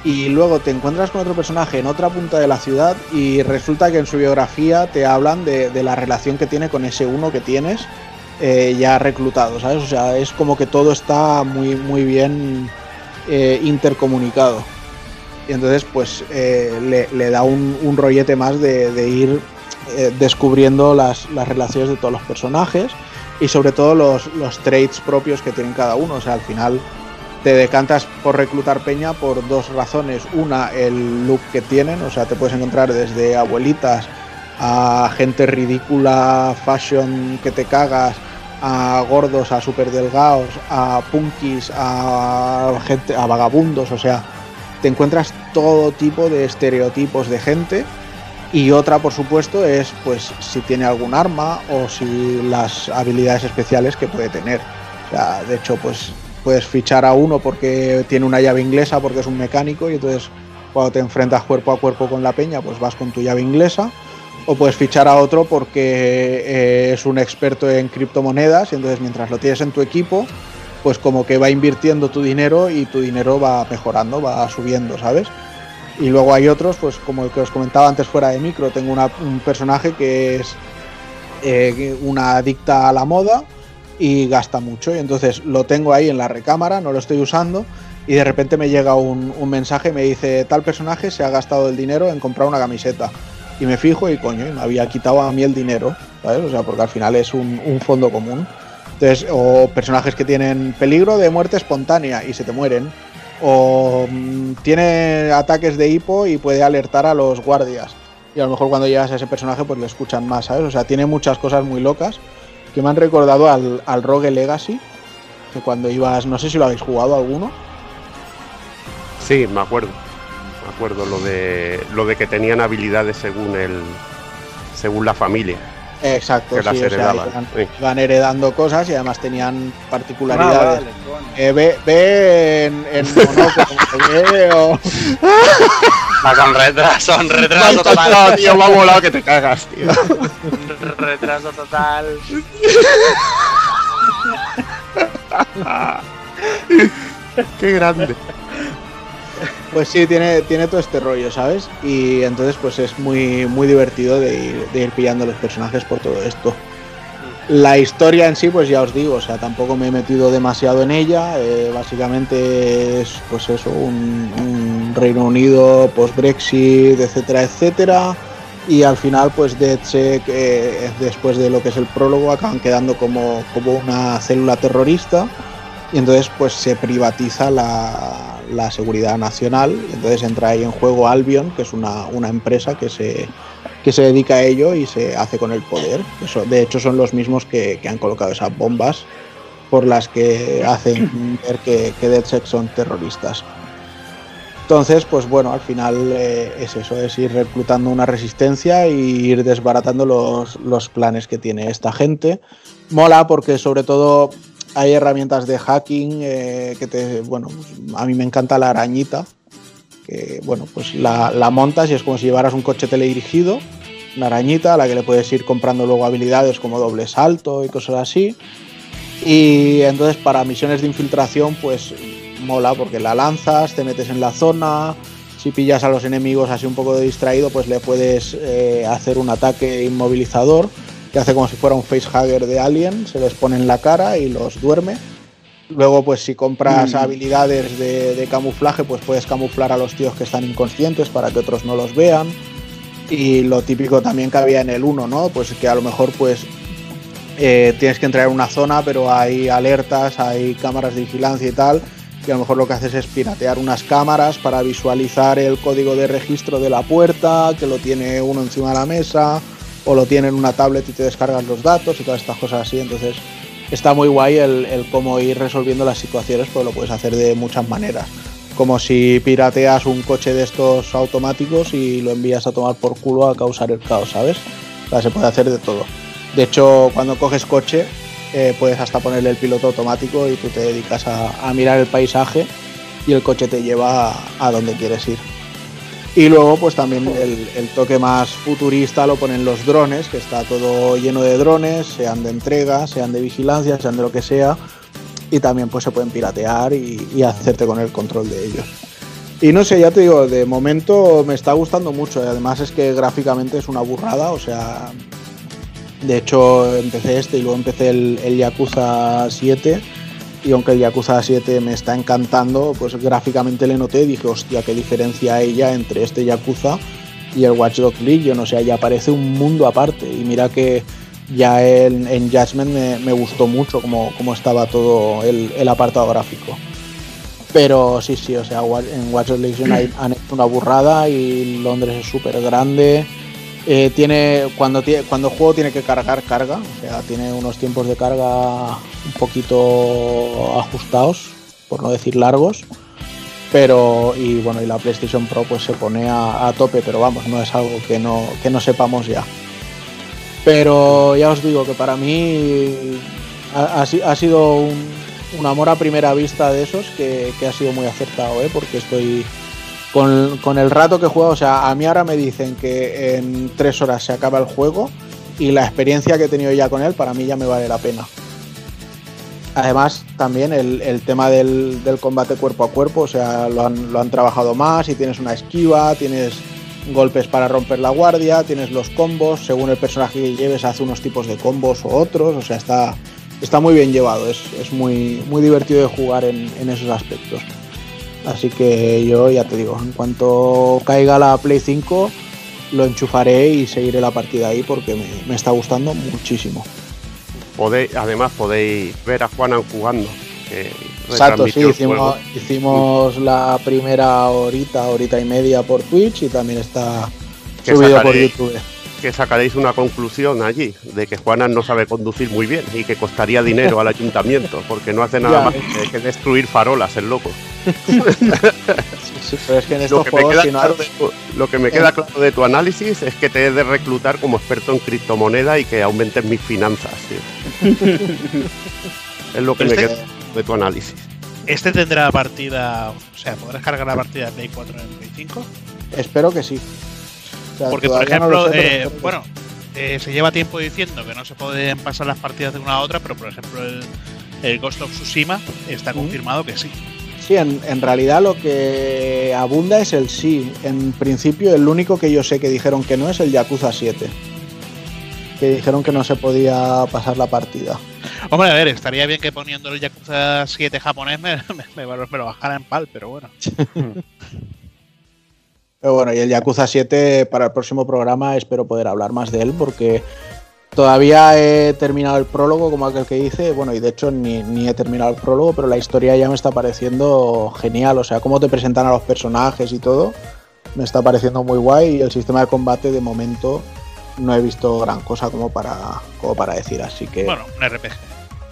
y luego te encuentras con otro personaje en otra punta de la ciudad y resulta que en su biografía te hablan de, de la relación que tiene con ese uno que tienes eh, ya reclutado, ¿sabes? O sea, es como que todo está muy, muy bien eh, intercomunicado. Y entonces, pues, eh, le, da un, rollete más de, ir descubriendo las, las, relaciones de todos los personajes y sobre todo los, los traits propios que tienen cada uno. O sea, al final te decantas por reclutar peña por dos razones. Una, el look que tienen, o sea, te puedes encontrar desde abuelitas a gente ridícula, fashion que te cagas, a gordos, a super delgados, a punkis, a gente, a vagabundos, o sea, te encuentras todo tipo de estereotipos de gente y otra, por supuesto, es pues si tiene algún arma o si las habilidades especiales que puede tener. O sea, de hecho, pues puedes fichar a uno porque tiene una llave inglesa porque es un mecánico y entonces cuando te enfrentas cuerpo a cuerpo con la peña, pues vas con tu llave inglesa o puedes fichar a otro porque eh, es un experto en criptomonedas y entonces mientras lo tienes en tu equipo, pues como que va invirtiendo tu dinero y tu dinero va mejorando, va subiendo, ¿sabes? Y luego hay otros, pues como el que os comentaba antes fuera de micro, tengo una, un personaje que es eh, una adicta a la moda y gasta mucho y entonces lo tengo ahí en la recámara, no lo estoy usando y de repente me llega un, un mensaje, me dice tal personaje se ha gastado el dinero en comprar una camiseta y me fijo y coño, y me había quitado a mí el dinero, ¿sabes? O sea, porque al final es un, un, fondo común. Entonces, o personajes que tienen peligro de muerte espontánea y se te mueren, o mmm, tiene ataques de hipo y puede alertar a los guardias. Y a lo mejor cuando llegas a ese personaje, pues le escuchan más, ¿sabes? O sea, tiene muchas cosas muy locas que me han recordado al, al Rogue Legacy, que cuando ibas, no sé si lo habéis jugado alguno. Sí, me acuerdo me acuerdo lo de lo de que tenían habilidades según el según la familia exacto que sí, las heredaban. O sea, iban, iban, heredando cosas y además tenían particularidades ah, vale, eh, ve, ve, en, en monóculo veo Va con retraso, un retraso total. No, tío, me ha volado que te cagas, tío. retraso total. Qué grande. Pues sí, tiene, tiene todo este rollo, ¿sabes? Y entonces pues es muy, muy divertido de ir, de ir pillando los personajes por todo esto. La historia en sí, pues ya os digo, o sea, tampoco me he metido demasiado en ella. Eh, básicamente es, pues eso, un, Reino Unido post-Brexit, etcétera, etcétera. y al final pues DeadSec eh, después de lo que es el prólogo acaban quedando como, como una célula terrorista y entonces pues se privatiza la, la seguridad nacional entonces entra ahí en juego Albion que es una, una empresa que se, que se dedica a ello y se hace con el poder. Eso, de hecho son los mismos que, que han colocado esas bombas por las que hacen ver que, que DeadSec son terroristas. Entonces, pues bueno, al final eh, es eso, es ir reclutando una resistencia y ir desbaratando los, los, planes que tiene esta gente. Mola porque sobre todo hay herramientas de hacking eh, que te, bueno, a mí me encanta la arañita, que bueno, pues la, montas y es como si llevaras un coche teledirigido, una arañita a la que le puedes ir comprando luego habilidades como doble salto y cosas así. Y entonces para misiones de infiltración, pues mola porque la lanzas, te metes en la zona, si pillas a los enemigos así un poco de distraído, pues le puedes eh, hacer un ataque inmovilizador que hace como si fuera un facehugger de alien, se les pone en la cara y los duerme. Luego, pues si compras mm. habilidades de, de, camuflaje, pues puedes camuflar a los tíos que están inconscientes para que otros no los vean. Y lo típico también que había en el 1, ¿no? Pues que a lo mejor pues eh, tienes que entrar en una zona, pero hay alertas, hay cámaras de vigilancia y tal que a lo mejor lo que haces es piratear unas cámaras para visualizar el código de registro de la puerta, que lo tiene uno encima de la mesa, o lo tiene en una tablet y te descargas los datos y todas estas cosas así. Entonces está muy guay el, cómo ir resolviendo las situaciones, pues lo puedes hacer de muchas maneras. Como si pirateas un coche de estos automáticos y lo envías a tomar por culo a causar el caos, ¿sabes? O se puede hacer de todo. De hecho, cuando coges coche, eh, puedes hasta ponerle el piloto automático y tú te dedicas a, mirar el paisaje y el coche te lleva a, donde quieres ir. Y luego pues también el, toque más futurista lo ponen los drones, que está todo lleno de drones, sean de entrega, sean de vigilancia, sean de lo que sea, y también pues se pueden piratear y, hacerte con el control de ellos. Y no sé, ya te digo, de momento me está gustando mucho además es que gráficamente es una burrada, o sea, de hecho, empecé este y luego empecé el, el, Yakuza 7. Y aunque el Yakuza 7 me está encantando, pues gráficamente le noté dije, hostia, qué diferencia hay ya entre este Yakuza y el Watch Dogs Legion. O sea, ya parece un mundo aparte. Y mira que ya en, en Judgment me, gustó mucho como, como estaba todo el, el, apartado gráfico. Pero sí, sí, o sea, en Watch Dogs Legion hay, una burrada y Londres es súper grande. Eh, tiene cuando, cuando juego tiene que cargar, carga. O sea, tiene unos tiempos de carga un poquito ajustados, por no decir largos. Pero, y bueno, y la PlayStation Pro pues se pone a, a tope, pero vamos, no es algo que no, que no sepamos ya. Pero ya os digo que para mí ha, ha sido un, un, amor a primera vista de esos que, que ha sido muy acertado, ¿eh? porque estoy, con, el rato que juego, o sea, a mí ahora me dicen que en tres horas se acaba el juego y la experiencia que he tenido ya con él para mí ya me vale la pena. Además, también el, tema del, combate cuerpo a cuerpo, o sea, lo han, trabajado más y tienes una esquiva, tienes golpes para romper la guardia, tienes los combos, según el personaje que lleves hace unos tipos de combos o otros, o sea, está, está muy bien llevado, es, muy, muy divertido de jugar en esos aspectos. Así que yo ya te digo, en cuanto caiga la Play 5, lo enchufaré y seguiré la partida ahí porque me, me está gustando muchísimo. Podéis, además podéis ver a Juanan jugando. Exacto, sí, hicimos, hicimos, la primera horita, horita y media por Twitch y también está subido por YouTube. Que sacaréis una conclusión allí de que Juanan no sabe conducir muy bien y que costaría dinero al ayuntamiento porque no hace nada ya. más que, que destruir farolas el loco. lo que me queda, no claro, de tu, lo que me queda claro de tu análisis es que te he de reclutar como experto en criptomoneda y que aumentes mis finanzas. Tío. es lo que pero me este, queda de tu análisis. ¿Este tendrá partida, o sea, podrás cargar la partida de Play 4 en Play 5? Espero que sí. Sea, Porque, por ejemplo, no sé, eh, bueno, eh, se lleva tiempo diciendo que no se pueden pasar las partidas de una a otra, pero por ejemplo el, el Ghost of Tsushima está confirmado que sí. Sí, en, en, realidad lo que abunda es el sí. En principio, el único que yo sé que dijeron que no es el Yakuza 7. Que dijeron que no se podía pasar la partida. Hombre, a ver, estaría bien que poniendo el Yakuza 7 japonés me, me, me, me lo bajara en pal, pero bueno. Pero bueno, y el Yakuza 7 para el próximo programa espero poder hablar más de él porque todavía he terminado el prólogo, como aquel que dice, bueno, y de hecho ni, ni he terminado el prólogo, pero la historia ya me está pareciendo genial, o sea, cómo te presentan a los personajes y todo, me está pareciendo muy guay y el sistema de combate de momento no he visto gran cosa como para, como para decir, así que Bueno, un RPG.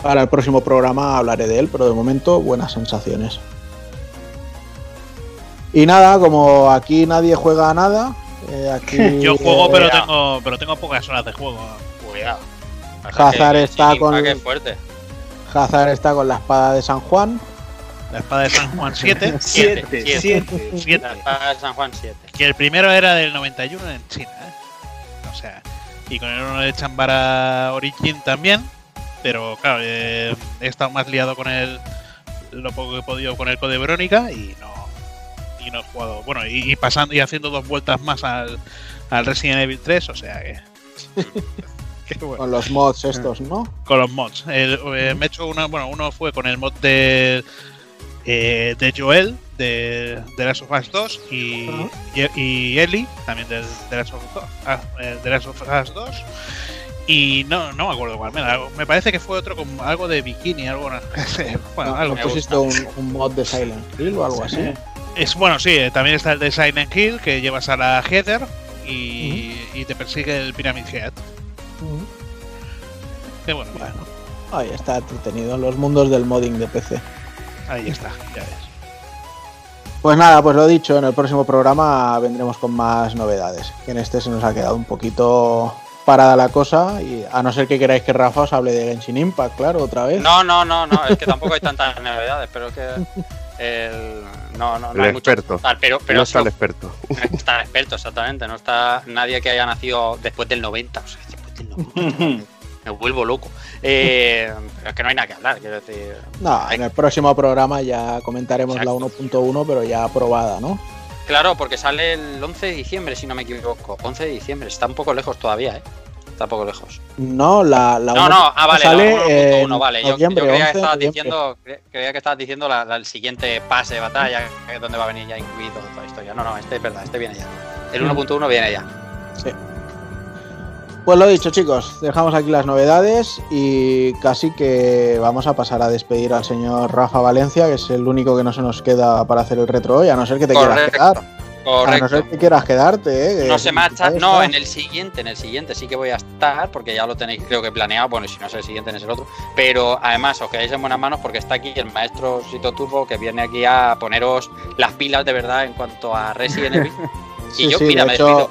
para el próximo programa hablaré de él, pero de momento buenas sensaciones. Y nada, como aquí nadie juega a nada, eh, aquí Yo juego, pero eh, tengo, pero tengo pocas horas de juego. Cuidado. Hazard está con- fuerte. Hazard está con la espada de San Juan. La espada de San Juan 7. Siete, Siete, siete. siete. Siete. La espada de San Juan 7. Que el primero era del 91 en China. ¿eh? O sea, y con el uno de Chambara Origin también. Pero claro, eh, he estado más liado con el. Lo poco que he podido con el Code Verónica y no. Y no he jugado. Bueno, y, y pasando y haciendo dos vueltas más al, al Resident Evil 3. O sea que. bueno. Con los mods estos, ¿no? con los mods. El- eh, me he hecho una, bueno, uno fue con el mod de, eh, de Joel, de, de Last of Us 2, y, Ajá. y, y Ellie, también de, de Last of Us 2, ah, eh, de Last of Us 2. Y no, no me acuerdo cuál, me, me parece que fue otro con algo de bikini, algo, no sé, bueno, ¿No algo. me pusiste un, un mod de Silent Hill o algo así? Es bueno, sí, eh, también está el de Silent Hill, que llevas a la Heather y, y te persigue el Pyramid Head. Que bueno, Bueno, ahí está entretenido en los mundos del modding de PC. ahí está, ya ves. Pues nada, pues lo dicho, en el próximo programa vendremos con más novedades. Que en este se nos ha quedado un poquito parada la cosa y a no ser que queráis que Rafa os hable de Genshin Impact, claro, otra vez. No, no, no, no, es que tampoco hay tantas novedades, pero que el, no, no, no El hay mucho. experto. Ah, Pero, pero no está el experto. no está el experto, exactamente. No está nadie que haya nacido después del 90. O sea, después del 90. Me vuelvo loco. Eh, pero es que no hay nada que hablar, quiero decir. No, en el próximo programa ya comentaremos Exacto. la 1.1, pero ya aprobada, ¿no? Claro, porque sale el 11 de diciembre, si no me equivoco. 11 de diciembre, está un poco lejos todavía, ¿eh? Está un poco lejos. No, la, la No, 1.1 no, ah, vale, sale la 1.1, en vale. Yo, creía, 11 que estabas diciendo, cre- creía que estabas diciendo la- la- el siguiente pase de batalla, que es donde va a venir ya incluido toda la historia. No, no, este es verdad, este viene ya. El Mm. 1.1 viene ya. Pues lo dicho, chicos, dejamos aquí las novedades y casi que vamos a pasar a despedir al señor Rafa Valencia, que es el único que no se nos queda para hacer el retro hoy, a no ser que te quieras Correcto, quedar. A no ser que quieras quedarte, ¿eh? No se marcha, no, en el siguiente, en el siguiente sí que voy a estar, porque ya lo tenéis creo que planeado, bueno, si no es el siguiente, no es el otro, pero además os quedáis en buenas manos porque está aquí el maestro Sito Turbo que viene aquí a poneros las pilas de verdad en cuanto a Resident Evil. Sí, y yo, sí, mira, de me hecho, despido.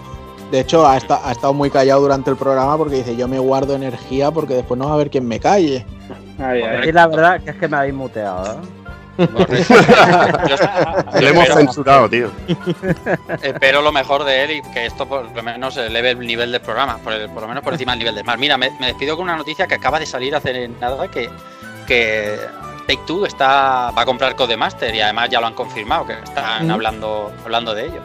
de hecho ha, ha estado muy callado durante el programa porque dice, yo me guardo energía porque después no va a haber quien me calle. Ay, ay. Y la verdad que es que me habéis muteado, ¿eh? Correcto. Le hemos espero- censurado, tío. Espero lo mejor de él y que esto por lo menos eleve el nivel del programa, por, el- por lo menos por encima del nivel del mar. Mira, me, me despido con una noticia que acaba de salir hace nada que, que Take Two está, va a comprar Codemaster y además ya lo han confirmado, que están hablando, hablando de ello.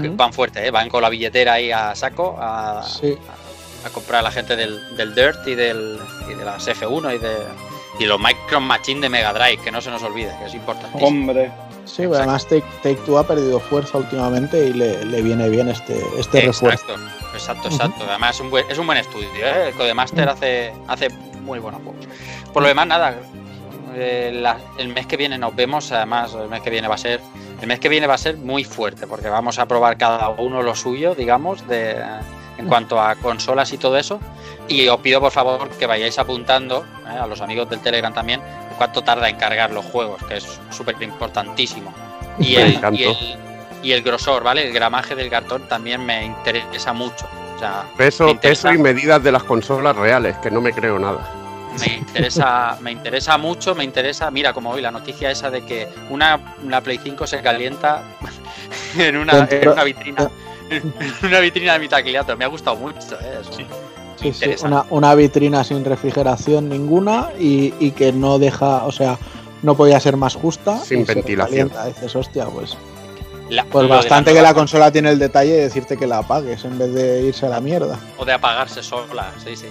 Que. Van fuerte, ¿eh? van con la billetera ahí a saco a, Sí. a comprar a la gente del, del Dirt y, del, y de las F1 y de y los Micro Machine de Mega Drive, que no se nos olvide, que es importantísimo. Hombre. Sí, pero además Take, Take Two ha perdido fuerza últimamente y le, le viene bien este, este refuerzo. Exacto, exacto, exacto. Además es un buen, es un buen estudio, ¿eh? El Codemaster hace, hace muy buenos juegos. Por lo demás, nada. eh, la- el mes que viene nos vemos, además el mes que viene va a ser. El mes que viene va a ser muy fuerte, porque vamos a probar cada uno lo suyo, digamos, de en cuanto a consolas y todo eso. Y os pido por favor que vayáis apuntando, ¿eh? a los amigos del Telegram también, cuánto tarda en cargar los juegos, que es súper importantísimo. Y Me el, y, el, y el grosor, ¿vale? El gramaje del cartón también me interesa mucho. O sea, me Peso, interesa, peso y medidas de las consolas reales, que no me creo nada. me interesa, me interesa mucho, me interesa, mira, como hoy la noticia esa de que una, una Play 5 se calienta en una, en una vitrina. En una vitrina de mi taquillator. Me ha gustado mucho, ¿eh? Eso. Sí. Sí, sí, una, una vitrina sin refrigeración ninguna y, y que no deja, o sea, no podía ser más justa. Sin ventilación. Dices, hostia, pues, La- pues bastante que la consola tiene el detalle de decirte que la apagues en vez de irse a la mierda. O de apagarse sola, sí, sí.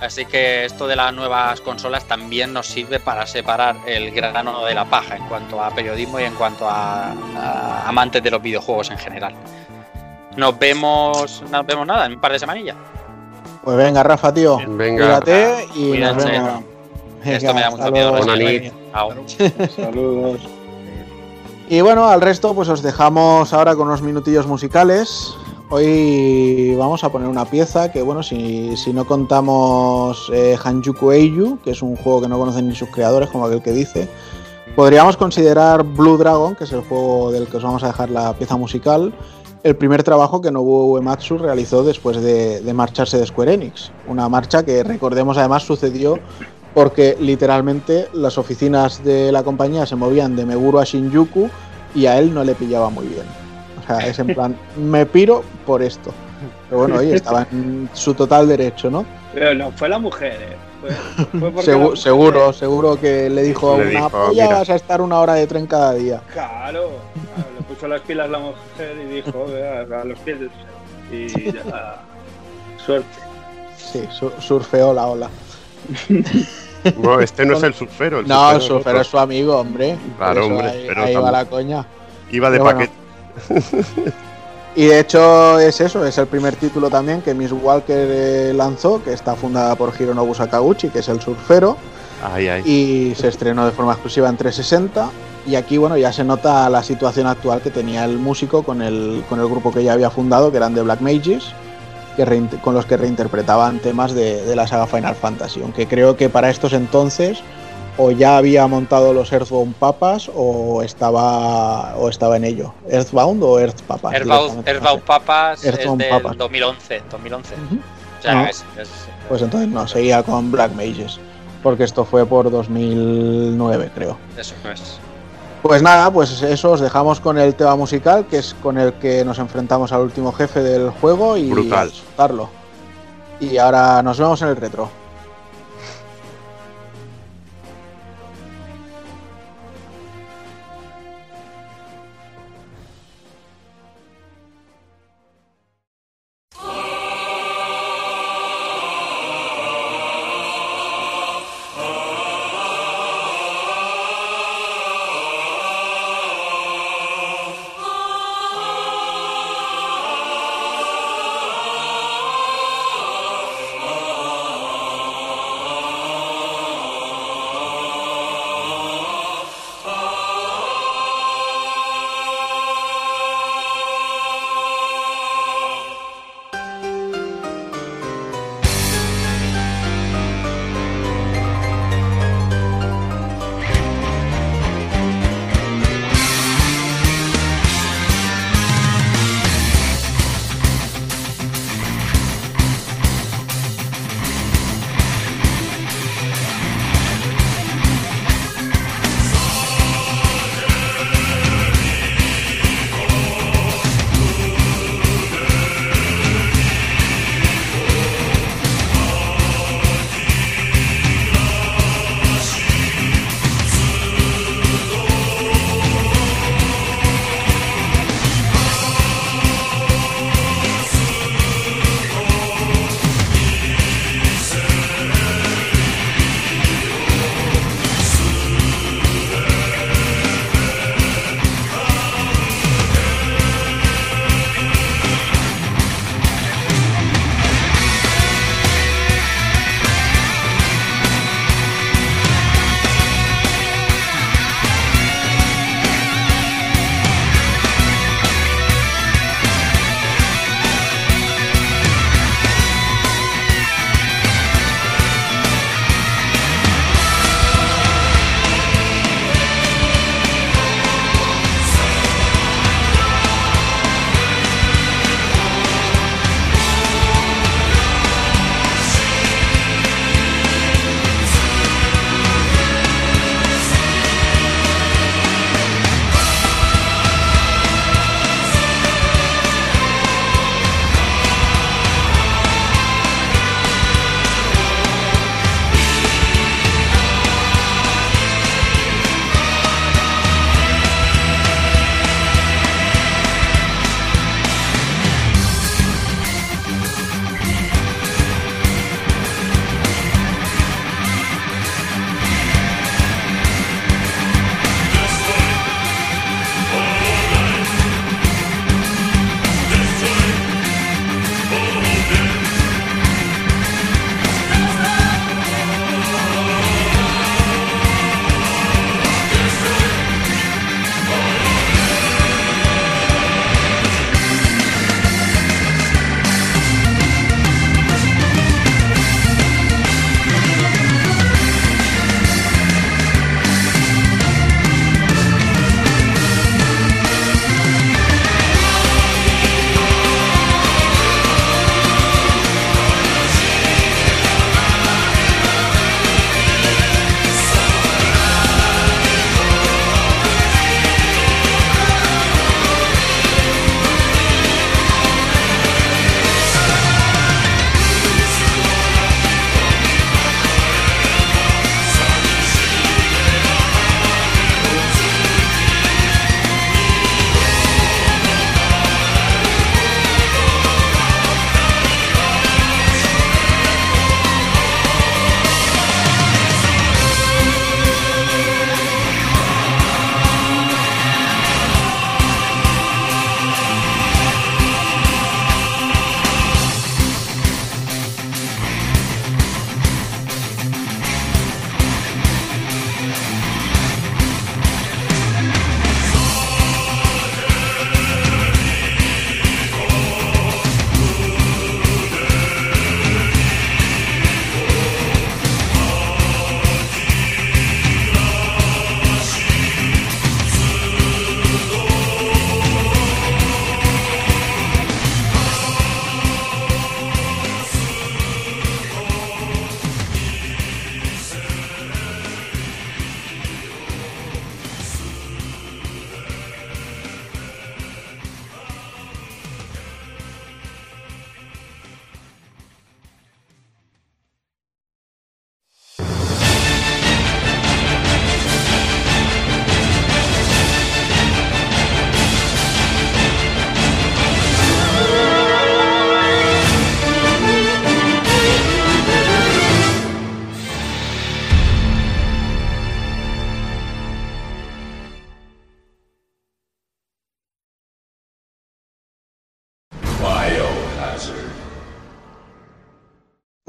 Así que esto de las nuevas consolas también nos sirve para separar el grano de la paja en cuanto a periodismo y en cuanto a, a amantes de los videojuegos en general. nos vemos, nos vemos nada, en un par de semanillas. Pues venga, Rafa, tío. Venga. Cuídate y nos Cuídense. vemos. Esto me da mucho miedo. Saludos. Y bueno, al resto pues os dejamos ahora con unos minutillos musicales. Hoy vamos a poner una pieza que bueno, si, si no contamos eh, Hanjuku Eiju, que es un juego que no conocen ni sus creadores, como aquel que dice, podríamos considerar Blue Dragon, que es el juego del que os vamos a dejar la pieza musical, el primer trabajo que Nobuo Uematsu realizó después de, de marcharse de Square Enix. Una marcha que recordemos además sucedió porque literalmente las oficinas de la compañía se movían de Meguro a Shinjuku y a él no le pillaba muy bien. O sea, es en plan, me piro por esto. Pero bueno, oye, estaba en su total derecho, ¿no? Pero no, fue la mujer, ¿eh? Fue, fue porque Segu- la mujer- seguro, seguro que le dijo a Le una dijo, polla mira. vas a estar una hora de tren cada día. Claro, claro, puso las pilas la mujer y dijo, "Vea, a los pies del suelo". Y ya, suerte. Sí, su- surfeó la ola. No, este no es el surfero. El No, el surfero es surfero es su amigo, hombre. Claro, hombre, Ahí, pero ahí va la coña. Iba de pero bueno. paquete. Y de hecho es eso, es el primer título también que Miss Walker eh, lanzó, que está fundada por Hironobu Sakaguchi, que es el surfero, Ay, ay. y se estrenó de forma exclusiva en 360. Y aquí, bueno, ya se nota la situación actual que tenía el músico con el, con el grupo que ya había fundado, que eran The Black Mages, que con los que reinterpretaban temas de, de la saga Final Fantasy. Aunque creo que para estos entonces o ya había montado los Earthbound Papas o estaba, o estaba en ello. ¿Earthbound o Earth Papas? Earthbound. Papas Earthbound es del Papas. 2011. 2011. Ujú. O sea, Ah. es, es- Pues entonces no, seguía con Black Mages. Porque esto fue por 2009, creo. eso no es. Pues nada, pues eso, os dejamos con el tema musical, que es con el que nos enfrentamos al último jefe del juego y Brutal. Y ahora nos vemos en el retro.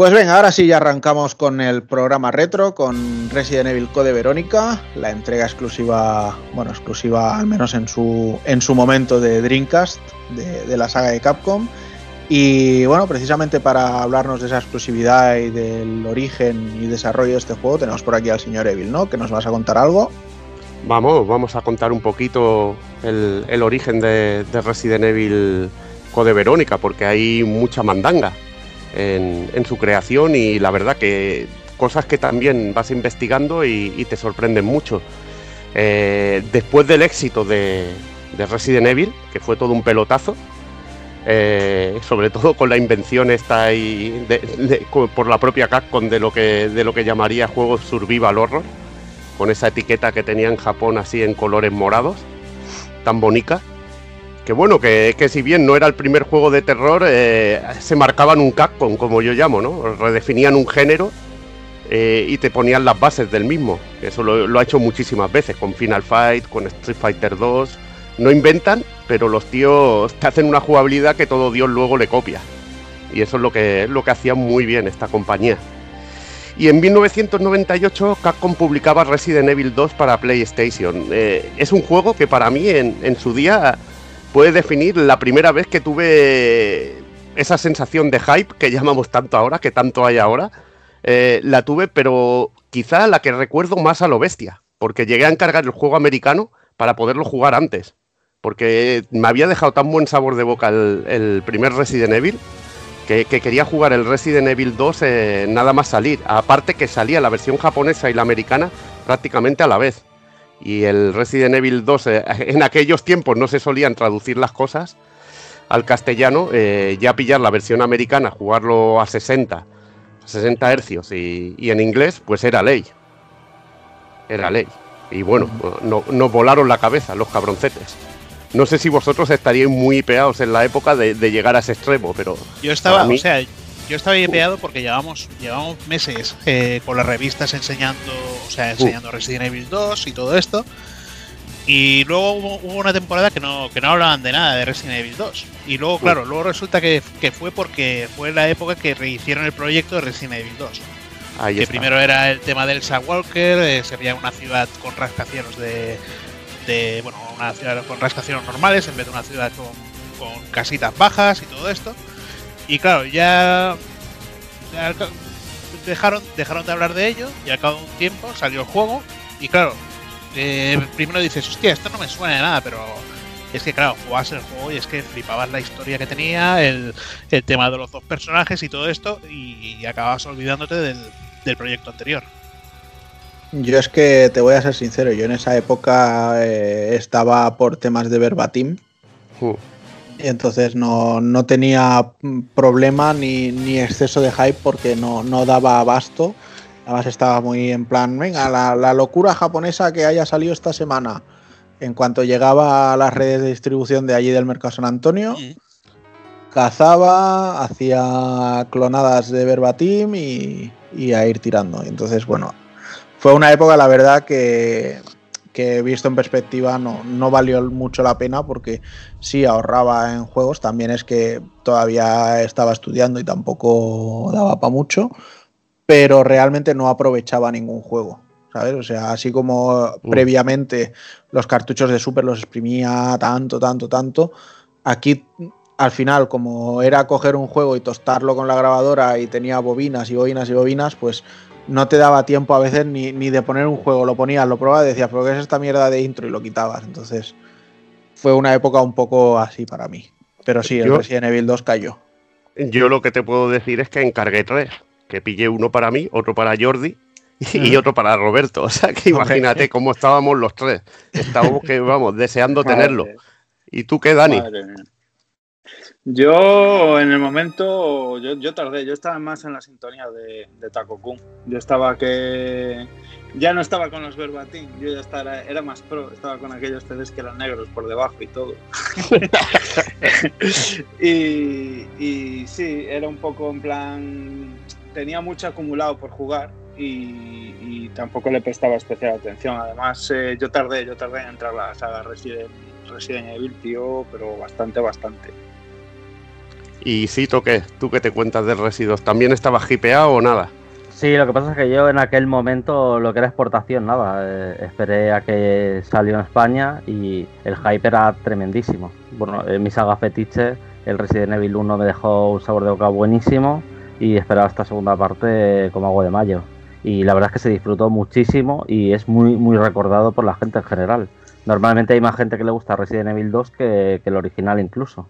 Pues venga, ahora sí ya arrancamos con el programa retro, con Resident Evil Code Verónica, la entrega exclusiva, bueno, exclusiva al menos en su, en su momento de Dreamcast, de, la saga de Capcom. Y bueno, precisamente para hablarnos de esa exclusividad y del origen y desarrollo de este juego, tenemos por aquí al señor Evil, ¿no? Que nos vas a contar algo. Vamos, vamos a contar un poquito el, el origen de, de Resident Evil Code Verónica, porque hay mucha mandanga en, su creación y la verdad que cosas que también vas investigando y, y te sorprenden mucho. Eh, después del éxito de, de, Resident Evil, que fue todo un pelotazo, eh, sobre todo con la invención esta de, de, por la propia Capcom de lo que de lo que llamaría juegos survival horror, con esa etiqueta que tenía en Japón así en colores morados, tan bonita que bueno, que, que, si bien no era el primer juego de terror, eh, se marcaban un Capcom, como yo llamo, ¿no? Redefinían un género eh, y te ponían las bases del mismo. Eso lo, ha hecho muchísimas veces, con Final Fight, con Street Fighter 2. No inventan, pero los tíos te hacen una jugabilidad que todo Dios luego le copia. Y eso es lo que, lo que hacía muy bien esta compañía. Y en 1998 Capcom publicaba Resident Evil 2 para PlayStation. Eh, es un juego que para mí en, en su día puede definir la primera vez que tuve esa sensación de hype que llamamos tanto ahora, que tanto hay ahora. Eh, la tuve, pero quizá la que recuerdo más a lo bestia, porque llegué a encargar el juego americano para poderlo jugar antes, porque me había dejado tan buen sabor de boca el, primer Resident Evil. Que, que, quería jugar el Resident Evil 2 eh, nada más salir. Aparte que salía la versión japonesa y la americana prácticamente a la vez y el Resident Evil 2 eh, en aquellos tiempos no se solían traducir las cosas al castellano, eh, ya pillar la versión americana, jugarlo a 60, a 60 hercios y, y, en inglés, pues era ley. Era ley. Y bueno, no, nos volaron la cabeza los cabroncetes. No sé si vosotros estaríais muy peados en la época de, de llegar a ese extremo, pero. Yo estaba, mí... o sea, yo estaba peado porque llevamos, llevamos meses eh, con las revistas enseñando, o sea, enseñando uh. Resident Evil 2 y todo esto. Y luego hubo, hubo, una temporada que no, que no hablaban de nada de Resident Evil 2. Y luego, claro, uh. luego resulta que, que, fue porque fue la época que rehicieron el proyecto de Resident Evil 2. Ahí que está. primero era el tema del Walker, eh, se veía una ciudad con rascacielos de, de, Bueno, una ciudad con rascacielos normales en vez de una ciudad con, con casitas bajas y todo esto. Y claro, ya, dejaron, dejaron de hablar de ello y al cabo de un tiempo salió el juego y claro, eh, primero dices, hostia, esto no me suena de nada, pero es que claro, jugabas el juego y es que flipabas la historia que tenía, el, el tema de los dos personajes y todo esto y, y acababas olvidándote del, del, proyecto anterior. Yo es que te voy a ser sincero, yo en esa época eh, estaba por temas de verbatim. Uh y entonces no, no, tenía problema ni, ni, exceso de hype porque no, no, daba abasto. Además estaba muy en plan, venga, la, la, locura japonesa que haya salido esta semana. En cuanto llegaba a las redes de distribución de allí del Mercado San Antonio, sí. cazaba, hacía clonadas de verbatim y, y a ir tirando. Entonces, bueno, fue una época, la verdad, que que visto en perspectiva no, no, valió mucho la pena porque sí ahorraba en juegos, también es que todavía estaba estudiando y tampoco daba para mucho, pero realmente no aprovechaba ningún juego. ¿sabes? O sea, así como uh. previamente los cartuchos de Super los exprimía tanto, tanto, tanto, aquí al final, como era coger un juego y tostarlo con la grabadora y tenía bobinas y bobinas y bobinas, pues no te daba tiempo a veces ni, ni, de poner un juego, lo ponías, lo probabas decías, pero ¿qué es esta mierda de intro? y lo quitabas. Entonces fue una época un poco así para mí. Pero sí, el yo, Resident Evil 2 cayó. Yo lo que te puedo decir es que encargué tres, que pillé uno para mí, otro para Jordi y, otro para Roberto. O sea que imagínate cómo estábamos los tres. Estábamos que, vamos, deseando tenerlo. ¿Y tú qué, Dani? Yo en el momento, yo, tardé, yo estaba más en la sintonía de, de Taco Kun. Yo estaba que ya no estaba con los verbatim, yo ya estaba, era más pro, estaba con aquellos CDs que eran negros por debajo y todo. y, y, sí, era un poco en plan, tenía mucho acumulado por jugar y, y tampoco le prestaba especial atención. Además, eh, yo tardé, yo tardé en entrar a la saga Resident, Resident Evil, tío, pero bastante, bastante. Y sí, ¿qué? ¿Tú qué te cuentas de Residos? ¿También estabas hipeado o nada? Sí, lo que pasa es que yo en aquel momento lo que era exportación, nada. eh, esperé a que salió en España y el hype era tremendísimo. Bueno, en mi saga fetiche, el Resident Evil 1 me dejó un sabor de boca buenísimo y esperaba esta segunda parte como agua de mayo. Y la verdad es que se disfrutó muchísimo y es muy, muy recordado por la gente en general. Normalmente hay más gente que le gusta Resident Evil 2 que, que el original incluso.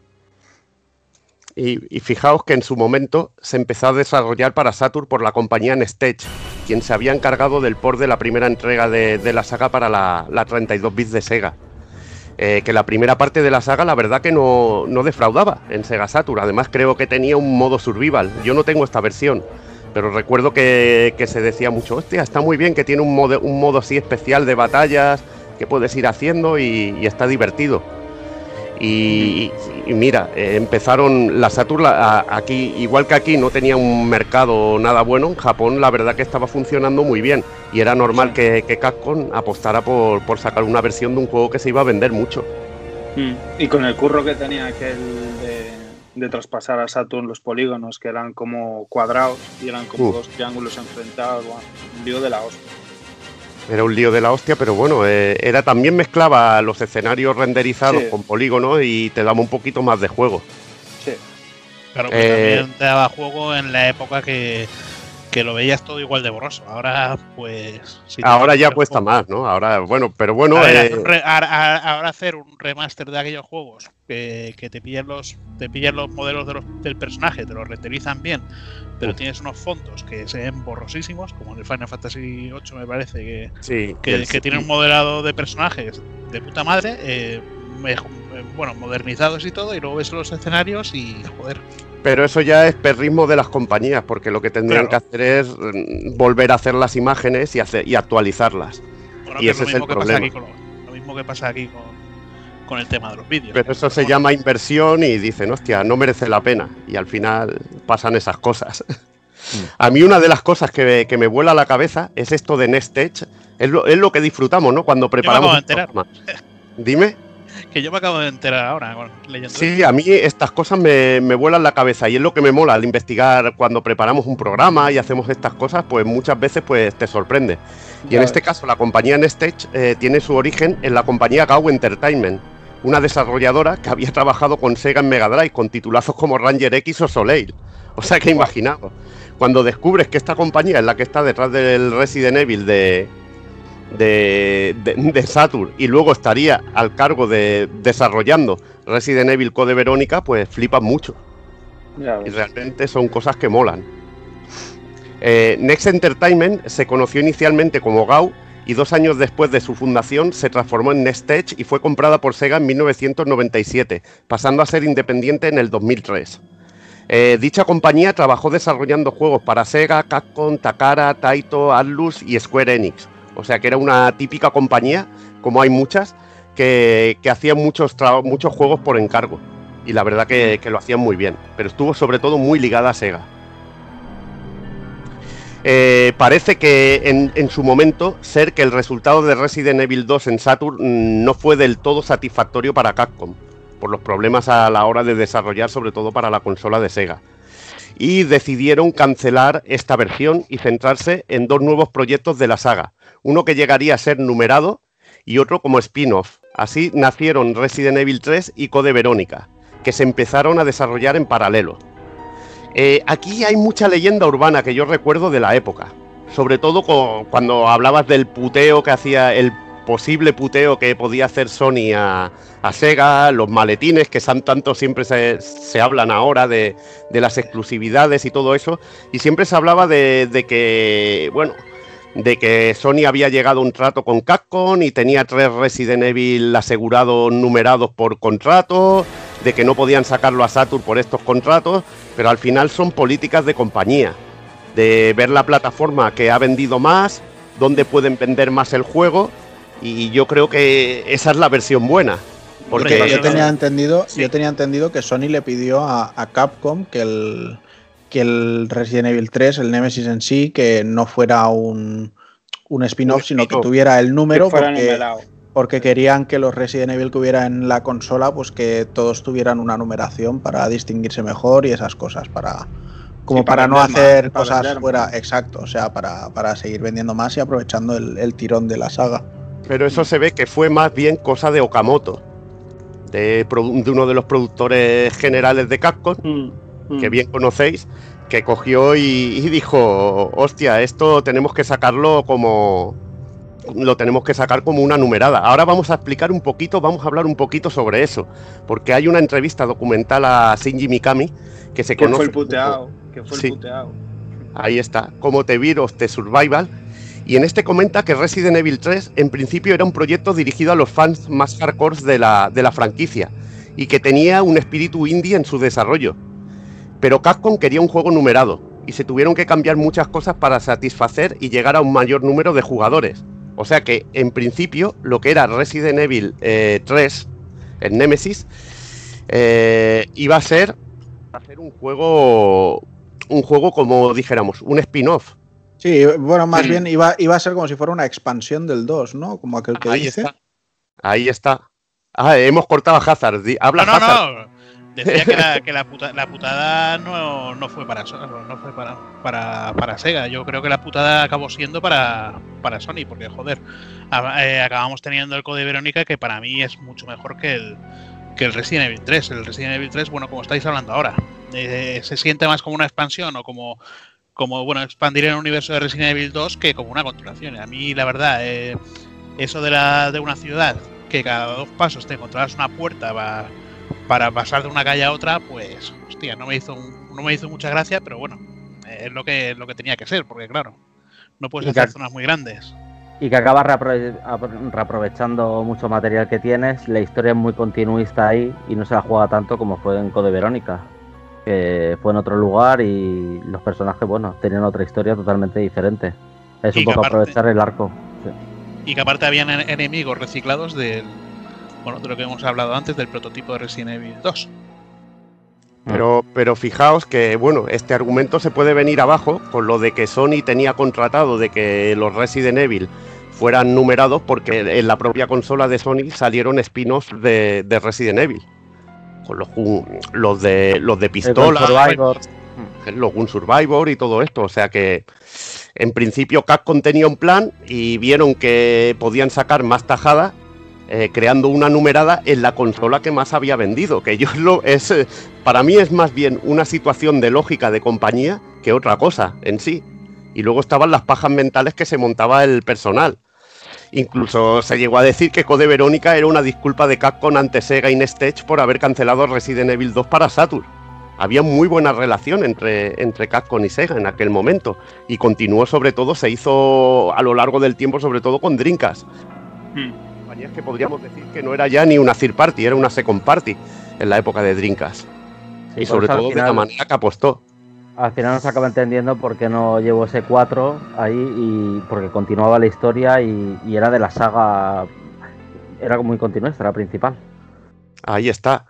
Y, fijaos que en su momento se empezó a desarrollar para Saturn por la compañía Nestech, quien se había encargado del port de la primera entrega de, de la saga para la, la 32 bits de Sega. Eh, que la primera parte de la saga, la verdad que no, no defraudaba en Sega Saturn. Además, creo que tenía un modo survival. Yo no tengo esta versión, pero recuerdo que, que se decía mucho: hostia, está muy bien que tiene un modo, un modo así especial de batallas que puedes ir haciendo y está divertido. Y, y mira, eh, empezaron la Saturn a- aquí, igual que aquí no tenía un mercado nada bueno, en Japón la verdad que estaba funcionando muy bien y era normal que, que Capcom apostara por, por sacar una versión de un juego que se iba a vender mucho. Mm. Y con el curro que tenía aquel de, de traspasar a Saturn los polígonos, que eran como cuadrados y eran como Uh. dos triángulos enfrentados, bueno, un lío de la hostia. Era un lío de la hostia, pero bueno, eh, era también mezclaba los escenarios renderizados Sí. con polígonos y te daba un poquito más de juego. Sí. Claro, que Eh, también te daba juego en la época que, que lo veías todo igual de borroso. Ahora, pues. si Ahora ya cuesta juego- más, ¿no? Ahora, bueno, pero bueno, ver, eh, hacer un re- a- a- ahora hacer un remaster de aquellos juegos que, que te pillen los te pillen los modelos de los- del personaje, te los renderizan bien, pero tienes unos fondos que se ven borrosísimos, como en el Final Fantasy VIII me parece que, sí, que, el- que tiene un modelado de personajes de puta madre, eh, eh, bueno, modernizados y todo, y luego ves los escenarios y joder. Pero eso ya es perrismo de las compañías, porque lo que tendrían Claro. que hacer es mm, volver a hacer las imágenes y, hacer, y actualizarlas. Bueno, Y ese es el mismo que pasa aquí problema. con lo, lo mismo que pasa aquí con, con el tema de los vídeos. Pero eso se Bueno, llama inversión y dicen, hostia, no merece la pena. Y al final pasan esas cosas. A mí una de las cosas que, que me vuela la cabeza es esto de Nestech. Es lo, es lo que disfrutamos, ¿no? Cuando preparamos... acabo de enterar. Dime. Que yo me acabo de enterar ahora leyendo. Sí, a mí estas cosas me, me vuelan la cabeza y es lo que me mola al investigar cuando preparamos un programa y hacemos estas cosas, pues muchas veces pues te sorprende. Y Ya en este caso la compañía Nestech eh, tiene su origen en la compañía Gao Entertainment, una desarrolladora que había trabajado con Sega en Mega Drive con titulazos como Ranger X o Soleil. O sea que imaginaos, cuando descubres que esta compañía es la que está detrás del Resident Evil de, de, de- de Saturn y luego estaría al cargo de desarrollando Resident Evil Code Verónica, pues flipas mucho. Y realmente son cosas que molan. Eh, Next Entertainment se conoció inicialmente como GAU y dos años después de su fundación se transformó en Nestech y fue comprada por Sega en 1997, pasando a ser independiente en el 2003. Eh, dicha compañía trabajó desarrollando juegos para Sega, Capcom, Takara, Taito, Atlus y Square Enix. O sea que era una típica compañía, como hay muchas, que, hacían muchos, muchos juegos por encargo. Y la verdad que, que lo hacían muy bien. Pero estuvo sobre todo muy ligada a Sega. Eh, parece que en, en su momento ser que el resultado de Resident Evil 2 en Saturn mm, no fue del todo satisfactorio para Capcom, por los problemas a la hora de desarrollar, sobre todo para la consola de Sega. Y decidieron cancelar esta versión y centrarse en dos nuevos proyectos de la saga, uno que llegaría a ser numerado y otro como spin-off. Así nacieron Resident Evil 3 y Code Verónica, que se empezaron a desarrollar en paralelo. Eh, aquí hay mucha leyenda urbana que yo recuerdo de la época. Sobre todo cuando hablabas del puteo que hacía, el posible puteo que podía hacer Sony a, Sega, los maletines que son tanto siempre se, se hablan ahora de, de las exclusividades y todo eso. Y siempre se hablaba de, de que, bueno, de que Sony había llegado un trato con Capcom y tenía tres Resident Evil asegurados numerados por contrato, de que no podían sacarlo a Saturn por estos contratos, pero al final son políticas de compañía, de ver la plataforma que ha vendido más, dónde pueden vender más el juego, y yo creo que esa es la versión buena. Porque yo tenía entendido, sí. yo tenía entendido que Sony le pidió a, a Capcom que el que el Resident Evil 3, el Nemesis en sí, que no fuera un, un spin-off, sino que tuviera el número, porque, porque querían que los Resident Evil que hubiera en la consola, pues que todos tuvieran una numeración para distinguirse mejor y esas cosas, para como Sí, para, para no más, hacer para cosas fuera, exacto, o sea, para, para seguir vendiendo más y aprovechando el, el tirón de la saga. Pero eso se ve que fue más bien cosa de Okamoto, de, de uno de los productores generales de Capcom, Mm, mm. que bien conocéis, que cogió y, y dijo, hostia, esto tenemos que sacarlo como... Lo tenemos que sacar como una numerada. Ahora vamos a explicar un poquito, vamos a hablar un poquito sobre eso, porque hay una entrevista documental a Shinji Mikami que se Que conoce. fue el puteado. Que fue Sí. puteado. Ahí está, como Beer of the Survival. Y en este comenta que Resident Evil 3 en principio era un proyecto dirigido a los fans más hardcore de la, de la franquicia y que tenía un espíritu indie en su desarrollo. Pero Capcom quería un juego numerado y se tuvieron que cambiar muchas cosas para satisfacer y llegar a un mayor número de jugadores. O sea que en principio lo que era Resident Evil eh, 3, el Nemesis, eh, iba a ser, a un juego un juego como dijéramos, un spin-off. Sí, bueno, más bien iba, iba a ser como si fuera una expansión del 2, ¿no? Como aquel que Ahí dice. está. Ahí está. Ah, hemos cortado a Hazard. Habla No, no, Hazard. no. Decía que, la, que la, puta- la putada no, no fue para no fue para, para, para Sega. Yo creo que la putada acabó siendo para, para Sony, porque joder, a- eh, acabamos teniendo el Code Verónica que para mí es mucho mejor que el, que el Resident Evil 3. El Resident Evil 3, bueno, como estáis hablando ahora, eh, se siente más como una expansión o como, como bueno, expandir el universo de Resident Evil 2 que como una continuación. A mí, la verdad, eh, eso de, la, de una ciudad que cada dos pasos te encontrarás una puerta va- para pasar de una calle a otra, pues, hostia, no me hizo, un- no me hizo mucha gracia, pero bueno, es lo que, lo que tenía que ser, porque claro, no puedes hacer zonas muy grandes. Y que acabas reapro- apro- reaprovechando mucho material que tienes. La historia es muy continuista ahí y no se la juega tanto como fue en Code Verónica. Que fue en otro lugar y los personajes, bueno, tenían otra historia totalmente diferente. Es Y un poco aparte- aprovechar el arco. Y que aparte habían en- enemigos reciclados del, bueno, de lo que hemos hablado antes, del prototipo de Resident Evil 2. Pero, pero fijaos que, bueno, este argumento se puede venir abajo con lo de que Sony tenía contratado de que los Resident Evil fueran numerados porque en la propia consola de Sony salieron spin-offs de, de Resident Evil. Con los, los de los de pistola, Survivor. los Gun Survivor y todo esto. O sea que en principio Capcom tenía un plan y vieron que podían sacar más tajada eh, creando una numerada en la consola que más había vendido. Que yo lo es eh, para mí es más bien una situación de lógica de compañía que otra cosa en sí. Y luego estaban las pajas mentales que se montaba el personal. Incluso se llegó a decir que Code Verónica era una disculpa de Capcom ante Sega y Nestech por haber cancelado Resident Evil 2 para Saturn. Había muy buena relación entre, entre Capcom y Sega en aquel momento. Y continuó sobre todo, se hizo a lo largo del tiempo, sobre todo con Dreamcast. Mm. Compañías que podríamos decir que no era ya ni una third party, era una second party en la época de. Sí, y sobre todo de la manera que apostó. Al final no se acaba entendiendo por qué no llevo ese 4 ahí y porque continuaba la historia y, era de la saga. Era muy continuista, era principal. Ahí está.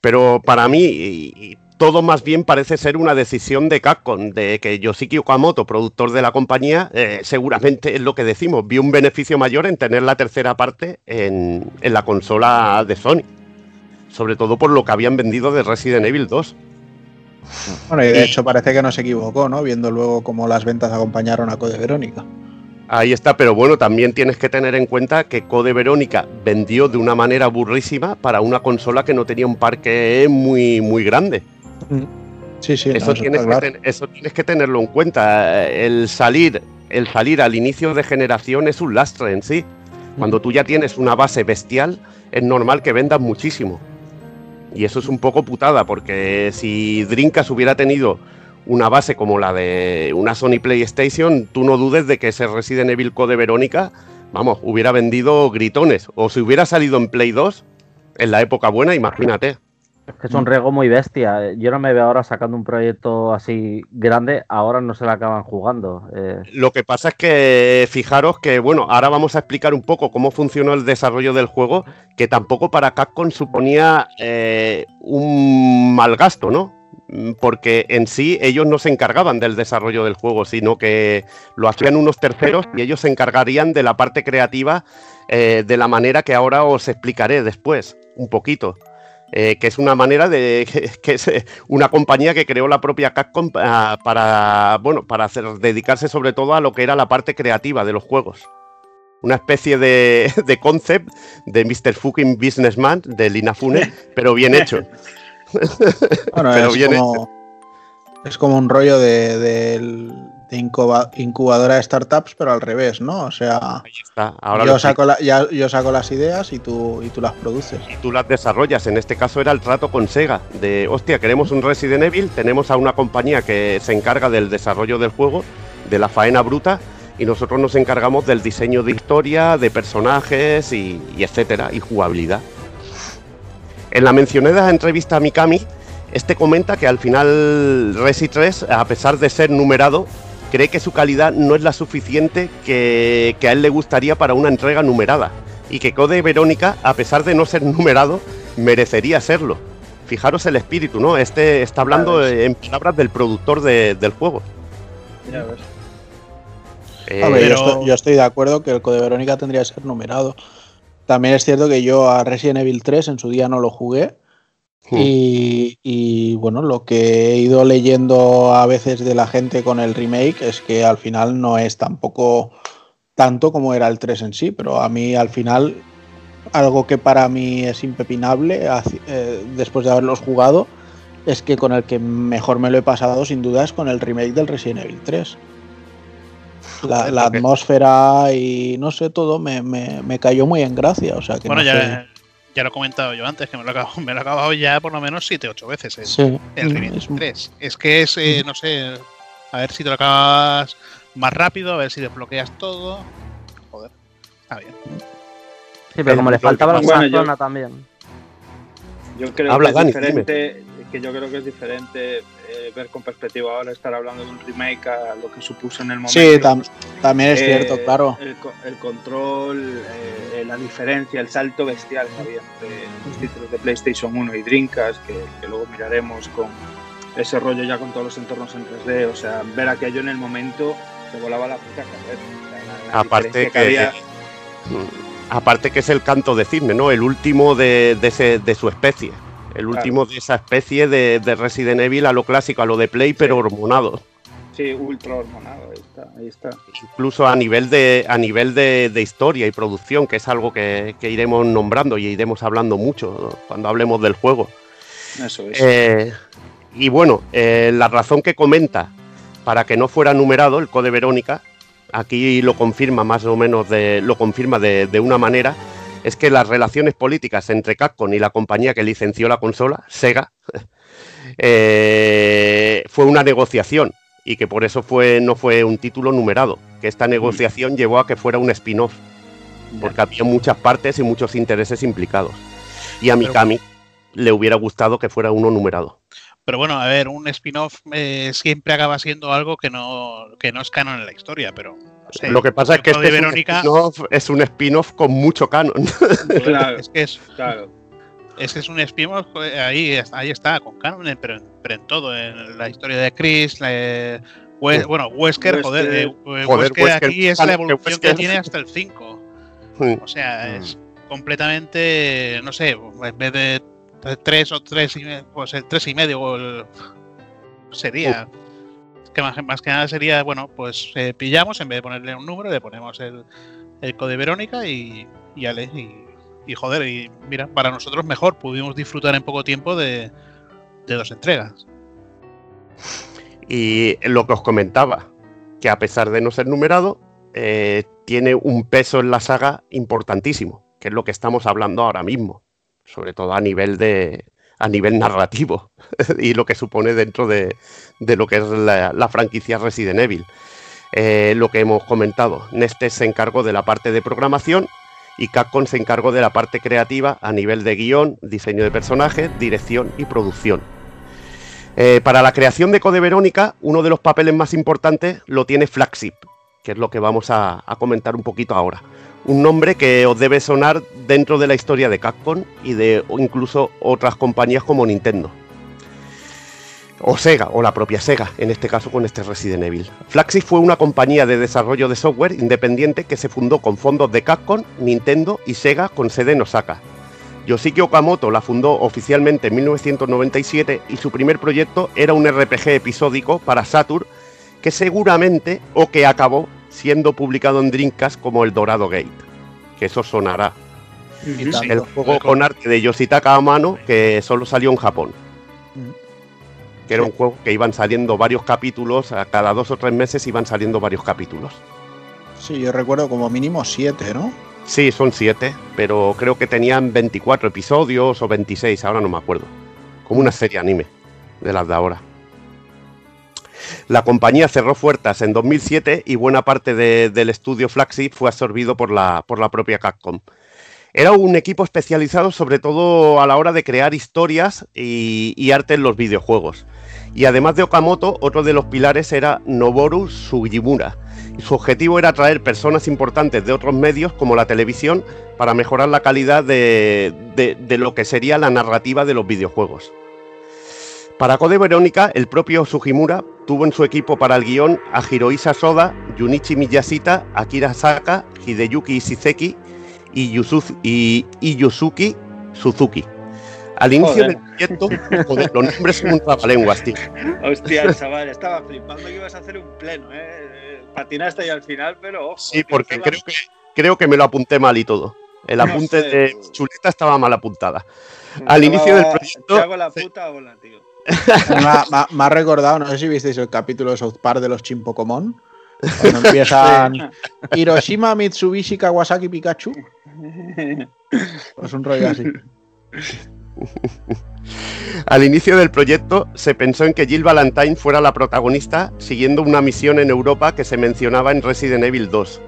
Pero para mí, y- todo más bien parece ser una decisión de Capcom, de que Yoshiki Okamoto, productor de la compañía, eh, seguramente es lo que decimos, vio un beneficio mayor en tener la tercera parte en la consola de Sony. Sobre todo por lo que habían vendido de Resident Evil 2. Bueno, y de Y- hecho parece que no se equivocó, ¿no? Viendo luego cómo las ventas acompañaron a Code Verónica. Ahí está, pero bueno, también tienes que tener en cuenta que Code Verónica vendió de una manera burrísima para una consola que no tenía un parque muy, muy grande. Sí, sí, no, eso, eso tienes que eso tienes que tenerlo en cuenta. El salir, el salir al inicio de generación es un lastre en sí. Cuando tú ya tienes una base bestial, es normal que vendas muchísimo. Y eso es un poco putada, porque si Dreamcast hubiera tenido una base como la de una Sony PlayStation, tú no dudes de que ese Resident Evil Code Verónica, vamos, hubiera vendido gritones. O si hubiera salido en Play 2, en la época buena, imagínate. Es que es un riesgo muy bestia. Yo no me veo ahora sacando un proyecto así grande, ahora no se la acaban jugando. Eh, Lo que pasa es que fijaros que, bueno, ahora vamos a explicar un poco cómo funcionó el desarrollo del juego, que tampoco para Capcom suponía eh, un mal gasto, ¿no? porque en sí ellos no se encargaban del desarrollo del juego, sino que lo hacían unos terceros y ellos se encargarían de la parte creativa eh, de la manera que ahora os explicaré después, un poquito. Eh, que es una manera de que, es eh, una compañía que creó la propia Capcom ah, para bueno para hacer, dedicarse sobre todo a lo que era la parte creativa de los juegos una especie de, de concept de Mr. Fucking Businessman de Lina Fune pero bien hecho Bueno, Pero es, viene- como, es como un rollo de, del- de incuba- incubadora de startups, pero al revés, ¿no? O sea, Ahí está. Ahora yo saco, la- ya- yo saco las ideas y tú, y tú las produces. y tú las desarrollas. En este caso era el trato con Sega. De, hostia, queremos un Resident Evil, tenemos a una compañía que se encarga del desarrollo del juego, de la faena bruta, y nosotros nos encargamos del diseño de historia, de personajes y, y etcétera, y jugabilidad. En la mencionada entrevista a Mikami, este comenta que al final Resi 3, a pesar de ser numerado, cree que su calidad no es la suficiente que, que a él le gustaría para una entrega numerada y que Code Verónica, a pesar de no ser numerado, merecería serlo. Fijaros el espíritu, ¿no? Este está hablando eh, en palabras del productor de- del juego. Ya ves. Eh, A ver, yo, pero- estoy, yo estoy de acuerdo que el Code Verónica tendría que ser numerado. También es cierto que yo a Resident Evil 3 en su día no lo jugué. Hmm. Y, y, bueno, lo que he ido leyendo a veces de la gente con el remake es que al final no es tampoco tanto como era el 3 en sí, pero a mí al final algo que para mí es impepinable eh, después de haberlos jugado es que con el que mejor me lo he pasado sin duda es con el remake del Resident Evil 3. La, atmósfera y no sé, todo me, me- me cayó muy en gracia. O sea que Bueno, no sé. Ya, lo he comentado yo antes, que me lo he acabado, me lo he acabado ya por lo menos 7-8 veces. El, Sí, el es- Evil 3. Es que es, eh, no sé, a ver si te lo acabas más rápido, a ver si desbloqueas todo. Joder, está bien. Sí, pero como le faltaba alguna Bueno, yo- zona también. Yo creo Habla, que es Dani, diferente, que yo creo que es diferente eh, ver con perspectiva ahora estar hablando de un remake a lo que supuso en el momento. Sí, tam- también es Eh, cierto, claro. El, co- el control, eh, la diferencia, el salto bestial que había entre los títulos de PlayStation 1 y Dreamcast, que, que luego miraremos con ese rollo ya con todos los entornos en 3D. O sea, ver aquello en el momento te volaba la puta cabeza. O sea, aparte que, había- aparte que es el canto de cisne, ¿no? El último de, de ese- de su especie. El último de esa especie de, de Resident Evil a lo clásico, a lo de Play, pero hormonado. Sí, ultra hormonado, ahí está, ahí está. incluso a nivel de a nivel de, de historia y producción, que es algo que, que iremos nombrando y iremos hablando mucho cuando hablemos del juego. Eso es. Eh, y bueno, eh, la razón que comenta para que no fuera numerado el Code Verónica, aquí lo confirma más o menos de, lo confirma de, de una manera, es que las relaciones políticas entre Capcom y la compañía que licenció la consola, Sega, eh, fue una negociación y que por eso fue, no fue un título numerado, que esta negociación llevó a que fuera un spin-off, porque había muchas partes y muchos intereses implicados. Y a Mikami le hubiera gustado que fuera uno numerado. Pero bueno, a ver, un spin-off eh, siempre acaba siendo algo que no, que no es canon en la historia, pero Lo que pasa es que este de es un Verónica spin-off es un spin-off con mucho canon. Claro, es que es, claro. es que es un spin-off, eh, ahí, ahí está, con canon, pero, en- pero en todo, en la historia de Chris, la, eh, We- Sí. bueno, Wesker, Wesker. joder, eh, Joder, Wesker Wesker, aquí es la evolución que tiene hasta el 5. Mm. O sea, Mm. es completamente, no sé, en vez de 3 o 3 y pues el 3 y medio o el- sería. Que más, que nada sería, bueno, pues eh, pillamos, en vez de ponerle un número, le ponemos el, el code Verónica y, y ale, y, y joder, y mira, para nosotros mejor, pudimos disfrutar en poco tiempo de, de dos entregas. Y lo que os comentaba, que a pesar de no ser numerado, eh, tiene un peso en la saga importantísimo, que es lo que estamos hablando ahora mismo, sobre todo a nivel de a nivel narrativo y lo que supone dentro de, de lo que es la, franquicia Resident Evil. Eh, lo que hemos comentado, Nestes se encargó de la parte de programación y Capcom se encargó de la parte creativa a nivel de guion, diseño de personajes, dirección y producción. Eh, para la creación de Code Verónica, uno de los papeles más importantes lo tiene Flagship, que es lo que vamos a comentar un poquito ahora. Un nombre que os debe sonar dentro de la historia de Capcom y de incluso otras compañías como Nintendo. o Sega, o la propia Sega, en este caso con este Resident Evil. Flaxis fue una compañía de desarrollo de software independiente que se fundó con fondos de Capcom, Nintendo y Sega con sede en Osaka. Yoshiki Okamoto la fundó oficialmente en 1997 y su primer proyecto era un RPG episódico para Saturn que seguramente o que acabó siendo publicado en Dreamcast como el Dorado Gate, que eso sonará. el juego con arte de Yoshitaka Amano que solo salió en Japón. Que era un juego que iban saliendo varios capítulos, a cada dos o tres meses iban saliendo varios capítulos. Sí, yo recuerdo como mínimo siete, ¿no? Sí, son siete, pero creo que tenían 24 episodios o 26, ahora no me acuerdo. Como una serie anime de las de ahora. La compañía cerró fuerzas en 2007 y buena parte del estudio Flagship fue absorbido por la, por la propia Capcom. Era un equipo especializado sobre todo a la hora de crear historias y, y arte en los videojuegos. Y además de Okamoto, otro de los pilares era Noboru Sugimura, su objetivo era atraer personas importantes de otros medios como la televisión para mejorar la calidad de, lo que sería la narrativa de los videojuegos. Para Code Verónica, el propio Sugimura tuvo en su equipo para el guion a Hiroisa Soda, Junichi Miyashita, Akira Saka, Hideyuki Ishizeki y, y Yusuki Suzuki. Al inicio del proyecto, los nombres son un trabalenguas, tío. Hostia, chaval, estaba flipando que ibas a hacer un pleno, ¿eh? Patinaste ahí al final, pero Sí, porque creo que, creo que me lo apunté mal y todo. El apunte de Chuleta estaba mal apuntada. Al inicio del proyecto. Te hago la puta ola, tío. Me, ha, recordado, no sé si visteis el capítulo de South Park de los Chimpocomón. Cuando empiezan Hiroshima, Mitsubishi, Kawasaki, Pikachu. Pues un rollo así. Al inicio del proyecto se pensó en que Jill Valentine fuera la protagonista siguiendo una misión en Europa que se mencionaba en Resident Evil 2.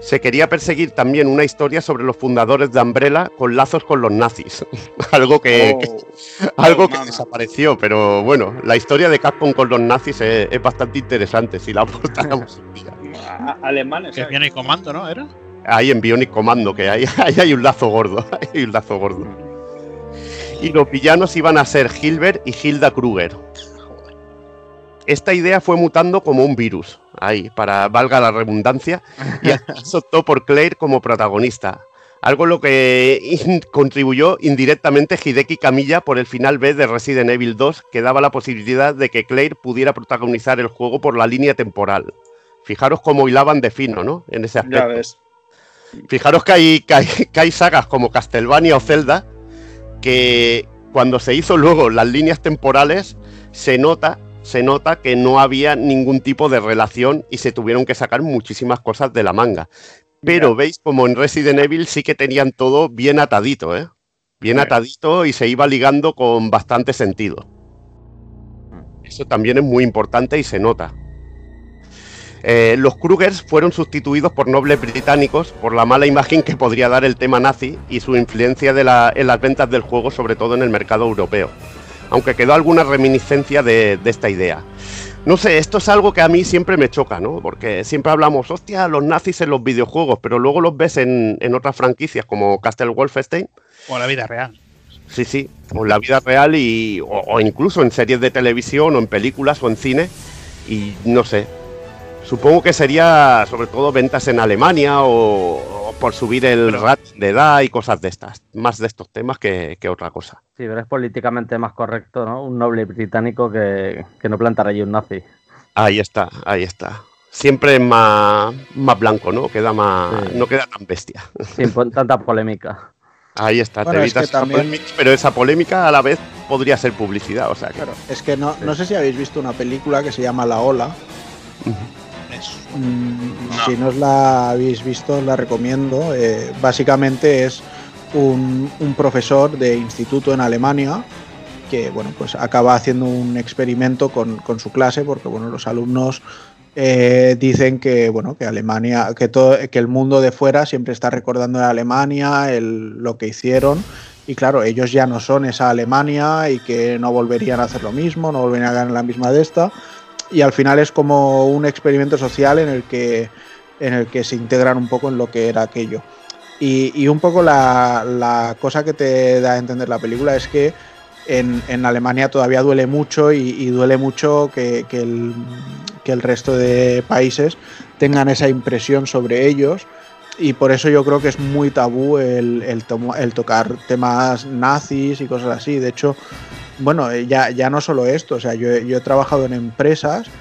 Se quería perseguir también una historia sobre los fundadores de Umbrella con lazos con los nazis. algo que, oh. algo que desapareció, pero bueno, la historia de Capcom con los nazis es, bastante interesante si la aportáramos. Alemanes. Que Bionic Comando, ¿no? ¿Era? Ahí en Bionic Comando, que hay, ahí hay un lazo gordo. Hay un lazo gordo y los villanos iban a ser Hilbert y Hilda Kruger. Esta idea fue mutando como un virus, ahí, para valga la redundancia, y optó por Claire como protagonista. Algo lo que contribuyó indirectamente Hideki Camilla por el final B de Resident Evil 2, que daba la posibilidad de que Claire pudiera protagonizar el juego por la línea temporal. Fijaros cómo hilaban de fino, ¿no? En ese aspecto. Ya ves. Fijaros que hay, que hay sagas como Castlevania o Zelda que cuando se hizo luego las líneas temporales se nota se nota que no había ningún tipo de relación y se tuvieron que sacar muchísimas cosas de la manga. Pero veis como en Resident Evil sí que tenían todo bien atadito, ¿eh? Bien atadito y se iba ligando con bastante sentido. Eso también es muy importante y se nota. Eh, los Krugers fueron sustituidos por nobles británicos por la mala imagen que podría dar el tema nazi y su influencia en las ventas del juego, sobre todo en el mercado europeo. Aunque quedó alguna reminiscencia de, esta idea. No sé, esto es algo que a mí siempre me choca, ¿no? Porque siempre hablamos, hostia, los nazis en los videojuegos, pero luego los ves en, otras franquicias como Castle Wolfenstein. O la vida real. Sí, sí, o la vida real y, o incluso en series de televisión o en películas o en cine. Y no sé, Supongo que sería sobre todo ventas en Alemania o, por subir el rat de edad y cosas de estas, más de estos temas que, otra cosa. Sí, pero es políticamente más correcto, ¿no? Un noble británico que, no plantar allí un nazi. Ahí está, ahí está. Siempre es más, más blanco, ¿no? Queda más, no queda tan bestia. Sin tanta polémica. Ahí está, te evitas pero esa polémica a la vez podría ser publicidad, o sea, claro. Es que no, no sé si habéis visto una película que se llama La Ola. Mm, si no os la habéis visto, la recomiendo. Eh, básicamente es un, profesor de instituto en Alemania que bueno, pues acaba haciendo un experimento con, su clase porque bueno, los alumnos eh, dicen que bueno, que Alemania, que todo, que el mundo de fuera siempre está recordando a Alemania, lo que hicieron. Y claro, ellos ya no son esa Alemania y que no volverían a hacer lo mismo, no volverían a ganar la misma de esta y al final es como un experimento social en el que, en el que se integran un poco en lo que era aquello. Y, un poco la, cosa que te da a entender la película es que en, en Alemania todavía duele mucho y, y duele mucho que, que el, que el resto de países tengan esa impresión sobre ellos y por eso yo creo que es muy tabú el, el, tomo- el tocar temas nazis y cosas así. De hecho, bueno, eh, ya, ya no solo esto, o sea, yo, he- yo he trabajado en empresas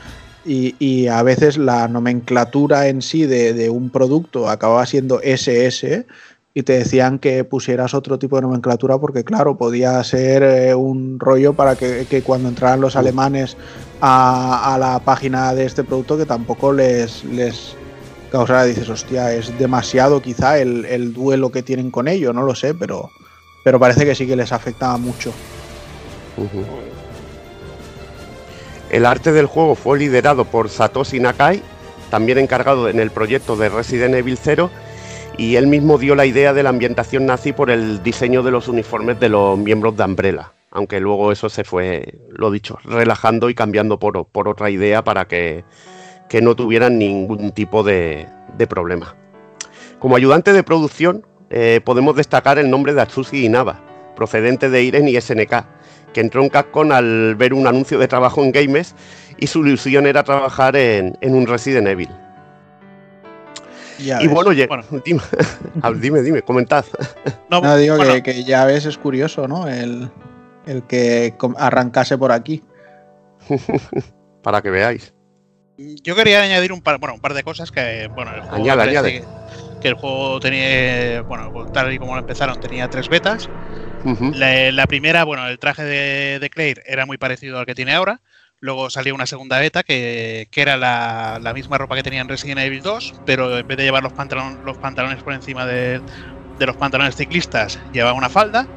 y, y a veces la nomenclatura en sí de, de un producto acababa siendo SS y te decían que pusieras otro tipo de nomenclatura porque, claro, podía ser eh, un rollo para que, que cuando entraran los alemanes a, a la página de este producto que tampoco les, les causara, dices, hostia, es demasiado quizá el, el duelo que tienen con ello, no lo sé, pero, pero parece que sí que les afectaba mucho. Ujú. El arte del juego fue liderado por Satoshi Nakai, también encargado en el proyecto de Resident Evil 0, y él mismo dio la idea de la ambientación nazi por el diseño de los uniformes de los miembros de Umbrella, aunque luego eso se fue, lo dicho, relajando y cambiando por, por otra idea para que, que no tuvieran ningún tipo de, de problema. Como ayudante de producción eh, podemos destacar el nombre de Atsushi Inaba, procedente de Iren y SNK, que entró en Capcom al ver un anuncio de trabajo en Games y su ilusión era trabajar en, en un Resident Evil. Ya y ves. bueno, oye, Bueno. dime, dime, dime, comentad. No, No, digo bueno, que, que ya ves, es curioso, ¿no? El, el que arrancase por aquí. Para que veáis. Yo quería añadir un par, bueno, un par de cosas que, bueno, el juego Añade, añade. Que, que el juego tenía, bueno, tal y como lo empezaron, tenía tres betas. La primera, bueno, el traje de, de Claire era muy parecido al que tiene ahora. Luego salió una segunda beta que, que era la, la misma ropa que tenía en Resident Evil 2, pero en vez de llevar los, pantalon- los pantalones por encima de, de los pantalones ciclistas, llevaba una falda.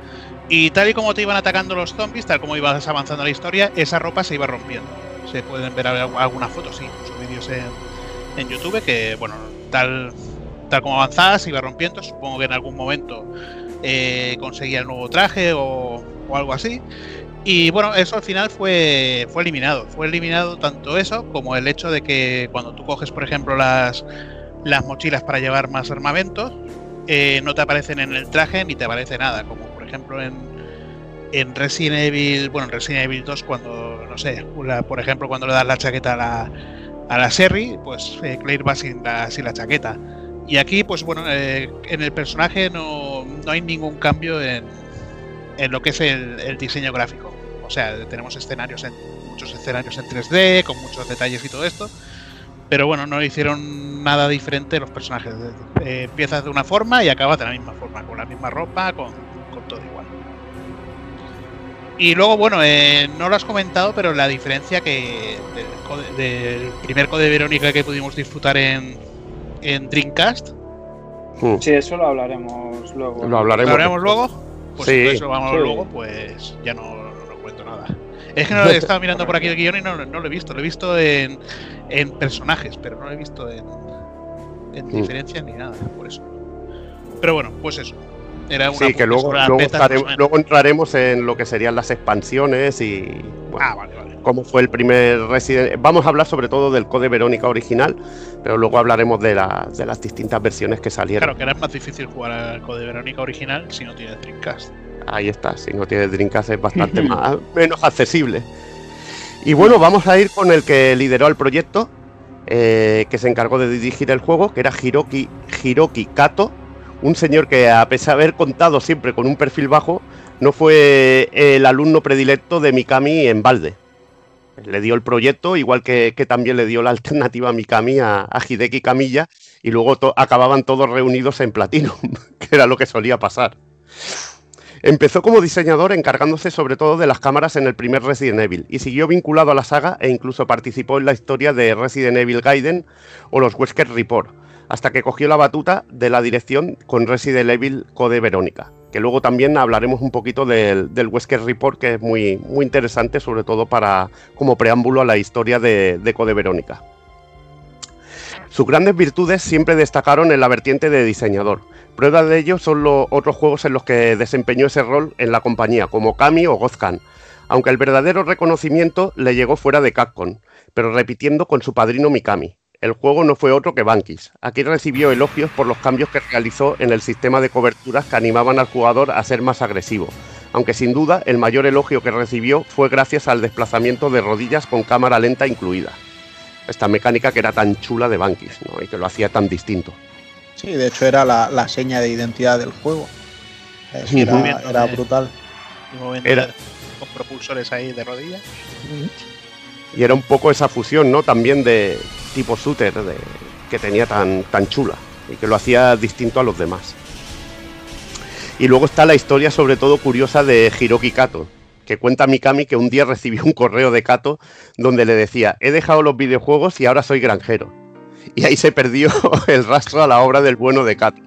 Y tal y como te iban atacando los zombies, tal como ibas avanzando la historia, esa ropa se iba rompiendo. Se pueden ver al- algunas fotos, incluso vídeos en, en YouTube que, bueno, tal, tal como avanzabas, se iba rompiendo. Supongo que en algún momento eh, conseguía el nuevo traje o, o algo así. Y bueno, eso al final fue, fue eliminado. Fue eliminado tanto eso como el hecho de que cuando tú coges, por ejemplo, las, las mochilas para llevar más armamentos, eh, no te aparecen en el traje ni te aparece nada. Como por ejemplo en, en Resident Evil, bueno, en Resident Evil 2, cuando, no sé, por ejemplo, cuando le das la chaqueta a la, a la Sherry, pues eh, Claire va sin la, sin la chaqueta. Y aquí, pues bueno, eh, en el personaje no, no hay ningún cambio en, en lo que es el, diseño gráfico. O sea, tenemos escenarios en muchos escenarios en 3D, con muchos detalles y todo esto. Pero bueno, no hicieron nada diferente los personajes. Eh, empiezas de una forma y acabas de la misma forma, con la misma ropa, con. Y luego, bueno, eh, no lo has comentado, pero la diferencia que del, code- del primer code Verónica que pudimos disfrutar en, en Dreamcast, mm. Sí, eso lo hablaremos luego. Lo hablaremos. ¿lo haremos luego? Pues Sí. entonces lo vamos Sí. luego, pues ya no, no, no cuento nada. Es que no he estado mirando por aquí el guion y no, no lo he visto. Lo he visto en, en personajes, pero no lo he visto en, en Mm. diferencias ni nada, por eso. Pero bueno, pues eso. Era una Sí, que luego, luego, entraremos en lo que serían las expansiones y bueno, Ah, vale, vale. cómo fue el primer Resident Vamos a hablar sobre todo del Code Verónica original, pero luego hablaremos de, la- de las distintas versiones que salieron. Claro, que era más difícil jugar al Code Verónica original si no tienes Dreamcast. Ahí está, si no tienes Dreamcast es bastante más, menos accesible. Y bueno, vamos a ir con el que lideró el proyecto, eh, que se encargó de dirigir el juego, que era Hiroki, Hiroki Kato, un señor que a pesar de haber contado siempre con un perfil bajo, no fue el alumno predilecto de Mikami en Balde. Le dio el proyecto, igual que, también le dio la alternativa a Mikami a, Hideki Kamiya, y luego acababan todos reunidos en Platinum, que era lo que solía pasar. Empezó como diseñador encargándose sobre todo de las cámaras en el primer Resident Evil y siguió vinculado a la saga e incluso participó en la historia de Resident Evil Gaiden o los Wesker Report, hasta que cogió la batuta de la dirección con Resident Evil Code Verónica, que luego también hablaremos un poquito del, Wesker Report que es muy, muy interesante sobre todo para como preámbulo a la historia de, de Code Verónica. Sus grandes virtudes siempre destacaron en la vertiente de diseñador. Prueba de ello son los otros juegos en los que desempeñó ese rol en la compañía, como Kami o Gozkan, aunque el verdadero reconocimiento le llegó fuera de Capcom, pero repitiendo con su padrino Mikami. El juego no fue otro que Bankis. Aquí recibió elogios por los cambios que realizó en el sistema de coberturas que animaban al jugador a ser más agresivo, aunque sin duda el mayor elogio que recibió fue gracias al desplazamiento de rodillas con cámara lenta incluida. Esta mecánica que era tan chula de Bankis ¿no? y que lo hacía tan distinto. Sí, de hecho era la, la seña de identidad del juego. Sí, era, moviendo era de- brutal. Era- con propulsores ahí de rodillas. Y era un poco esa fusión, ¿no? También de tipo shooter de, que tenía tan, tan chula y que lo hacía distinto a los demás. Y luego está la historia, sobre todo curiosa, de Hiroki Kato, que cuenta Mikami que un día recibió un correo de Kato donde le decía: He dejado los videojuegos y ahora soy granjero. Y ahí se perdió el rastro a la obra del bueno de Kato.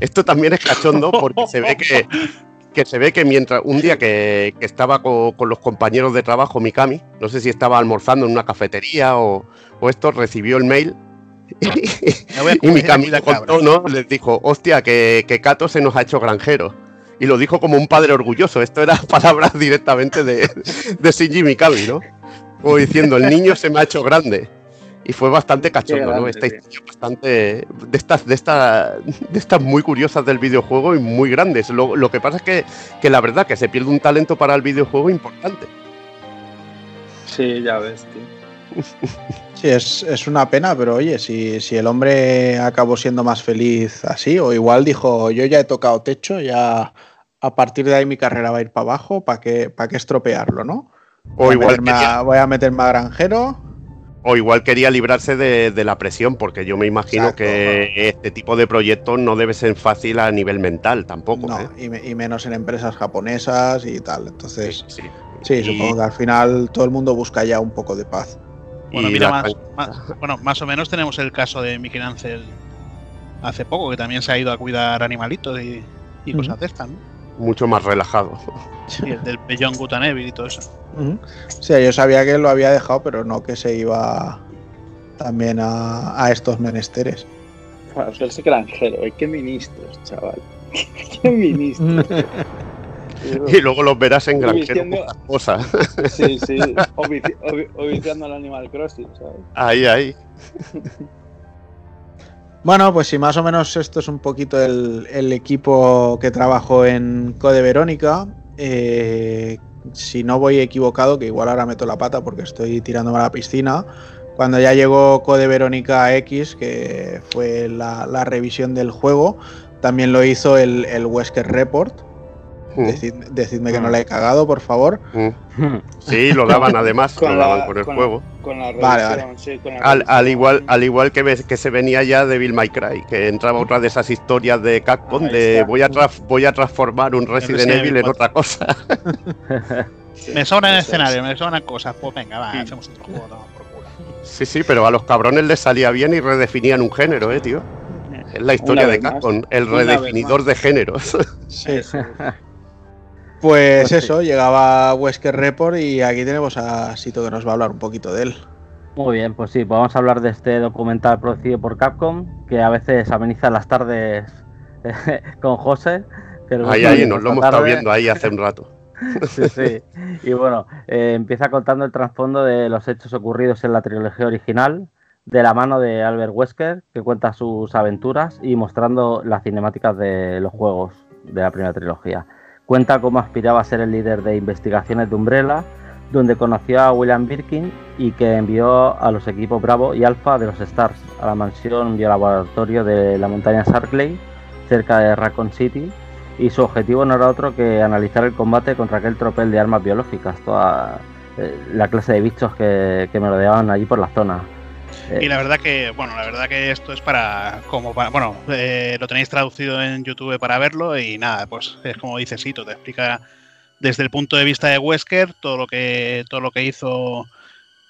Esto también es cachondo porque se ve que, que se ve que mientras un día que, que estaba co- con, los compañeros de trabajo Mikami, no sé si estaba almorzando en una cafetería o, o esto, recibió el mail y comer Mikami le contó. ¿no? Les dijo, hostia, que, que Kato se nos ha hecho granjero. Y lo dijo como un padre orgulloso. Esto era palabras directamente de, de Shinji Mikami, ¿no? Como diciendo, el niño se me ha hecho grande. Y fue bastante cachondo, ¿no? Esta historia bastante. de estas, de estas, de estas muy curiosas del videojuego y muy grandes. Lo, lo que pasa es que, que la verdad que se pierde un talento para el videojuego importante. Sí, ya ves, tío. Sí, es, es una pena, pero oye, si, si el hombre acabó siendo más feliz así, o igual dijo, yo ya he tocado techo, ya a partir de ahí mi carrera va a ir para abajo, ¿para qué, para qué estropearlo, no? O Voy a igual, meterme a- quería, voy a meterme a granjero. O igual quería librarse de, de la presión, porque yo me imagino Exacto. que este tipo de proyectos no debe ser fácil a nivel mental tampoco. No, ¿eh? y, me- y menos en empresas japonesas y tal. Entonces, Sí, sí, supongo que al final todo el mundo busca ya un poco de paz. Bueno, mira, la- más, más- bueno, más o menos tenemos el caso de Mickey Ansel hace poco, que también se ha ido a cuidar animalitos y, cosas de estas, ¿no? Mucho más relajado. Y el del Beyond Good and Evil y todo eso. Sí, yo sabía que lo había dejado, pero no que se iba también a, a estos menesteres. Para hacerse granjero, ¿eh? qué ministros, chaval. qué ministros. Y luego los verás en granjero cosas. Sí, sí, o, vici- o vi- o viciando al Animal Crossing, ¿sabes? Ahí, ahí. Bueno, pues si más o menos esto es un poquito el, el equipo que trabajó en Code Verónica, eh, si no voy equivocado, que igual ahora meto la pata porque estoy tirándome a la piscina, cuando ya llegó Code Verónica X, que fue la, la revisión del juego, también lo hizo el, el Wesker Report. Mm, Decid- decidme que no la he cagado, por favor. mm. Sí, lo daban además, lo daban con el con juego. La, con la Vale, revisión, sí, con la Al, igual, al igual que, ves, que se venía ya de Bill My Cry, que entraba otra de esas historias de Capcom de voy a, voy a transformar un Resident Resident Evil en 4. otra cosa. Sí, me sobran escenarios, me sobran cosas. Pues venga, va, Sí. hacemos otro juego, toma por culo. Sí, sí, pero a los cabrones les salía bien y redefinían un género, eh, tío. Es la historia de. Capcom, el Una redefinidor de géneros. Sí. Pues sí. eso, llegaba Wesker Report y aquí tenemos a Sito que nos va a hablar un poquito de él. Muy bien, pues sí, pues vamos a hablar de este documental producido por Capcom, que a veces ameniza las tardes con José. que Ahí, ahí, nos lo hemos estado viendo ahí hace un rato. Sí, sí. Y bueno, eh, empieza contando el trasfondo de los hechos ocurridos en la trilogía original, de la mano de Albert Wesker, que cuenta sus aventuras y mostrando las cinemáticas de los juegos de la primera trilogía. Cuenta cómo aspiraba a ser el líder de investigaciones de Umbrella, donde conoció a William Birkin y que envió a los equipos Bravo y Alpha de los Stars a la mansión biolaboratorio de la montaña Sarkley, cerca de Raccoon City, y su objetivo no era otro que analizar el combate contra aquel tropel de armas biológicas, toda eh, la clase de bichos que, que merodeaban allí por la zona. Eh, Y la verdad que, bueno, la verdad que esto es para, como para, bueno, eh, lo tenéis traducido en YouTube para verlo y nada, pues es como dice Sito, te explica desde el punto de vista de Wesker todo lo que, todo lo que hizo,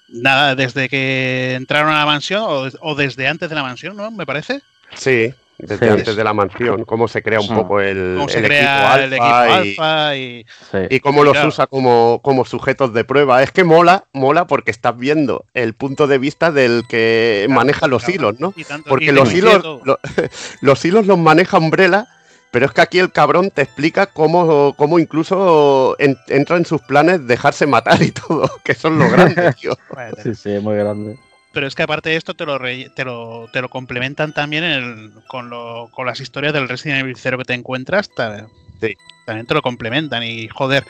nada, desde que entraron a la mansión o, o desde antes de la mansión, ¿no? Me parece. Sí, desde Sí. antes de la mansión, cómo se crea un Sí. poco el, Cómo se el crea el equipo alfa y- alfa y, sí. y cómo los Claro. usa como, como sujetos de prueba. Es que mola, mola porque estás viendo el punto de vista del que maneja los Claro, hilos, ¿no? Porque los hilos, los hilos los maneja Umbrella, pero es que aquí el cabrón te explica cómo, cómo incluso en- entra en sus planes dejarse matar y todo, que son los grandes, tío. Sí, sí, muy grande. Pero es que aparte de esto te lo, re- te lo, te lo complementan también en el- con, lo- con las historias del Resident Evil 0 que te encuentras. ta- Sí. también te lo complementan y joder,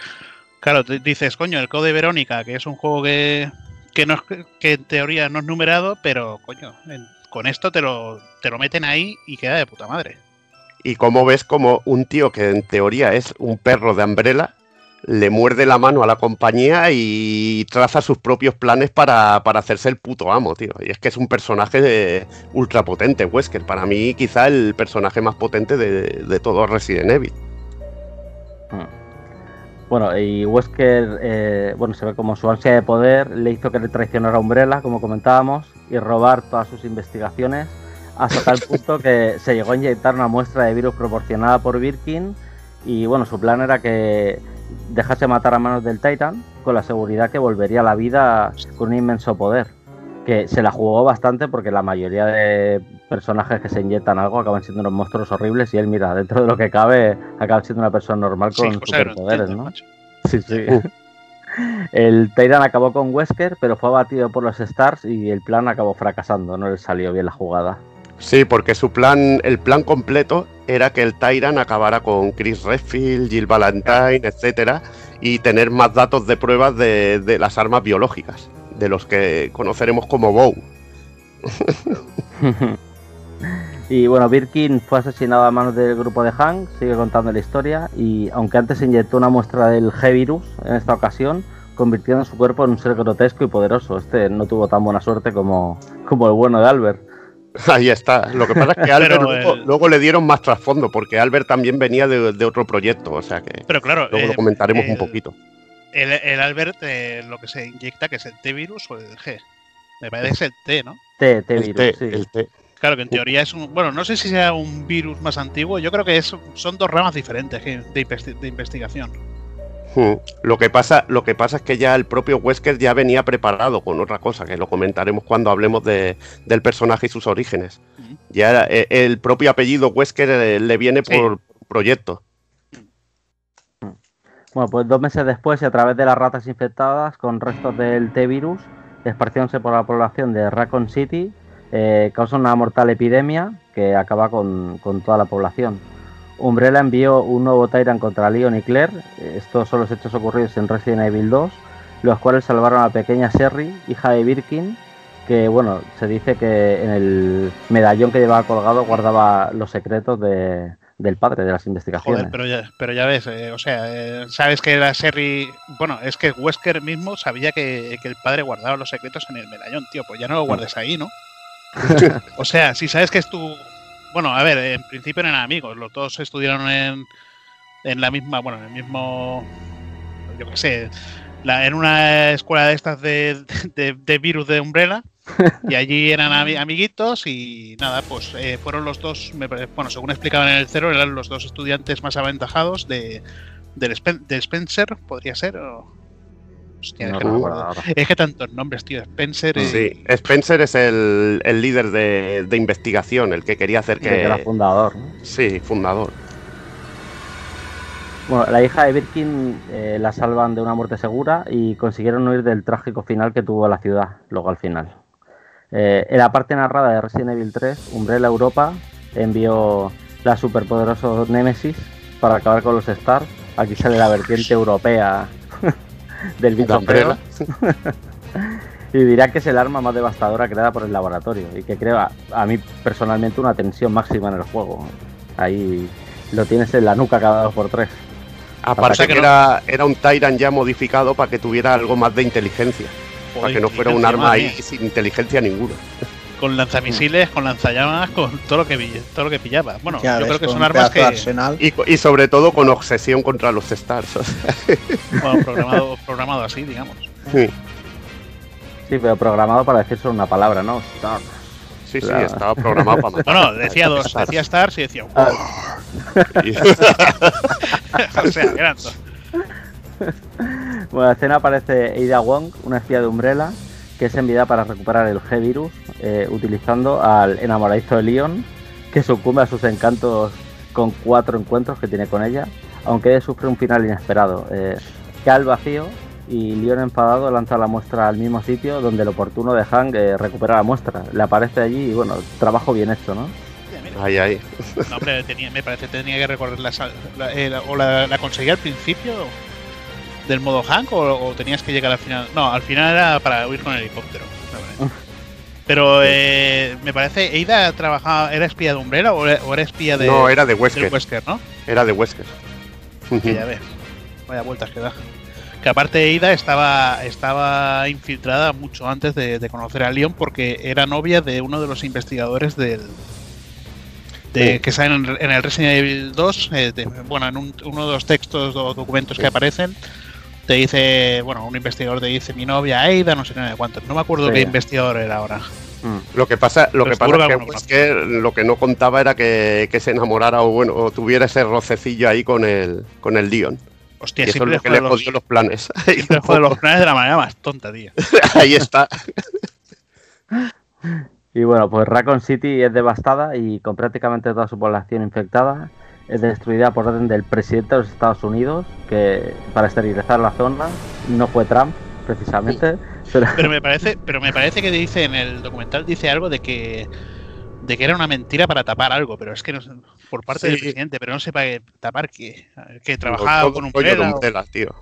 claro, te dices, coño, el Code Verónica, que es un juego que, que, no que en teoría no es numerado, pero coño, en- con esto te lo, te lo meten ahí y queda de puta madre. Y como ves como un tío que en teoría es un perro de Umbrella le muerde la mano a la compañía y traza sus propios planes para, para hacerse el puto amo, tío. Y es que es un personaje de- ultra potente, Wesker. Para mí quizá el personaje más potente de, de todo Resident Evil. Bueno, y Wesker, eh, bueno, se ve como su ansia de poder le hizo que le traicionara a Umbrella, como comentábamos, y robar todas sus investigaciones, hasta tal punto que se llegó a inyectar una muestra de virus proporcionada por Birkin, y bueno, su plan era que dejase matar a manos del Titan, con la seguridad que volvería a la vida con un inmenso poder. Que se la jugó bastante porque la mayoría de personajes que se inyectan algo acaban siendo unos monstruos horribles y él, mira, dentro de lo que cabe, acaba siendo una persona normal con Sí, superpoderes, ¿no? Sí, sí. El Tyrant acabó con Wesker, pero fue abatido por los Stars y el plan acabó fracasando, no le salió bien la jugada. Sí, porque su plan, el plan completo era que el Tyrant acabara con Chris Redfield, Jill Valentine, etcétera, y tener más datos de pruebas de, de las armas biológicas, de los que conoceremos como Bow. y bueno, Birkin fue asesinado a manos del grupo de Hank, sigue contando la historia, y aunque antes se inyectó una muestra del G-Virus, en esta ocasión, convirtiendo su cuerpo en un ser grotesco y poderoso. Este no tuvo tan buena suerte como, como el bueno de Albert. Ahí está. Lo que pasa es que Albert luego, el- luego le dieron más trasfondo, porque Albert también venía de, de otro proyecto, o sea que Pero claro, luego eh, lo comentaremos un poquito. El, el Albert, eh, lo que se inyecta, que es el T-virus o el G. Me parece que es el T, ¿no? T, El T-Virus, T, sí. el T. Claro, que en teoría es un. Bueno, no sé si sea un virus más antiguo. Yo creo que es, son dos ramas diferentes que- de, investi- de investigación. Hmm. Lo que pasa, lo que pasa es que ya el propio Wesker ya venía preparado con otra cosa, que lo comentaremos cuando hablemos de- del personaje y sus orígenes. Ya era- eh, el propio apellido Wesker eh, le viene Sí. por proyecto. Bueno, pues dos meses después, y a través de las ratas infectadas con restos del T-Virus, esparciéndose por la población de Raccoon City, eh, causa una mortal epidemia que acaba con, con toda la población. Umbrella envió un nuevo Tyrant contra Leon y Claire, estos son los hechos ocurridos en Resident Evil 2, los cuales salvaron a la pequeña Sherry, hija de Birkin, que bueno, se dice que en el medallón que llevaba colgado guardaba los secretos de- del padre de las investigaciones. Joder, pero ya, pero ya ves, eh, o sea, eh, sabes que la Sherry. Bueno, es que Wesker mismo sabía que, que el padre guardaba los secretos en el medallón, tío. Pues ya no lo guardes ahí, ¿no? o sea, si sabes que es tu. Bueno, a ver, en principio eran amigos, los dos estudiaron en, en la misma. Bueno, en el mismo. Yo qué sé. la- en una escuela de estas de, de- virus de Umbrella. Y allí eran ami- amiguitos y nada, pues eh, fueron los dos, me bueno, según explicaban en el cero, eran los dos estudiantes más aventajados de, del, Spen- de Spencer, podría ser. o- Hostia, No es, que no. Es tantos nombres, tío. Spencer y... Sí, Spencer es el, el líder de, de investigación, el que quería hacer que era que... fundador. ¿no? Sí, fundador. Bueno, la hija de Birkin eh, la salvan de una muerte segura y consiguieron huir del trágico final que tuvo la ciudad, luego al final. Eh, en la parte narrada de Resident Evil 3, Umbrella Europa envió la superpoderoso Nemesis para acabar con los Stars. Aquí sale la vertiente europea del bicho Umbrella. feo. Y dirá que es el arma más devastadora creada por el laboratorio y que crea a mí personalmente una tensión máxima en el juego. Ahí lo tienes en la nuca cada dos por tres. Aparte que que no- era, era un Tyrant ya modificado para que tuviera algo más de inteligencia. para que no fuera un arma ahí sin inteligencia ninguna. Con lanzamisiles, con lanzallamas, con todo lo que todo lo que pillaba. Bueno, Ya yo ves, creo que son armas que arsenal. Y, co- y sobre todo con obsesión contra los Stars. o sea, bueno, programado, programado así, digamos. sí, Sí, pero programado para decir solo una palabra, ¿no? Star. sí, sí, Claro. estaba programado para No, matar. no, decía dos, Stars. decía Stars y decía. Ah. Y- o sea, eran dos. Bueno, en la escena aparece Ada Wong, una espía de Umbrella, que es enviada para recuperar el G-Virus, eh, utilizando al enamoradizo de Leon, que sucumbe a sus encantos con cuatro encuentros que tiene con ella, aunque ella sufre un final inesperado. Eh, cae al vacío y Leon enfadado lanza la muestra al mismo sitio donde el oportuno de Hank eh, recupera la muestra. Le aparece allí y bueno, trabajo bien hecho, ¿no? Ahí, ahí. No, hombre, tenía- me parece que tenía que recorrer la, sal- la- eh, la- o la, la conseguía al principio del modo Hank o, o tenías que llegar al final. No, al final era para huir con el helicóptero. Pero eh, me parece, Eida trabajaba, ¿era espía de Umbrella o era, o era espía de, No, era de Wesker. Wesker, no? Era de Wesker. Que ya ves, vaya vueltas que da. Que aparte Eida estaba, estaba infiltrada mucho antes de, de conocer a Leon porque era novia de uno de los investigadores del de, Sí. que salen en, en el Resident Evil 2. eh, de- bueno, en un- uno de los textos o documentos que aparecen te dice, bueno, un investigador te dice mi novia Aida, no sé qué cuánto. No me acuerdo Sí. qué investigador era ahora. Mm. Lo que pasa, lo Pero que pasa que que lo que no contaba era que, que se enamorara o bueno, o tuviera ese rocecillo ahí con el con el Dion. Hostia, Y eso es lo que le jodió los planes. siempre jode los planes de la manera más tonta, tío. ahí está. Y bueno, pues Raccoon City es devastada y con prácticamente toda su población infectada destruida por orden del presidente de los Estados Unidos, que para esterilizar la zona no fue Trump, precisamente, pero Pero me parece, pero me parece que dice en el documental dice algo de que de que era una mentira para tapar algo, pero es que no sé, por parte del Sí. presidente, pero no sé para qué tapar que, que trabajaba Todo con el un rollo de prela o- Umbrella, tío.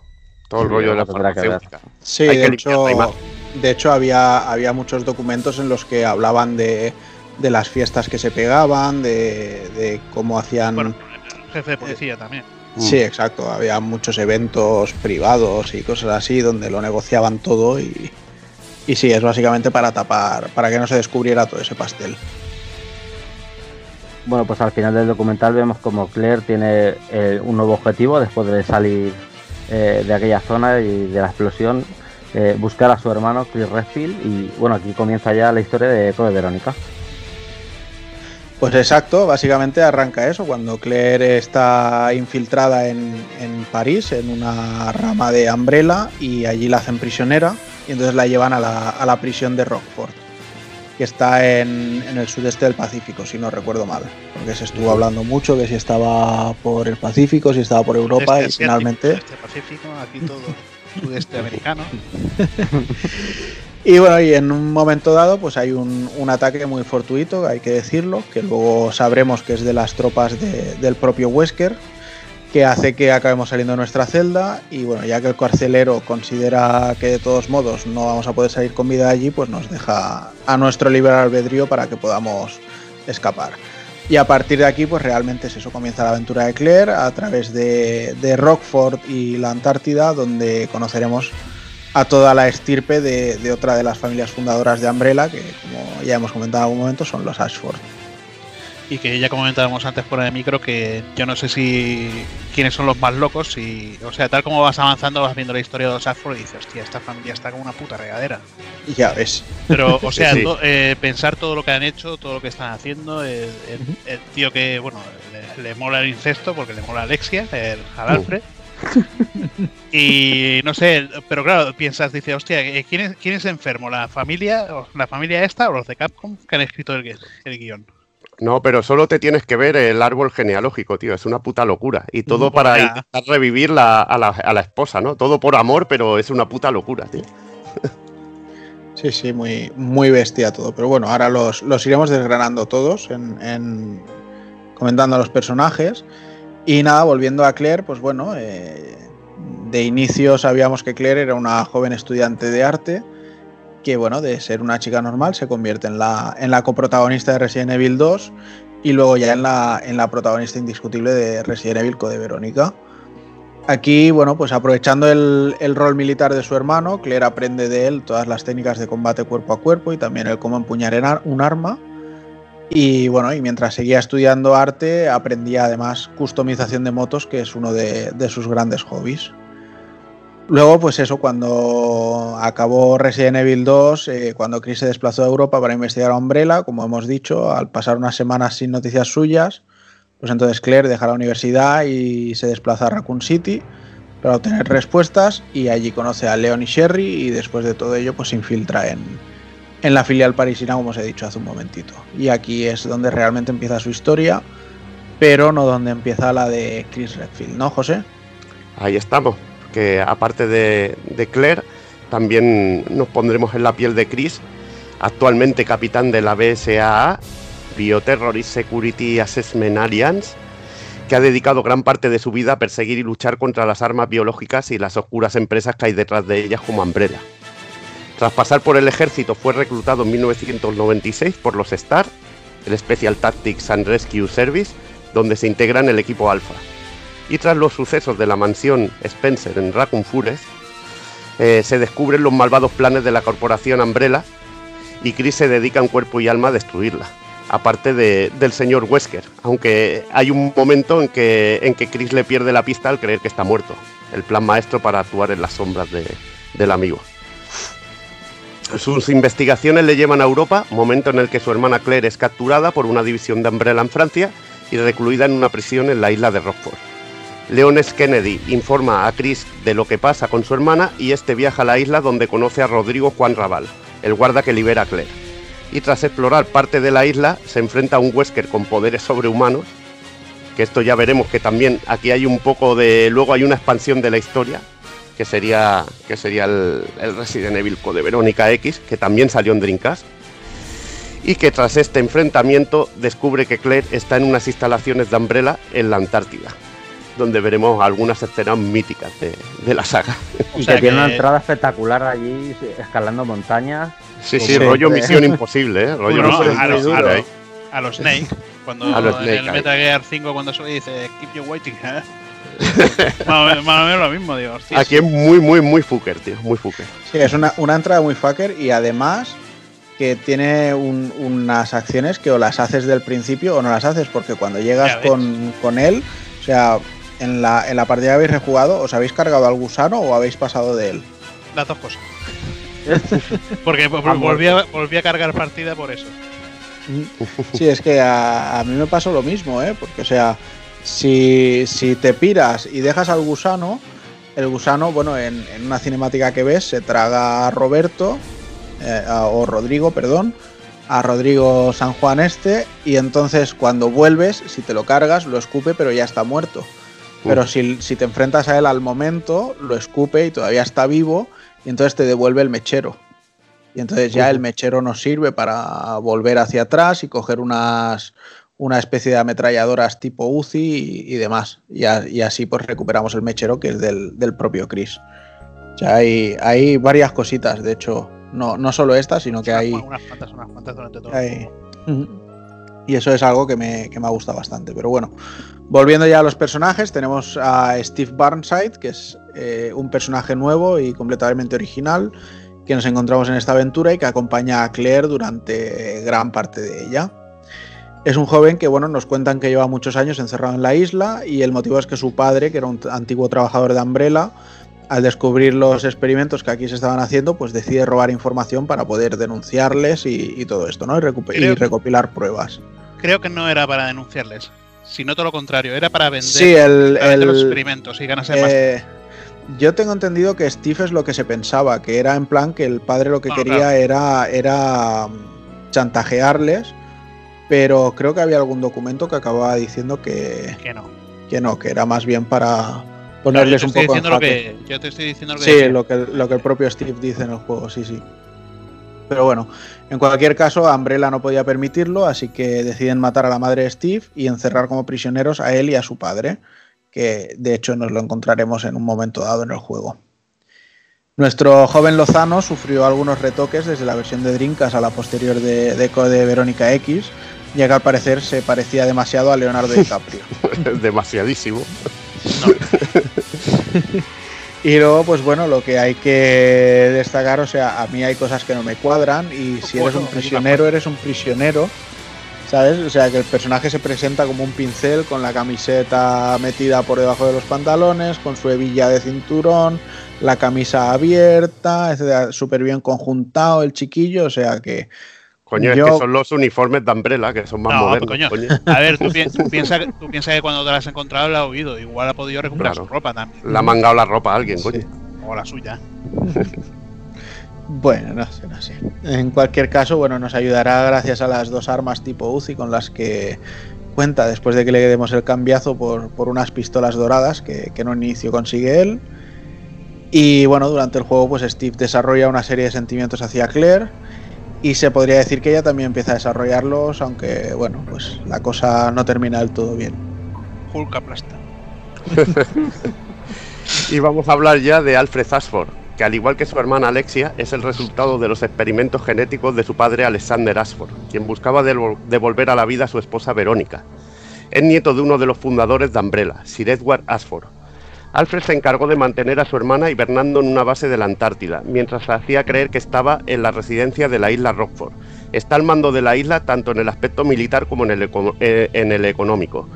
Todo el Sí, rollo de la farmacéutica. Sí, de hecho, de hecho había, había muchos documentos en los que hablaban de, de las fiestas que se pegaban, de, de cómo hacían... Bueno, jefe de policía también. Sí, exacto. Había muchos eventos privados y cosas así donde lo negociaban todo y, y sí, es básicamente para tapar, para que no se descubriera todo ese pastel. bueno, pues al final del documental vemos como Claire tiene eh, un nuevo objetivo después de salir eh, de aquella zona y de la explosión, eh, buscar a su hermano Chris Redfield y bueno, aquí comienza ya la historia de Code Verónica. Pues exacto, básicamente arranca eso, cuando Claire está infiltrada en, en París, en una rama de Umbrella, y allí la hacen prisionera, y entonces la llevan a la, a la prisión de Rockford, que está en, en el sudeste del Pacífico, si no recuerdo mal, porque se estuvo hablando mucho que si estaba por el Pacífico, si estaba por Europa, y finalmente... sudeste Pacífico, aquí todo sudeste americano. Y bueno, y en un momento dado, pues hay un, un ataque muy fortuito, hay que decirlo, que luego sabremos que es de las tropas de- del propio Wesker, que hace que acabemos saliendo de nuestra celda. Y bueno, ya que el carcelero considera que de todos modos no vamos a poder salir con vida allí, pues nos deja a nuestro libre albedrío para que podamos escapar. Y a partir de aquí, pues realmente es eso, comienza la aventura de Claire a través de, de Rockford y la Antártida, donde conoceremos a toda la estirpe de, de otra de las familias fundadoras de Umbrella, que como ya hemos comentado en algún momento, son los Ashford. Y que ya comentábamos antes fuera de micro que yo no sé si quiénes son los más locos y, o sea, tal como vas avanzando vas viendo la historia de los Ashford y dices, hostia, esta familia está como una puta regadera. Y ya ves. Pero, o sea, Sí. to- eh, pensar todo lo que han hecho, todo lo que están haciendo, el, el- el tío que, bueno, le, le mola el incesto porque le mola Alexia, el, al Alfred. y no sé, pero claro, piensas, dice, hostia, eh, ¿quién es, quién es enfermo? ¿La familia, la familia esta o los de Capcom que han escrito el, gui- el guion? No, pero solo te tienes que ver el árbol genealógico, tío. Es una puta locura. Y todo para intentar revivir la- a, la, a la esposa, ¿no? Todo por amor, pero es una puta locura, tío. Sí, sí, muy, muy bestia todo. Pero bueno, ahora los, los iremos desgranando todos en, en- comentando a los personajes. Y nada, volviendo a Claire, pues bueno, eh, de inicio sabíamos que Claire era una joven estudiante de arte que, bueno, de ser una chica normal se convierte en la, en la coprotagonista de Resident Evil 2 y luego ya en la, en la protagonista indiscutible de Resident Evil Code Verónica. Aquí, bueno, pues aprovechando el, el rol militar de su hermano, Claire aprende de él todas las técnicas de combate cuerpo a cuerpo y también el cómo empuñar un arma. Y bueno, y mientras seguía estudiando arte, aprendía además customización de motos, que es uno de, sus grandes hobbies. Luego, pues eso, cuando acabó Resident Evil 2, eh, cuando Chris se desplazó a Europa para investigar a Umbrella, como hemos dicho, al pasar unas semanas sin noticias suyas, pues entonces Claire deja la universidad y se desplaza a Raccoon City para obtener respuestas y allí conoce a Leon y Sherry y después de todo ello pues se infiltra en, en la filial parisina como os he dicho hace un momentito. Y aquí es donde realmente empieza su historia, pero no donde empieza la de Chris Redfield, ¿no, José? Ahí estamos. Que aparte de, de Claire, también nos pondremos en la piel de Chris, actualmente capitán de la BSAA Bioterrorist Security Assessment Alliance, que ha dedicado gran parte de su vida a perseguir y luchar contra las armas biológicas y las oscuras empresas que hay detrás de ellas como Umbrella. Tras pasar por el ejército fue reclutado en 1996 por los STAR, el Special Tactics and Rescue Service, donde se integra en el equipo Alpha. Y tras los sucesos de la mansión Spencer en Raccoon Forest, eh, se descubren los malvados planes de la corporación Umbrella y Chris se dedica en cuerpo y alma a destruirla, aparte de- del señor Wesker, aunque hay un momento en que, en que Chris le pierde la pista al creer que está muerto, el plan maestro para actuar en las sombras de- del amigo. Sus investigaciones le llevan a Europa, momento en el que su hermana Claire es capturada por una división de Umbrella en Francia y recluida en una prisión en la isla de Rockford. Leon. Kennedy informa a Chris de lo que pasa con su hermana y este viaja a la isla donde conoce a Rodrigo Juan Raval, el guarda que libera a Claire. Y tras explorar parte de la isla, se enfrenta a un Wesker con poderes sobrehumanos, que esto ya veremos que también aquí hay un poco de... luego hay una expansión de la historia, que sería, que sería el, el Resident Evil Code Verónica X, que también salió en Dreamcast, y que tras este enfrentamiento descubre que Claire está en unas instalaciones de Umbrella en la Antártida, donde veremos algunas escenas míticas de, de la saga. O Y sea que tiene una entrada espectacular allí, escalando montañas. Sí, sí, rollo Misión Imposible, ¿eh? Rollo Bueno, Misión a, los, a los- a los Snake, cuando A los en Snake, el ahí. Metal Gear 5 cuando se dice Keep you waiting, ¿eh? más, o menos, más o menos lo mismo, digo. hostia, Aquí es muy, muy, muy fucker, tío, muy fucker. Sí, es una, una entrada muy fucker y además que tiene un- unas acciones que o las haces del principio o no las haces, porque cuando llegas con, con él, o sea, en la, en la partida que habéis rejugado, ¿os habéis cargado al gusano o habéis pasado de él? Las dos cosas. Porque volví a, volví a cargar partida por eso. Sí, es que a, a mí me pasó lo mismo, ¿eh? Porque, o sea, si, si te piras y dejas al gusano, el gusano, bueno, en, en una cinemática que ves, se traga a Roberto, eh, a- o Rodrigo, perdón, a Rodrigo San Juan este, y entonces cuando vuelves, si te lo cargas, lo escupe, pero ya está muerto. Pero si, si te enfrentas a él al momento, lo escupe y todavía está vivo, y entonces te devuelve el mechero. Y entonces ya el mechero nos sirve para volver hacia atrás y coger unas una especie de ametralladoras tipo UCI y, y demás. Y, a- y así pues recuperamos el mechero que es del, del propio Chris. O sea, hay, hay varias cositas, de hecho, no, no solo esta, sino que hay, Unas cuantas, unas cuantas durante todo. hay- Y eso es algo que me, que me ha gustado bastante. Pero bueno, volviendo ya a los personajes, tenemos a Steve Barnside, que es eh, un personaje nuevo y completamente original, que nos encontramos en esta aventura y que acompaña a Claire durante gran parte de ella. Es un joven que, bueno, nos cuentan que lleva muchos años encerrado en la isla y el motivo es que su padre, que era un antiguo trabajador de Umbrella, al descubrir los experimentos que aquí se estaban haciendo, pues decide robar información para poder denunciarles y, y todo esto, ¿no? Y, recopilar pruebas. Creo que no era para denunciarles, sino todo lo contrario, era para vender, Sí, el, para vender los experimentos y ganarse más. eh, yo tengo entendido que Steve es lo que se pensaba, que era en plan que el padre lo que Bueno, quería claro. era, era chantajearles, pero creo que había algún documento que acababa diciendo que, Que no. que no, que era más bien para ponerles un poco en lo que, yo te estoy diciendo lo que Sí, decía. lo que, lo que el propio Steve dice en el juego, sí, sí. Pero bueno, en cualquier caso, Umbrella no podía permitirlo, así que deciden matar a la madre de Steve y encerrar como prisioneros a él y a su padre, que de hecho nos lo encontraremos en un momento dado en el juego. Nuestro joven Lozano sufrió algunos retoques desde la versión de Drinkas a la posterior de, de Code Verónica X, ya que al parecer se parecía demasiado a Leonardo DiCaprio. Demasiadísimo. Y luego, pues bueno, lo que hay que destacar, o sea, a mí hay cosas que no me cuadran y si eres un prisionero, eres un prisionero, ¿sabes? O sea, que el personaje se presenta como un pincel con la camiseta metida por debajo de los pantalones, con su hebilla de cinturón, la camisa abierta, súper bien conjuntado el chiquillo, o sea que... Coño, Yo- es que son los uniformes de Umbrella, que son más No, modernos. coño. coño. A ver, tú, pi- tú piensas que cuando te la has encontrado la has oído. Igual ha podido recuperar Claro. su ropa también. Le ha mangado la ropa a alguien, coño. O la suya. Bueno, no sé, no sé. En cualquier caso, bueno, nos ayudará gracias a las dos armas tipo UCI con las que cuenta después de que le demos el cambiazo por, por unas pistolas doradas que, que en un inicio consigue él. Y bueno, durante el juego, pues Steve desarrolla una serie de sentimientos hacia Claire Y se podría decir que ella también empieza a desarrollarlos, aunque bueno, pues la cosa no termina del todo bien. Hulk aplasta. Y vamos a hablar ya de Alfred Ashford, que al igual que su hermana Alexia, es el resultado de los experimentos genéticos de su padre Alexander Ashford, quien buscaba devol- devolver a la vida a su esposa Verónica. Es nieto de uno de los fundadores de Umbrella, Sir Edward Ashford. Alfred se encargó de mantener a su hermana hibernando en una base de la Antártida, mientras la hacía creer que estaba en la residencia de la isla Rockford. Está al mando de la isla tanto en el aspecto militar como en el, eco- eh, en el económico.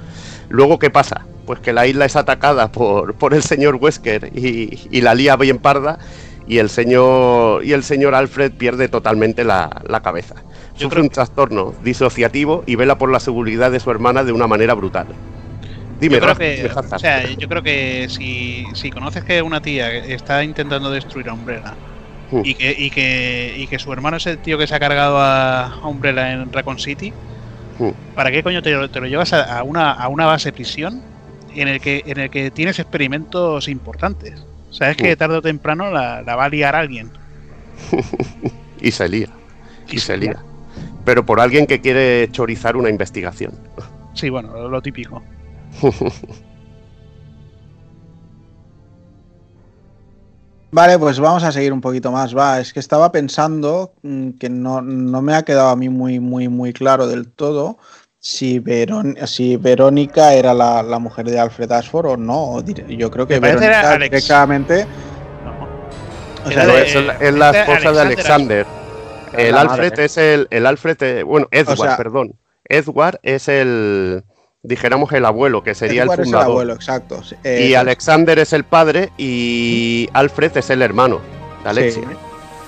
Luego, ¿qué pasa? Pues que la isla es atacada por, por el señor Wesker y, y la lía bien parda y el señor, y el señor Alfred pierde totalmente la, la cabeza. Yo Sufre creo un trastorno disociativo y vela por la seguridad de su hermana de una manera brutal. Dime, yo creo que, o sea, yo creo que si, si conoces que una tía está intentando destruir a Umbrella Hmm. y, que, y, que, y que su hermano es el tío que se ha cargado a, Umbrella en Raccoon City, Hmm. ¿para qué coño te, lo- te lo llevas a, a una, a una base prisión en el que en el que tienes experimentos importantes? Sabes que Hmm. tarde o temprano la, la va a liar alguien. Y se lía. Y, Y se se lía. Pero por alguien que quiere chorizar una investigación. Sí, bueno, lo típico. Vale, pues vamos a seguir un poquito más. Va, es que estaba pensando mm, que no, no me ha quedado a mí muy, muy, muy claro del todo si, Verón- si Verónica era la, la mujer de Alfred Ashford o no. Yo creo que Verónica directamente. No. o sea, de- es, la esposa de Alexander. El Alfred es el, el Alfred, eh, bueno, Edward, sea- perdón. Edward es el, dijéramos el abuelo, que sería Edward el es el fundador. abuelo, exacto. sí, eh, y exacto. Alexander es el padre y Alfred es el hermano de Alexia. Sí,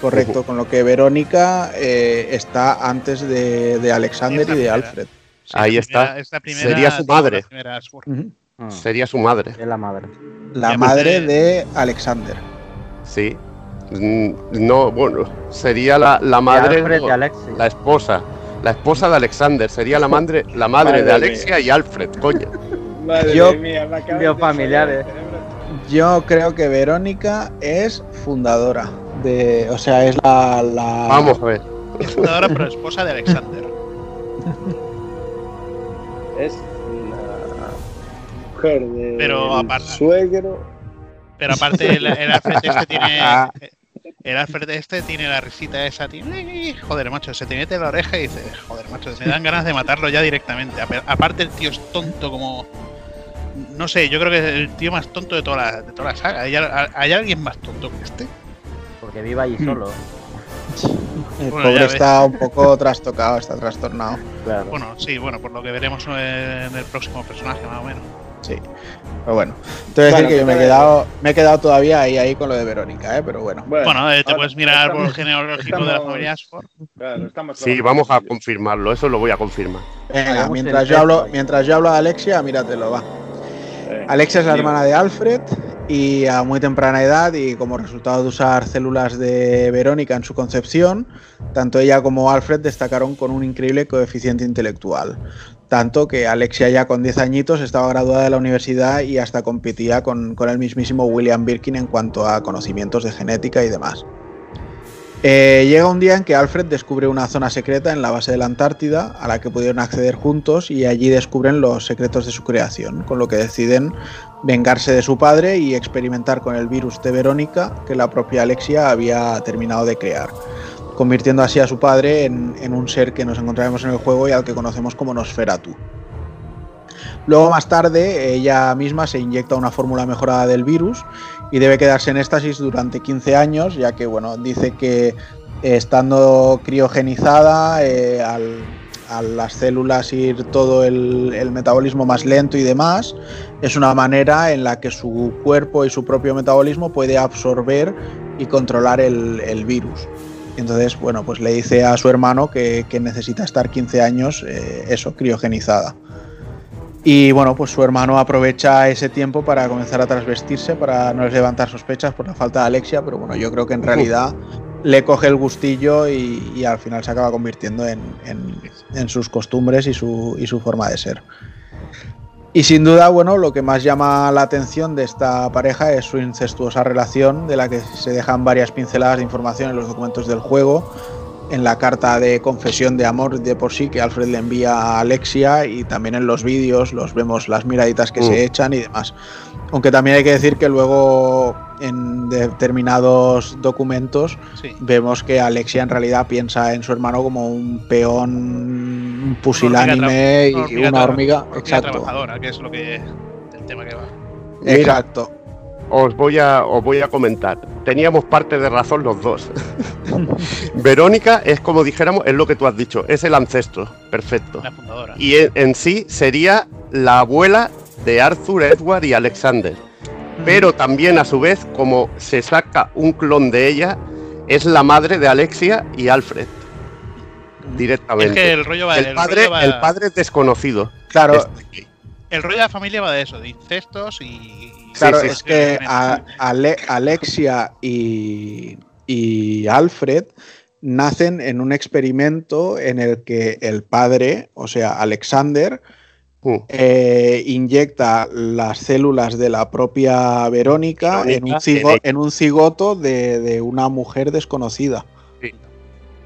correcto, con lo que Verónica eh, está antes de, de Alexander y de primera. Alfred. Sí, Ahí está. primera- primera- Sería su madre. Mm, Sería su madre, Es la madre. La madre pues, de Alexander. sí. Mm, No, bueno, sería la, la madre, de Alfred y Alexis. la esposa. La esposa de Alexander, sería la madre, la madre Madre de mía. Alexia y Alfred, coño. Madre Yo- mía, Dios familiares. Yo creo que Verónica es fundadora de, o sea, es la, la- Vamos a ver. Es fundadora pero esposa de Alexander. Es la mujer de Pero aparte- suegro. Pero aparte el, el Alfred este tiene. El Alfred este tiene la risita esa, tiene. Joder, macho, se te mete en la oreja y dices, joder, macho, me dan ganas de matarlo ya directamente. Aparte el tío es tonto como. No sé, yo creo que es el tío más tonto de toda la, de toda la saga. ¿Hay, al- hay alguien más tonto que este? Porque vive allí solo. el Bueno, pobre está un poco trastocado, está trastornado. Claro. Bueno, sí, bueno, por lo que veremos en el próximo personaje, más o menos. Sí. Pero bueno, te voy a decir Bueno, que yo me he que- quedado, me he quedado todavía ahí, ahí con lo de Verónica, ¿eh? pero bueno. Bueno, eh, te ahora puedes mirar por el estamos- genealógico de la familia Ashford. Claro, estamos Sí, vamos a confirmarlo, eso lo voy a confirmar. Venga, mientras yo hablo, mientras yo hablo de Alexia, míratelo, va. Alexia es la hermana de Alfred y a muy temprana edad y como resultado de usar células de Verónica en su concepción, tanto ella como Alfred destacaron con un increíble coeficiente intelectual. Tanto que Alexia ya con 10 añitos estaba graduada de la universidad y hasta competía con, con el mismísimo William Birkin en cuanto a conocimientos de genética y demás. Eh, llega un día en que Alfred descubre una zona secreta en la base de la Antártida a la que pudieron acceder juntos y allí descubren los secretos de su creación, con lo que deciden vengarse de su padre y experimentar con el virus de Verónica que la propia Alexia había terminado de crear, convirtiendo así a su padre en, un ser que nos encontraremos en el juego y al que conocemos como Nosferatu. Luego más tarde ella misma se inyecta una fórmula mejorada del virus y debe quedarse en éxtasis durante 15 años, ya que bueno, dice que eh, estando criogenizada eh, al, a las células ir todo el, metabolismo más lento y demás, es una manera en la que su cuerpo y su propio metabolismo puede absorber y controlar el virus. Entonces, bueno, pues le dice a su hermano que, que necesita estar 15 años, eh, eso, criogenizada. Y bueno, pues su hermano aprovecha ese tiempo para comenzar a trasvestirse, para no levantar sospechas por la falta de Alexia, pero bueno, yo creo que en realidad le coge el gustillo y, y al final se acaba convirtiendo en, en- en sus costumbres y su, y su forma de ser. Y sin duda, bueno, lo que más llama la atención de esta pareja es su incestuosa relación, de la que se dejan varias pinceladas de información en los documentos del juego, en la carta de confesión de amor de por sí que Alfred le envía a Alexia y también en los vídeos los vemos las miraditas que Mm. se echan y demás. Aunque también hay que decir que luego en determinados documentos Sí. vemos que Alexia en realidad piensa en su hermano como un peón Una pusilánime y una hormiga, hormiga exacto. trabajadora, que es lo que el tema que va. Exacto. Os voy a, os voy a comentar. Teníamos parte de razón los dos. Verónica es como dijéramos, es lo que tú has dicho, es el ancestro, perfecto. La fundadora. Y en, en sí sería la abuela de Arthur, Edward y Alexander. Pero también a su vez, como se saca un clon de ella, es la madre de Alexia y Alfred. es Directamente. que el rollo va el, el padre, rollo va- el padre es desconocido. Claro, Este- el rollo de la familia va de eso, de incestos y. Claro, sí, es sí. que a- Ale- Alexia y, y Alfred nacen en un experimento en el que el padre, o sea, Alexander, Mm. eh, inyecta las células de la propia Verónica, en, un Verónica, cigo- en- un cigoto de, de una mujer desconocida.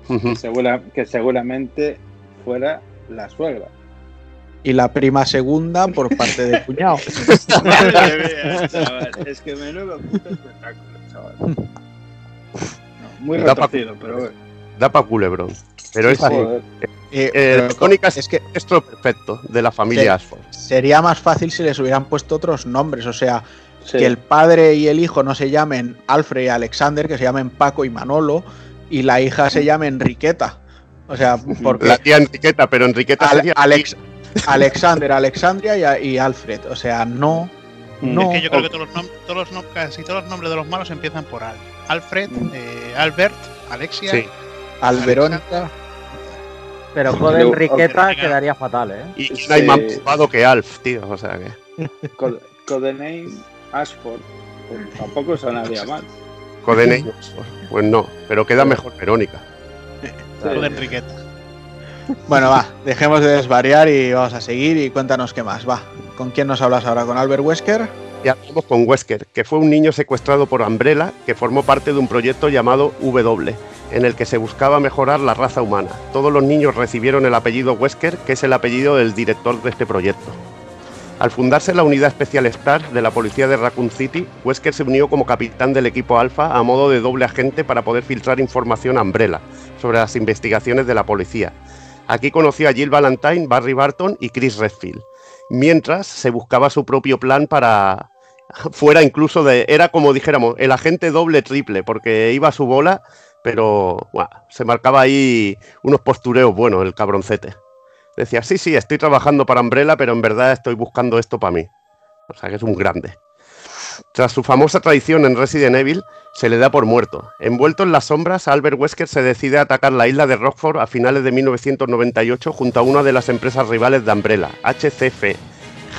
Ujú. Que, segura- que seguramente fuera la suegra. Y la prima segunda por parte del cuñado. Es que menudo puto espectáculo, chaval. No, muy retorcido, pero bueno. Da pa' culebrón. Pero es así. Joder. Eh, Eh, pero Verónica es, es que esto perfecto de la familia. Ashford. sería más fácil si les hubieran puesto otros nombres, o sea, Sí. que el padre y el hijo no se llamen Alfred y Alexander, que se llamen Paco y Manolo, y la hija se llame Enriqueta. O sea, porque La tía Enriqueta, pero Enriqueta Ale- sería Alex, Alexander, Alexandria y, y Alfred. O sea, no, no. es que yo creo que todos los, todos los casi todos los nombres de los malos empiezan por Al. Alfred, Mm. eh, Albert, Alexia. Sí. Al. Pero con Enriqueta quedaría fatal, ¿eh? Y quién Sí. hay más malvado que Alf, tío. O sea que. Co- Codename Ashford. Pues tampoco sonaría mal. Codename Oxford. Pues no, pero queda mejor Verónica. de Enriqueta. Bueno, va, dejemos de desvariar y vamos a seguir y cuéntanos qué más. Va, ¿con quién nos hablas ahora? ¿Con Albert Wesker? Y hablamos con Wesker, que fue un niño secuestrado por Umbrella, que formó parte de un proyecto llamado W, en el que se buscaba mejorar la raza humana. Todos los niños recibieron el apellido Wesker, que es el apellido del director de este proyecto. Al fundarse la unidad especial Star de la policía de Raccoon City, Wesker se unió como capitán del equipo Alpha a modo de doble agente para poder filtrar información a Umbrella sobre las investigaciones de la policía. Aquí conoció a Jill Valentine, Barry Barton y Chris Redfield, mientras se buscaba su propio plan para, fuera incluso de. Era como dijéramos, el agente doble triple, porque iba a su bola, pero se marcaba ahí unos postureos buenos, el cabroncete. Decía, sí, sí, estoy trabajando para Umbrella, pero en verdad estoy buscando esto para mí. O sea que es un grande. Tras su famosa traición en Resident Evil, se le da por muerto. Envuelto en las sombras, Albert Wesker se decide a atacar la isla de Rockford a finales de 1998 junto a una de las empresas rivales de Umbrella, HCF,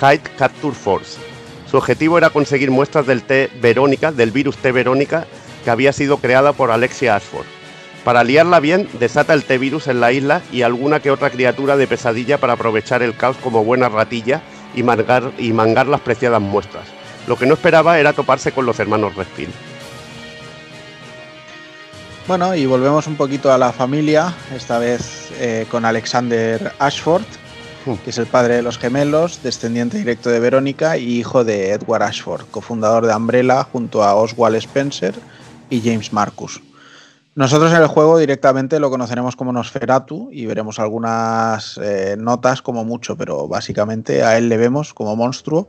Hyde Capture Force. Su objetivo era conseguir muestras del T Verónica, del virus T Verónica, que había sido creada por Alexia Ashford. Para liarla bien, desata el T-Virus en la isla y alguna que otra criatura de pesadilla para aprovechar el caos como buena ratilla y mangar, las preciadas muestras. Lo que no esperaba era toparse con los hermanos Redfield. Bueno, y volvemos un poquito a la familia, esta vez eh, con Alexander Ashford, Hmm. que es el padre de los gemelos, descendiente directo de Verónica y hijo de Edward Ashford, cofundador de Umbrella junto a Oswald Spencer y James Marcus. Nosotros en el juego directamente lo conoceremos como Nosferatu y veremos algunas eh, notas como mucho, pero básicamente a él le vemos como monstruo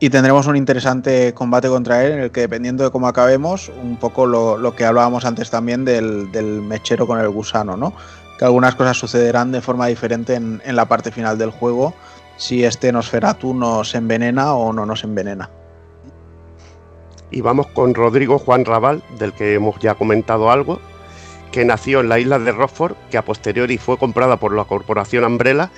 y tendremos un interesante combate contra él en el que dependiendo de cómo acabemos, un poco lo, lo que hablábamos antes también del, del, mechero con el gusano, ¿no? Que algunas cosas sucederán de forma diferente en, la parte final del juego si este Nosferatu nos envenena o no nos envenena. Y vamos con Rodrigo Juan Raval, del que hemos ya comentado algo, que nació en la isla de Rockford, que a posteriori fue comprada por la corporación Umbrella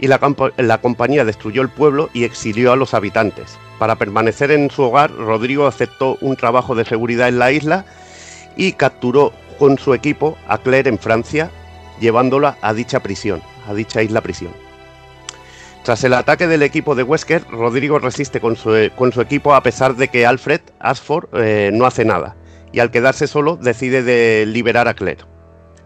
y la, la, compañía destruyó el pueblo y exilió a los habitantes. Para permanecer en su hogar, Rodrigo aceptó un trabajo de seguridad en la isla y capturó con su equipo a Claire en Francia, llevándola a dicha prisión, a dicha isla prisión. Tras el ataque del equipo de Wesker, Rodrigo resiste con su, con su equipo a pesar de que Alfred Ashford eh, no hace nada y al quedarse solo decide de liberar a Claire.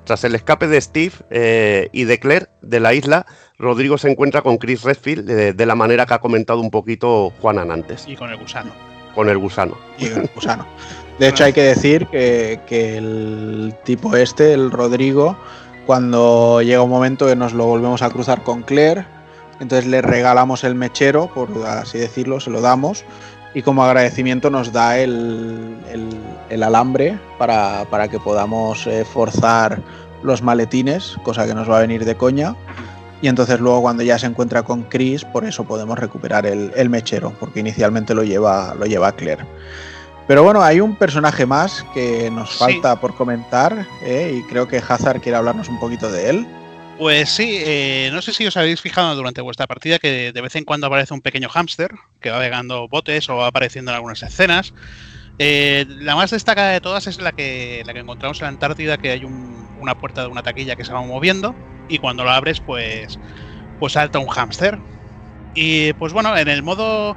Tras el escape de Steve eh, y de Claire de la isla, Rodrigo se encuentra con Chris Redfield de, de la manera que ha comentado un poquito Juanan antes, Y con el gusano. con el gusano. y el gusano. De hecho, hay que decir que, que el tipo este, el Rodrigo, cuando llega un momento que nos lo volvemos a cruzar con Claire, entonces le regalamos el mechero, por así decirlo, se lo damos, y como agradecimiento nos da el, alambre para, para que podamos eh, forzar los maletines, cosa que nos va a venir de coña. Y entonces luego cuando ya se encuentra con Chris, por eso podemos recuperar el, el mechero, porque inicialmente lo lleva, lo lleva Claire. Pero bueno, hay un personaje más que nos Sí. falta por comentar, ¿eh? y creo que Hazard quiere hablarnos un poquito de él. Pues sí, eh, no sé si os habéis fijado durante vuestra partida que de vez en cuando aparece un pequeño hámster que va pegando botes o va apareciendo en algunas escenas. Eh, la más destacada de todas es la que, la que encontramos en la Antártida, que hay un- una puerta de una taquilla que se va moviendo y cuando la abres pues, pues salta un hámster. Y pues bueno, en el modo...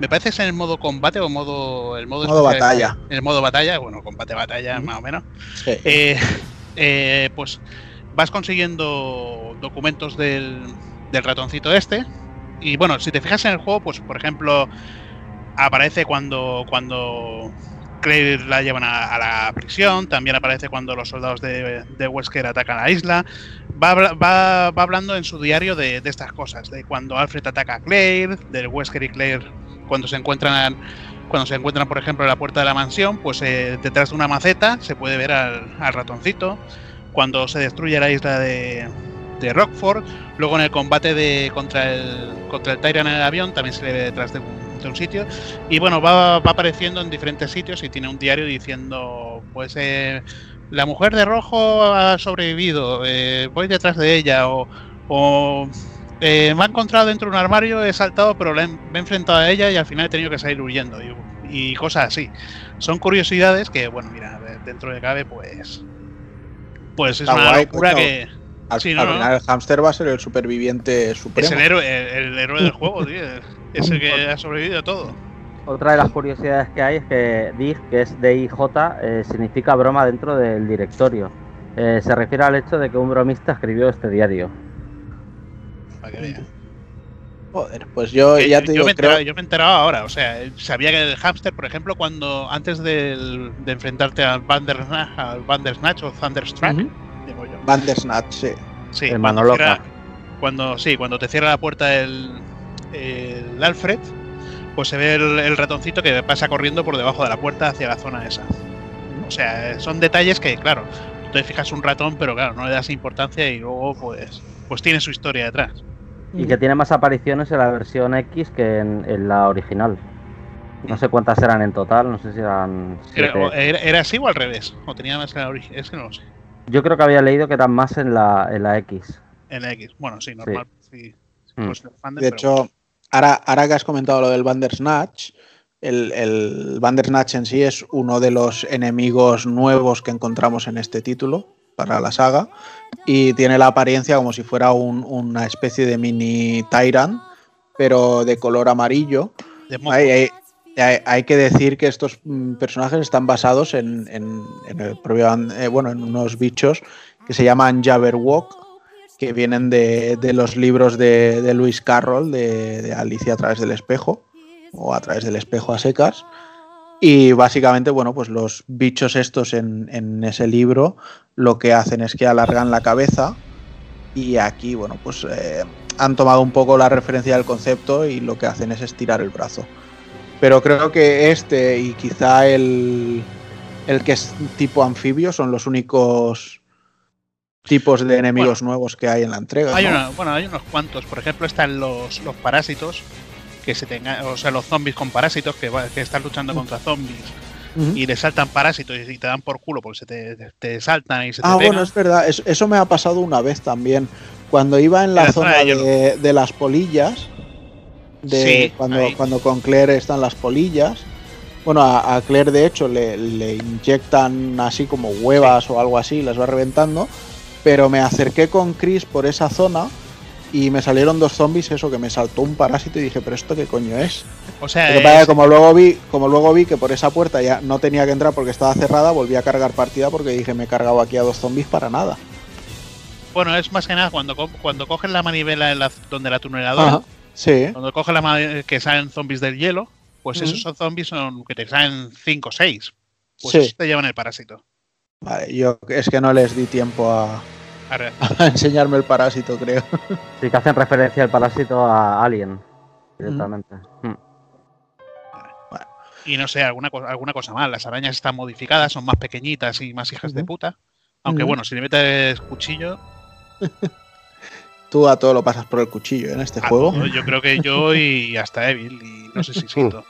Me parece que es en el modo combate o modo... El modo, Modo especial- batalla. En el modo batalla, bueno, combate-batalla más o menos. Sí. Eh, eh, pues vas consiguiendo documentos del, del ratoncito este. Y bueno, si te fijas en el juego, pues por ejemplo, aparece cuando, cuando Claire la llevan a, a la prisión, también aparece cuando los soldados de, de Wesker atacan la isla. Va, va, va hablando en su diario de, de estas cosas, de cuando Alfred ataca a Claire, del Wesker y Claire cuando se encuentran cuando se encuentran, por ejemplo, en la puerta de la mansión, pues eh, detrás de una maceta se puede ver al, ratoncito. Cuando se destruye la isla de, Rockford, luego en el combate de contra el contra el Tyrant en el avión también se le ve detrás de un, de un sitio. Y bueno, va, apareciendo en diferentes sitios y tiene un diario diciendo, pues eh, la mujer de rojo ha sobrevivido, eh, voy detrás de ella o eh, me ha encontrado dentro de un armario, he saltado, pero la he- me he enfrentado a ella y al final he tenido que salir huyendo y, y cosas así. Son curiosidades que, bueno, mira, de- dentro de cabe, pues. Pues es Está una guay, locura coño. que Al, sí, no, al no. final el hámster va a ser el superviviente es supremo. el héroe, el, el héroe del juego, tío. Es el que ha sobrevivido a todo. Otra de las curiosidades que hay es que DIG, que es DIJ, eh, significa broma dentro del directorio. Eh, se refiere al hecho de que un bromista escribió este diario. Para que veas. Joder, pues yo Que ya te yo digo, me creo, enterado, yo me he enterado ahora, o sea, sabía que el hámster, por ejemplo, cuando antes del- de enfrentarte al Bandersnatch, al Bandersnatch o Thunderstruck, Ujú. digo yo, Bandersnatch, sí. Sí, El cuando mano loca. Cuando, sí, cuando te cierra la puerta el, el Alfred, pues se ve el, el ratoncito que pasa corriendo por debajo de la puerta hacia la zona esa. O sea, son detalles que, claro, tú te fijas un ratón, pero claro, no le das importancia y luego, pues, pues tiene su historia detrás. Y que tiene más apariciones en la versión X que en, en la original. No sé cuántas eran en total, no sé si eran. Era, era- era así o al revés? ¿O tenía más en la origen? Es que no lo sé. Yo creo que había leído que eran más en la, en la X. En la X. Bueno, sí, normal. Sí. Mm. Pues el fan De pero- hecho, ahora, ahora que has comentado lo del Bandersnatch, el, el Bandersnatch en sí es uno de los enemigos nuevos que encontramos en este título para la saga y tiene la apariencia como si fuera un- una especie de mini Tyrant, pero de color amarillo. de. Hay, hay- hay- hay que decir que estos mm, personajes están basados en, en- en el propio, eh, bueno, en unos bichos que se llaman Jabberwock, que vienen de, de los libros de, de Lewis Carroll, de, de Alicia a través del espejo, o a través del espejo a secas. Y básicamente, bueno, pues los bichos estos en, en ese libro lo que hacen es que alargan la cabeza y aquí, bueno, pues eh, han tomado un poco la referencia del concepto y lo que hacen es estirar el brazo. Pero creo que este y quizá el, el que es tipo anfibio son los únicos tipos de enemigos nuevos que hay en la entrega. Hay ¿no? una- bueno, hay unos cuantos. Por ejemplo, están los, los parásitos, que se tengan, o sea, los zombies con parásitos que, va- que están luchando contra zombies y le saltan parásitos y te dan por culo porque se te, saltan y se te Ah, pegan. bueno, es verdad, eso, eso me ha pasado una vez también. Cuando iba en la, zona zona de las polillas, de Sí, cuando, ahí. cuando con Claire están las polillas, bueno, a, a Claire de hecho le, le inyectan así como huevas o algo así, las va reventando, pero me acerqué con Chris por esa zona y me salieron dos zombies, eso que me saltó un parásito y dije, pero esto qué coño es. O sea, es como luego vi, como luego vi que por esa puerta ya no tenía que entrar porque estaba cerrada, volví a cargar partida porque dije me he cargado aquí a dos zombies para nada. bueno, es más que nada cuando, co- cuando coges la manivela en la- donde la tuneladora, Ajá. Sí. cuando coges la que salen zombies del hielo, pues esos son zombies son que te salen 5 o 6. Pues Sí. te llevan el parásito. Vale, yo es que no les di tiempo a, a enseñarme el parásito, creo. Sí que hacen referencia al parásito a Alien. Directamente. Mm. Y no sé, alguna, alguna cosa más. Las arañas están modificadas, son más pequeñitas y más hijas de puta. Aunque bueno, si le metes cuchillo, Tú a todo lo pasas por el cuchillo en este a juego. todo, yo creo que yo y hasta Evil, y no sé si siento.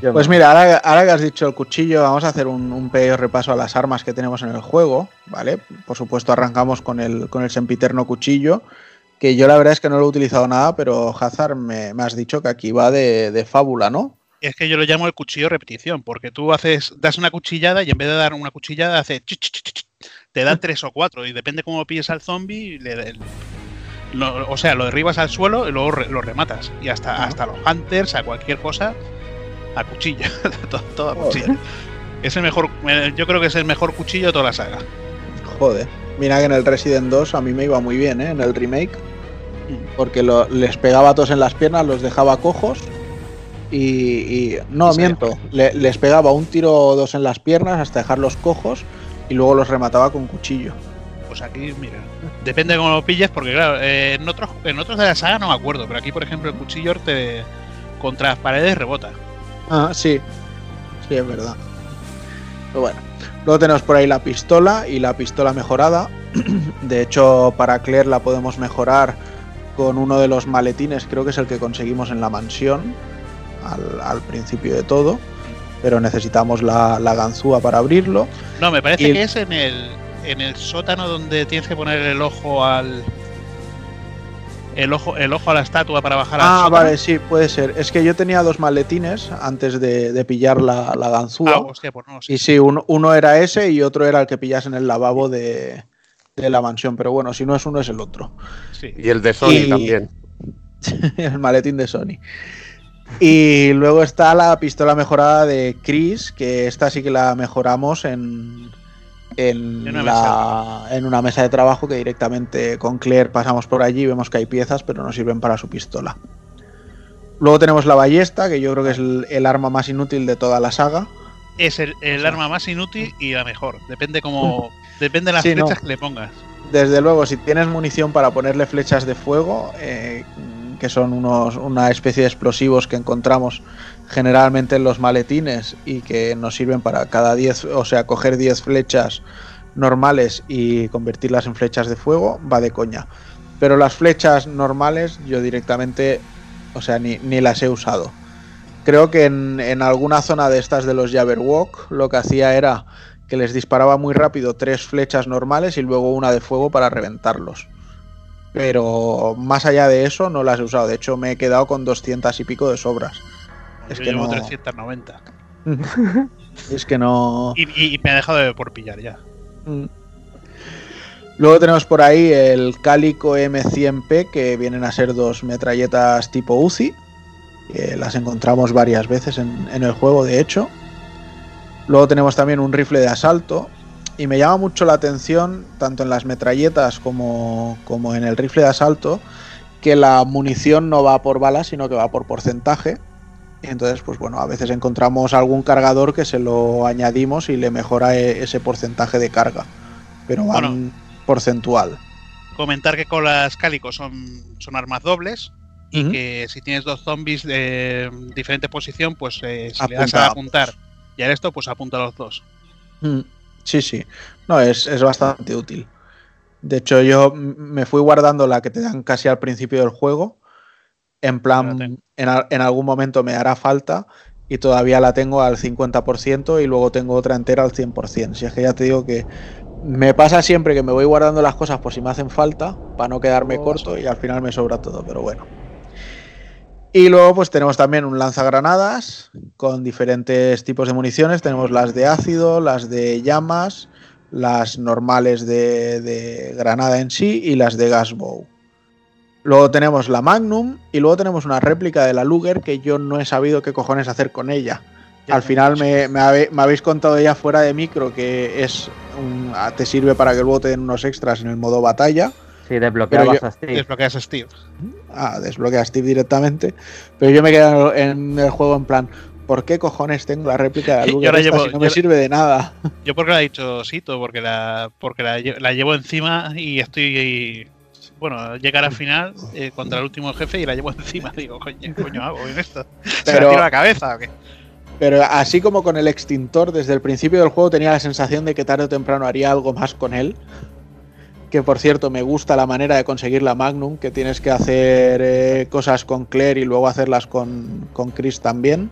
No, Pues mira, ahora, ahora que has dicho el cuchillo, vamos a hacer un, un pequeño repaso a las armas que tenemos en el juego, ¿vale? Por supuesto, arrancamos con el, con el sempiterno cuchillo, que yo la verdad es que no lo he utilizado nada, pero Hazard me, me has dicho que aquí va de, de fábula, ¿no? Es que yo lo llamo el cuchillo repetición, porque tú haces, das una cuchillada y en vez de dar una cuchillada hace te da tres o cuatro y depende cómo pilles al zombie, o sea, lo derribas al suelo y luego re- lo rematas. Y hasta, hasta los hunters, a cualquier cosa, a cuchillo, todo, todo a Joder. cuchillo. Es el mejor, eh, yo creo que es el mejor cuchillo de toda la saga. Joder. Mira que en el Resident 2 a mí me iba muy bien, ¿eh? En el remake. Porque lo- les pegaba a todos en las piernas, los dejaba cojos. Y, y- no, Sí. miento. le- les pegaba un tiro o dos en las piernas hasta dejarlos cojos. Y luego los remataba con cuchillo. Pues aquí, mira, depende de cómo lo pilles, porque claro, eh, en otros en otros de la saga no me acuerdo, pero aquí, por ejemplo, el cuchillo te contra las paredes rebota. Ah, sí. Sí, es verdad. Pero bueno. Luego tenemos por ahí la pistola y la pistola mejorada. De hecho, para Claire la podemos mejorar con uno de los maletines, creo que es el que conseguimos en la mansión, al, al principio de todo. Pero necesitamos la, la ganzúa para abrirlo. No, me parece Y- que es en el, en el sótano donde tienes que poner el ojo al. El ojo, el ojo a la estatua para bajar Ah, sótano. vale, sí, puede ser. Es que yo tenía dos maletines antes de, de pillar la, la ganzúa. Ah, hostia, pues no sé. Y sí, uno, uno era ese y otro era el que pillas en el lavabo de, de la mansión. Pero bueno, si no es uno, es el otro. Sí. Y el de Sony Y- también. el maletín de Sony. Y luego está la pistola mejorada de Chris, que esta sí que la mejoramos en, en, En una la- en una mesa de trabajo que directamente con Claire pasamos por allí y vemos que hay piezas, pero no sirven para su pistola. Luego tenemos la ballesta, que yo creo que es el, el arma más inútil de toda la saga. Es el, el O sea- arma más inútil y la mejor. Depende como. Depende de las Sí, no. flechas que le pongas. Desde luego, si tienes munición para ponerle flechas de fuego, eh, que son unos, una especie de explosivos que encontramos generalmente en los maletines y que nos sirven para cada 10, o sea, coger 10 flechas normales y convertirlas en flechas de fuego, va de coña. Pero las flechas normales yo directamente, o sea, ni, las he usado. Creo que en, en alguna zona de estas de los Jabberwock lo que hacía era que les disparaba muy rápido tres flechas normales y luego una de fuego para reventarlos. Pero más allá de eso no las he usado. De hecho, me he quedado con 200 y pico de sobras. Es Yo que llevo no. 390. Es que no. Y, y- y me ha dejado de por pillar ya. Mm. Luego tenemos por ahí el Cálico M100P, que vienen a ser dos metralletas tipo UCI. que las encontramos varias veces en, en el juego, de hecho. Luego tenemos también un rifle de asalto. Y me llama mucho la atención, tanto en las metralletas como, como en el rifle de asalto, que la munición no va por balas, sino que va por porcentaje. Y entonces, pues bueno, a veces encontramos algún cargador que se lo añadimos y le mejora e- ese porcentaje de carga. Pero van Bueno. porcentual. Comentar que con las cálicos son, son armas dobles. Y que si tienes dos zombies de diferente posición, pues eh, si le das Apunta a apuntar y a esto, pues apunta a los dos. Mm, Sí, sí. No, es, es bastante útil. De hecho, yo me fui guardando la que te dan casi al principio del juego. En plan, en, en algún momento me hará falta y todavía la tengo al 50% y luego tengo otra entera al 100%. Si es que ya te digo que me pasa siempre que me voy guardando las cosas por si me hacen falta, para no quedarme Oh, corto y al final me sobra todo, pero bueno. Y luego pues tenemos también un lanzagranadas con diferentes tipos de municiones. Tenemos las de ácido, las de llamas, las normales de, de granada en sí y las de gasbow. Luego tenemos la Magnum y luego tenemos una réplica de la Luger que yo no he sabido qué cojones hacer con ella. Ya Al final me, me habe- me habéis contado ya fuera de micro que es un- te sirve para que luego te den unos extras en el modo batalla. Sí, desbloqueabas Pero a Steve. Desbloqueas a Steve. Ah, desbloquea a Steve directamente. Pero yo me quedo en el juego en plan, ¿por qué cojones tengo la réplica de la Yo Luger la esta llevo- si no yo me sirve de nada? Yo porque la he dicho Sito, porque la porque la, la llevo encima y estoy bueno, llegar al final eh, contra el último jefe y la llevo encima. Digo, coño, ¿qué coño hago en esto? ¿Se Pero- la tiro a la cabeza o qué? Pero así como con el extintor, desde el principio del juego tenía la sensación de que tarde o temprano haría algo más con él. Que por cierto, me gusta la manera de conseguir la Magnum, que tienes que hacer eh, cosas con Claire y luego hacerlas con, con Chris también.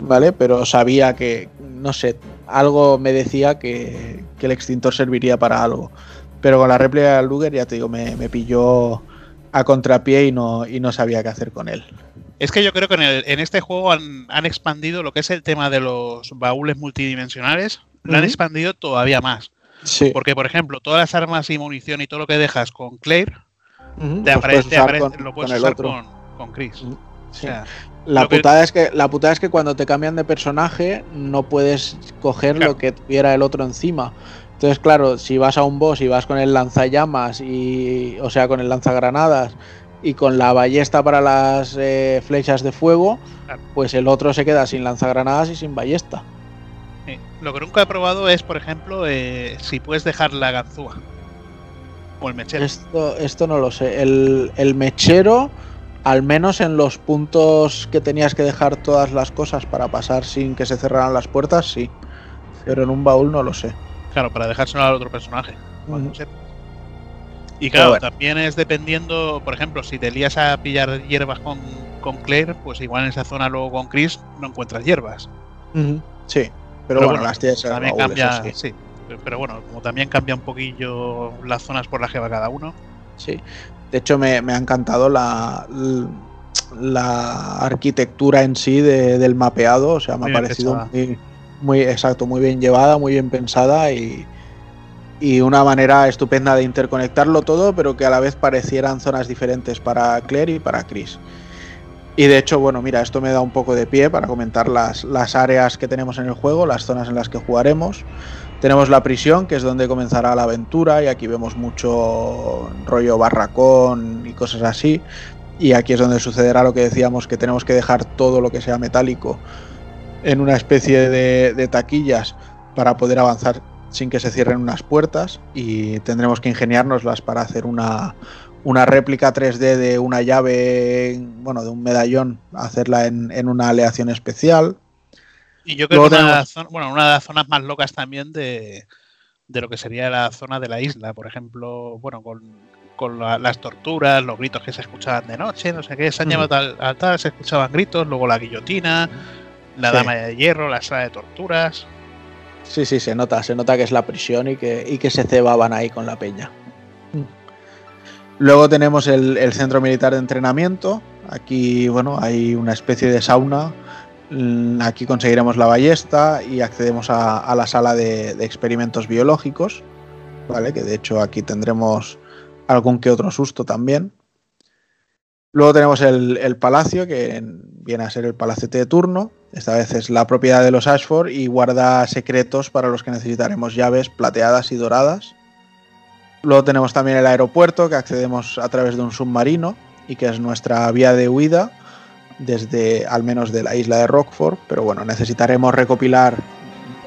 ¿Vale? Pero sabía que, no sé, algo me decía que, que el extintor serviría para algo. Pero con la réplica de Luger, ya te digo, me, me pilló a contrapié y no, y no sabía qué hacer con él. Es que yo creo que en, el- en este juego han, han expandido lo que es el tema de los baúles multidimensionales. Lo han expandido todavía más. Sí. Porque, por ejemplo, todas las armas y munición y todo lo que dejas con Claire, te los apare- puedes te usar apare- con- lo puedes con el usar otro. con, con Chris. Sí. sea, La que- putada, es que, la putada es que cuando te cambian de personaje no puedes coger Claro. lo que tuviera el otro encima. Entonces, claro, si vas a un boss y vas con el lanzallamas y. O sea, con el lanzagranadas y con la ballesta para las eh, flechas de fuego, pues el otro se queda sin lanzagranadas y sin ballesta. Sí. Lo que nunca he probado es, por ejemplo, eh, si puedes dejar la ganzúa. O el mechero. Esto, esto no lo sé. El, el mechero, al menos en los puntos que tenías que dejar todas las cosas para pasar sin que se cerraran las puertas, sí. Pero en un baúl no lo sé. Claro, para dejárselo al otro personaje. cuando Ujú. sepa. Y claro, bueno. también es dependiendo, por ejemplo, si te lías a pillar hierbas con, con Claire, pues igual en esa zona luego con Chris no encuentras hierbas. Sí, pero, bueno, las tienes también baúl, cambia, sí. sí. Pero bueno, como también cambia un poquillo las zonas por las que va cada uno. Sí. De hecho, me, me ha encantado la, la arquitectura en sí de- del mapeado. O sea, me Muy ha parecido muy, muy exacto, muy bien llevada, muy bien pensada y, y una manera estupenda de interconectarlo todo, pero que a la vez parecieran zonas diferentes para Claire y para Chris. Y de hecho, bueno, mira, esto me da un poco de pie para comentar las, las áreas que tenemos en el juego, las zonas en las que jugaremos. Tenemos la prisión, que es donde comenzará la aventura, y aquí vemos mucho rollo barracón y cosas así. Y aquí es donde sucederá lo que decíamos, que tenemos que dejar todo lo que sea metálico en una especie de, de taquillas para poder avanzar sin que se cierren unas puertas. Y tendremos que ingeniárnoslas para hacer una, una réplica 3D de una llave, bueno, de un medallón, hacerla en, en una aleación especial. Y yo creo Luego que una, tenemos- bueno, una de las zonas más locas también de, de lo que sería la zona de la isla, por ejemplo, bueno, con, con la- las torturas, los gritos que se escuchaban de noche, no sé qué, se han Ujú. llevado al, al tal, se escuchaban gritos, luego la guillotina, la Sí. dama de hierro, la sala de torturas. Sí, sí, se nota, se nota que es la prisión y que, y que se cebaban ahí con la peña. Luego tenemos el, el centro militar de entrenamiento. Aquí, bueno, hay una especie de sauna. Mm, Aquí conseguiremos la ballesta y accedemos a, a la sala de, de experimentos biológicos. ¿Vale? Que de hecho aquí tendremos algún que otro susto también. Luego tenemos el, el palacio, que viene a ser el palacete de turno. Esta vez es la propiedad de los Ashford y guarda secretos para los que necesitaremos llaves plateadas y doradas. Luego tenemos también el aeropuerto, que accedemos a través de un submarino y que es nuestra vía de huida desde al menos de la isla de Rockford. Pero bueno, necesitaremos recopilar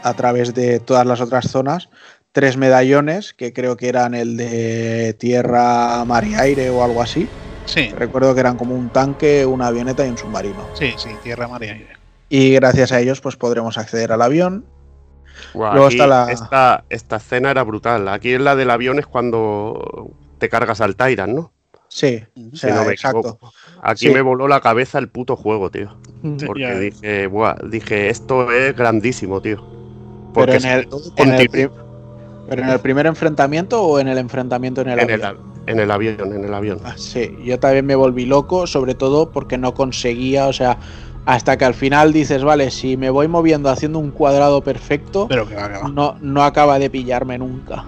a través de todas las otras zonas tres medallones, que creo que eran el de tierra, mar y aire o algo así. Sí, Recuerdo que eran como un tanque, una avioneta y un submarino. sí, sí, tierra, mar y aire. Y gracias a ellos pues podremos acceder al avión. Buah, Luego está la- esta, esta escena era brutal. Aquí en la del avión es cuando te cargas al Tyrant, ¿no? Sí, o Si sea, no me exacto. Aquí Sí. me voló la cabeza el puto juego, tío. Sí, Porque dije, buah, dije, esto es grandísimo, tío. Pero en el, en el ¿Pero en el primer enfrentamiento o en el enfrentamiento en el en avión? En el avión, en el avión. Ah, sí, yo también me volví loco, sobre todo porque no conseguía, o sea, hasta que al final dices, vale, si me voy moviendo haciendo un cuadrado perfecto, Pero que va, que va. no, no acaba de pillarme nunca.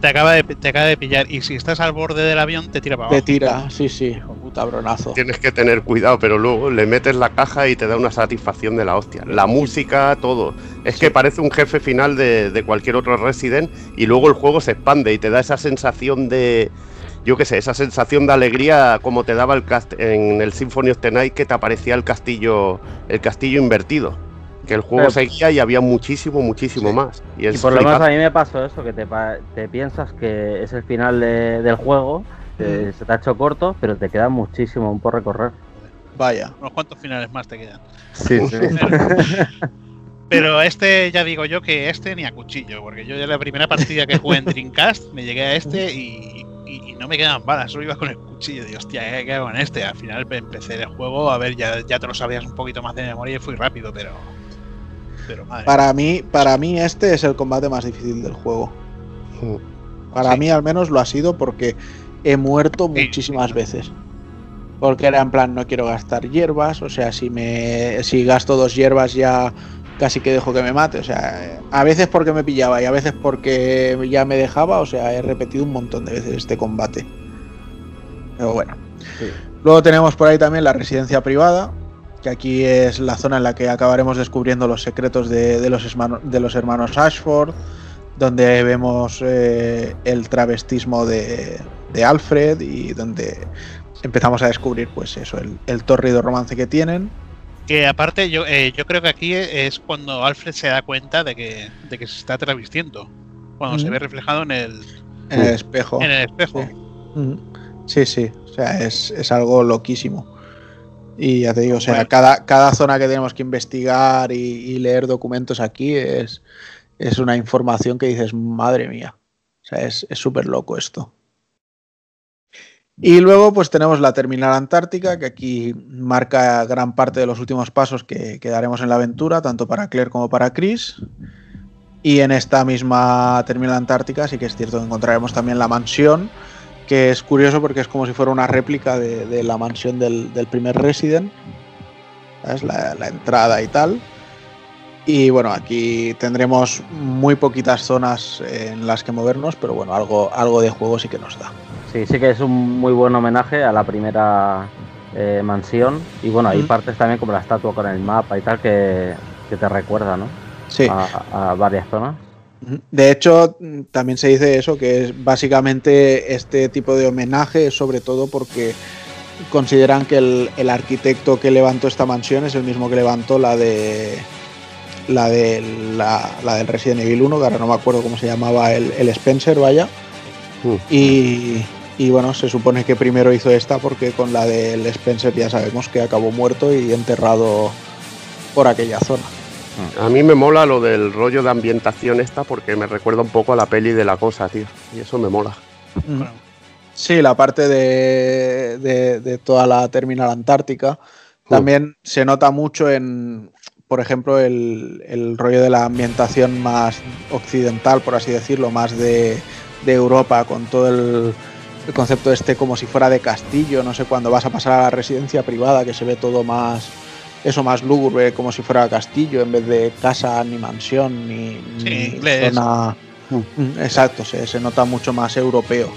Te, acaba de, te acaba de pillar. Y si estás al borde del avión, te tira para Te abajo. tira, sí, sí, un puta bronazo. Tienes que tener cuidado, pero luego le metes la caja y te da una satisfacción de la hostia. La música, todo. Es que parece un jefe final de, de cualquier otro Resident y luego el juego se expande y te da esa sensación de, yo qué sé, esa sensación de alegría como te daba el cast en el Symphony of the Night que te aparecía el castillo, el castillo invertido. Que el juego Pero- seguía y había muchísimo, muchísimo Sí. más. Y, Y por lo menos a mí me pasó eso, que te, pa- te piensas que es el final de- del juego, que se te ha hecho corto, pero te queda muchísimo por recorrer. Vaya. Unos cuantos finales más te quedan. Sí, sí. Pero este, ya digo yo que este ni a cuchillo, porque yo ya la primera partida que jugué en Dreamcast me llegué a este y, y- y no me quedaban balas, solo iba con el cuchillo. Digo, hostia, ¿qué hago en este? Al final empecé el juego, a ver, ya, ya te lo sabías un poquito más de memoria y fui rápido, pero. Pero madre. Para mí, para mí este es el combate más difícil del juego. Para Sí. mí al menos lo ha sido porque he muerto Sí. muchísimas veces. Porque era en plan, no quiero gastar hierbas, o sea, si me si gasto dos hierbas ya casi que dejo que me mate, o sea, a veces porque me pillaba y a veces porque ya me dejaba, o sea, he repetido un montón de veces este combate. Pero bueno. Sí. Luego tenemos por ahí también la residencia privada, que aquí es la zona en la que acabaremos descubriendo los secretos de, de los, esmano- de los hermanos Ashford, donde vemos eh, el travestismo de, de Alfred y donde empezamos a descubrir pues eso, el, el tórrido romance que tienen. Que aparte, yo, eh, yo creo que aquí es cuando Alfred se da cuenta de que, de que se está travestiendo. Cuando se Ujú. ve reflejado en el, En el espejo. en el espejo. Sí. Ujú. Sí, sí, o sea, es, es algo loquísimo. Y ya te digo, o sea, Bueno. cada, cada zona que tenemos que investigar y, y leer documentos aquí es, es una información que dices, madre mía. O sea, es es súper loco esto. Y luego, pues tenemos la terminal antártica, que aquí marca gran parte de los últimos pasos que, que daremos en la aventura, tanto para Claire como para Chris. Y en esta misma terminal antártica sí que es cierto que encontraremos también la mansión, que es curioso porque es como si fuera una réplica de, de la mansión del, del primer Resident. ¿Sabes? La, la entrada y tal. Y bueno, aquí tendremos muy poquitas zonas en las que movernos, pero bueno, algo, algo de juego sí que nos da. Sí, sí que es un muy buen homenaje a la primera eh, mansión. Y bueno, hay partes también como la estatua con el mapa y tal que, que te recuerda, ¿no? Sí. A, a varias zonas. De hecho, también se dice eso, que es básicamente este tipo de homenaje, sobre todo porque consideran que el, el arquitecto que levantó esta mansión es el mismo que levantó la de la de la, la del Resident Evil 1, que ahora no me acuerdo cómo se llamaba el, el Spencer, vaya. Mm. Y, y bueno, se supone que primero hizo esta porque con la del Spencer ya sabemos que acabó muerto y enterrado por aquella zona. A mí me mola lo del rollo de ambientación esta porque me recuerda un poco a la peli de la cosa, tío. Y eso me mola. Sí, la parte de, de- de toda la terminal antártica. También se nota mucho en, por ejemplo, el, el rollo de la ambientación más occidental, por así decirlo, más de, de Europa, con todo el, el concepto este como si fuera de castillo, no sé, cuando vas a pasar a la residencia privada, que se ve todo más, eso más lúgubre, como si fuera castillo, en vez de casa, ni mansión, ni, Sí, ni inglés. zona... Mm, Exacto, se, se nota mucho más europeo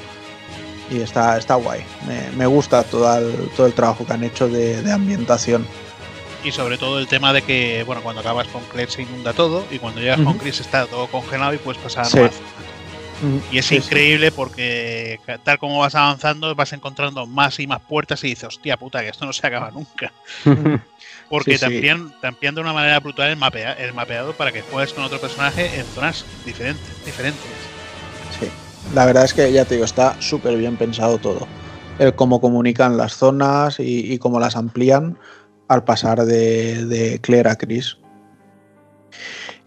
y está, está guay. Me, me gusta todo el, todo el trabajo que han hecho de, de ambientación. Y sobre todo el tema de que, bueno, cuando acabas con Claire se inunda todo y cuando llegas con. Chris está todo congelado y puedes pasar a Sí. nuevas zonas. Y es Sí, sí. increíble porque tal como vas avanzando vas encontrando más y más puertas y dices, hostia puta, que esto no se acaba nunca. Porque Sí, te, sí. de una manera brutal el, mapea- el mapeado para que juegues con otro personaje en zonas diferentes. diferentes. Sí. La verdad es que ya te digo, está súper bien pensado todo. El cómo comunican las zonas y, y cómo las amplían al pasar de, de Claire a Chris.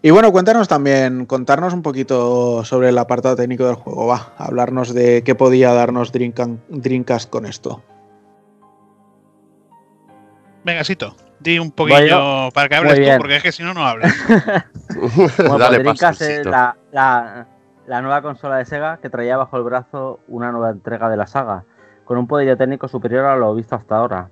Y bueno, cuéntanos también, contarnos un poquito sobre el apartado técnico del juego. Va, hablarnos de qué podía darnos Dreamca- Dreamcast con esto. Venga, Sito, di un poquillo para que hables tú, porque es que si no, no hablas. Bueno, Dale paso, Dreamcast es Sito. la, la- la nueva consola de Sega que traía bajo el brazo una nueva entrega de la saga, con un poder técnico superior a lo visto hasta ahora.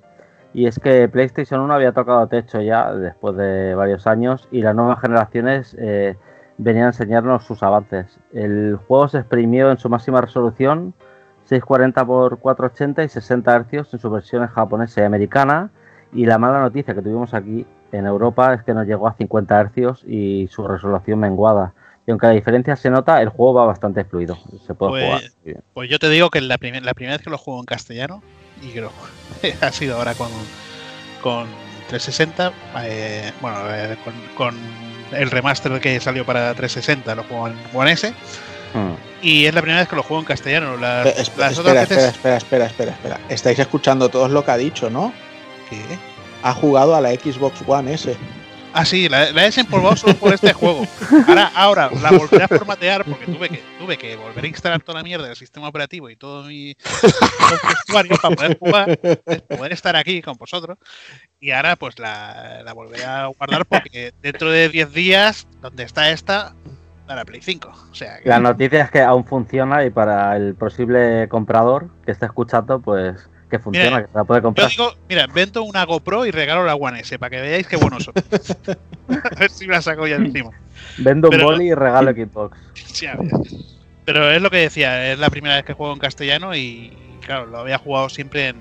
Y es que PlayStation 1 había tocado techo ya después de varios años y las nuevas generaciones eh, venía a enseñarnos sus avances. El juego se exprimió en su máxima resolución 640 x 480 y 60 Hz en su versión japonesa y americana. Y la mala noticia que tuvimos aquí en Europa es que nos llegó a 50 Hz y su resolución menguada. Y aunque la diferencia se nota, el juego va bastante fluido. Se puede Pues, jugar. bien. Pues yo te digo que la, primer- la primera vez que lo juego en castellano, y que lo ha sido ahora con, con 360, eh, bueno, eh, con, con el remaster que salió para 360, lo juego en One S, Hmm. y es la primera vez que lo juego en castellano. Las, Espe- espe- las espera, otras espera, veces. espera, espera, espera, espera. Estáis escuchando todos lo que ha dicho, ¿no? ¿Qué? Ha jugado a la Xbox One S. Ah, sí, la, la he desempolvado solo por este juego. Ahora, ahora la volveré a formatear porque tuve que, tuve que volver a instalar toda la mierda del sistema operativo y todo mi usuario para poder jugar, poder estar aquí con vosotros. Y ahora pues la, la volveré a guardar porque dentro de 10 días, donde está esta, para Play 5. O sea, que- La noticia es que aún funciona y para el posible comprador que esté escuchando, pues que funciona, Mira, que se la puede yo comprar. digo, mira, vendo una GoPro y regalo la One S para que veáis qué buenos son. a ver si me la saco ya encima. Vendo un pero- boli y regalo Xbox. Sí, a ver. Pero es lo que decía, es la primera vez que juego en castellano y claro, lo había jugado siempre en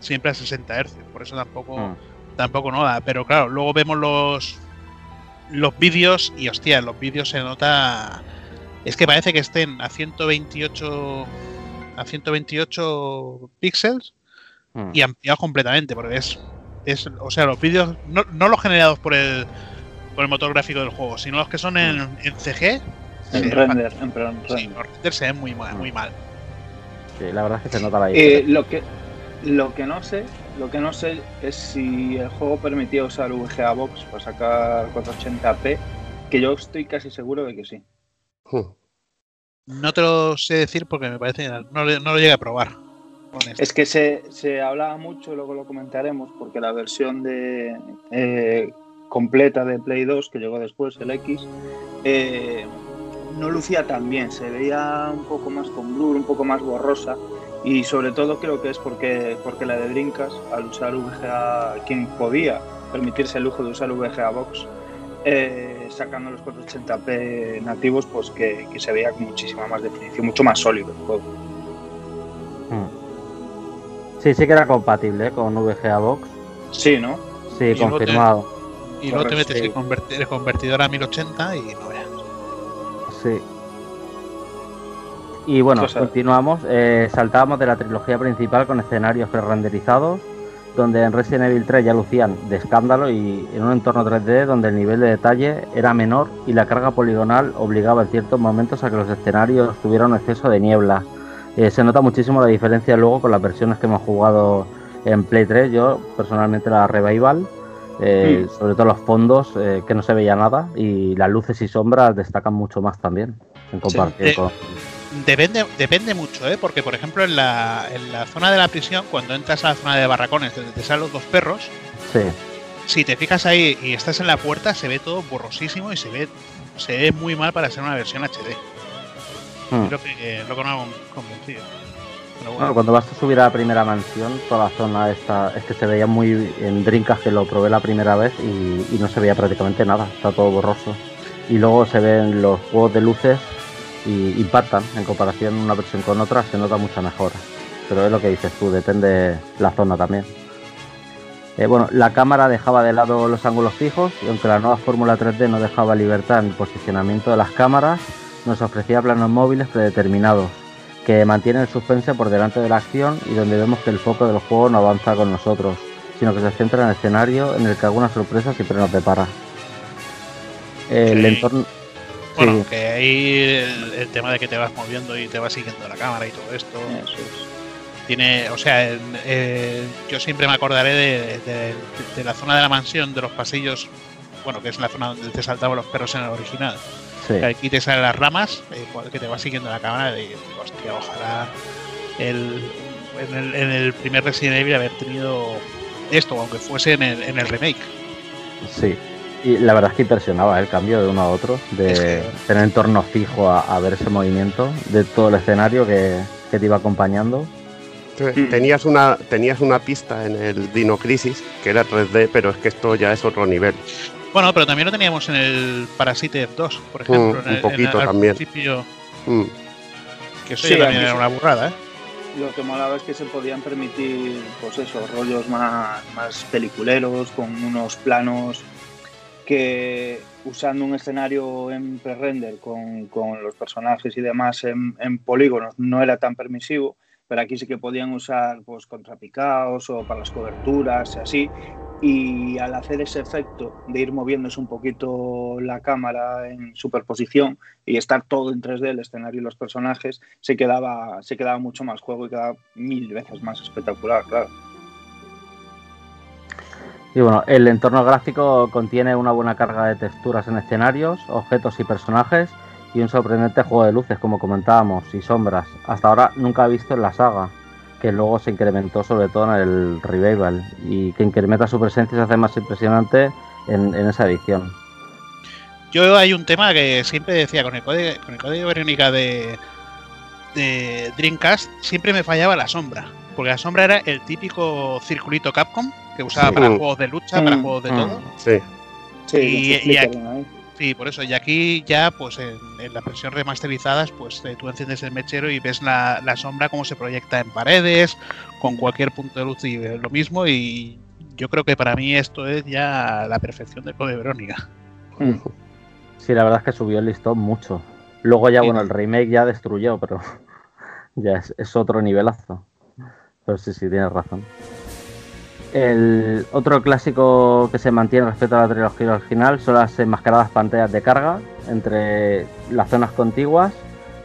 siempre a 60 Hz, por eso tampoco Hmm. tampoco no da, pero claro, luego vemos los los vídeos y hostia, en los vídeos se nota es que parece que estén a 128 a 128 píxeles Hmm. y ampliados completamente, porque es es o sea, los vídeos no, no los generados por el por el motor gráfico del juego, sino los que son en, en CG En Sí, render, en plan Sí, render. los renders se ven muy mal, muy mal. Sí, la verdad es que se nota la Eh, diferencia. lo que lo que no sé, lo que no sé es si el juego permitía usar VGA Box para sacar 480p, que yo estoy casi seguro de que sí. Hmm. No te lo sé decir porque me parece no, no lo llegué a probar. Es que se, se hablaba mucho, luego lo comentaremos, porque la versión de eh, completa de Play 2, que llegó después, el X, eh, no lucía tan bien, se veía un poco más con blur, un poco más borrosa, y sobre todo creo que es porque, porque la de Dreamcast, al usar VGA, quien podía permitirse el lujo de usar VGA Box, eh, sacando los 480p nativos, pues que, que se veía con muchísima más definición, mucho más sólido el juego. Hmm. Sí, sí que era compatible ¿eh? con VGA Box. Sí, ¿no? Sí, Y luego confirmado. y luego te correcto, metes sí. el, converti- el convertidor a 1080 y no veas. Sí. Y bueno, Cosa- continuamos. Eh, saltábamos de la trilogía principal con escenarios pre-renderizados, donde en Resident Evil 3 ya lucían de escándalo y en un entorno 3D donde el nivel de detalle era menor y la carga poligonal obligaba en ciertos momentos a que los escenarios tuvieran un exceso de niebla. Eh, se nota muchísimo la diferencia luego con las versiones que hemos jugado en Play 3. Yo personalmente la Revival, eh, Mm. sobre todo los fondos, eh, que no se veía nada y las luces y sombras destacan mucho más también en comparación con. Depende, depende mucho, ¿eh? porque por ejemplo en la, en la zona de la prisión, cuando entras a la zona de barracones donde te salen los dos perros, Sí, si te fijas ahí y estás en la puerta, se ve todo borrosísimo y se ve, se ve muy mal para ser una versión HD. Mm. Creo que lo que no hago convencido. Bueno. Bueno, cuando vas a subir a la primera mansión, toda la zona esta es que se veía muy en Dreamcast que lo probé la primera vez y, y no se veía prácticamente nada, está todo borroso. Y luego se ven los juegos de luces y impactan en comparación una versión con otra, se nota mucha mejora. Pero es lo que dices tú, depende la zona también. Eh, bueno, la cámara dejaba de lado los ángulos fijos y aunque la nueva Fórmula 3D no dejaba libertad en el posicionamiento de las cámaras, nos ofrecía planos móviles predeterminados que mantienen el suspense por delante de la acción y donde vemos que el foco del juego no avanza con nosotros, sino que se centra en el escenario en el que alguna sorpresa siempre nos depara. El Sí. entorno. Bueno, sí. que ahí el, el tema de que te vas moviendo y te va siguiendo la cámara y todo esto. Eso es. Tiene, o sea, en- eh, yo siempre me acordaré de, de- de la zona de la mansión, de los pasillos, bueno, que es la zona donde te saltaban los perros en el original. Sí. Que Aquí te salen las ramas, eh, que te va siguiendo la cámara y hostia, ojalá el, en, el, en el primer Resident Evil haber tenido esto, aunque fuese en el, en el remake. Sí. Y la verdad es que impresionaba el cambio de uno a otro, de Es que- tener entorno fijo a, a ver ese movimiento, de todo el escenario que, que te iba acompañando. Entonces, Tenías una, tenías una pista en el Dino Crisis que era 3D, pero es que esto ya es otro nivel. Bueno, pero también lo teníamos en el Parasite 2, por ejemplo. Mm, en el- un poquito en el- al también. principio, Mm. que eso Sí, también era una burrada, ¿eh? Lo que molaba es que se podían permitir, pues eso, rollos más, más peliculeros, con unos planos que usando un escenario en pre-render con, con los personajes y demás en, en polígonos no era tan permisivo, pero aquí sí que podían usar pues contrapicados o para las coberturas y así. Y al hacer ese efecto de ir moviéndose un poquito la cámara en superposición y estar todo en 3D, el escenario y los personajes, se quedaba, se quedaba mucho más juego y quedaba mil veces más espectacular, claro. Y bueno, el entorno gráfico contiene una buena carga de texturas en escenarios, objetos y personajes y un sorprendente juego de luces, como comentábamos, y sombras. Hasta ahora nunca he visto en la saga, que luego se incrementó sobre todo en el Revival y que incrementa su presencia y se hace más impresionante en, en esa edición. Yo hay un tema que siempre decía con el código, con el código Verónica de, de Dreamcast, siempre me fallaba la sombra. Porque la sombra era el típico circulito Capcom que usaba Sí. para juegos de lucha, para Mm, juegos de mm. todo. Sí. Sí, Y-. Sí, por eso. Y aquí ya, pues en, en las versiones remasterizadas, pues eh, tú enciendes el mechero y ves la, la sombra cómo se proyecta en paredes, con cualquier punto de luz y eh, lo mismo. Y yo creo que para mí esto es ya la perfección de Code Verónica. Mm. Sí, la verdad es que subió el listón mucho. Luego ya, Sí. bueno, el remake ya destruyó, pero ya es, es otro nivelazo. Pero sí, sí, tienes razón. El otro clásico que se mantiene respecto a la trilogía original son las enmascaradas pantallas de carga entre las zonas contiguas.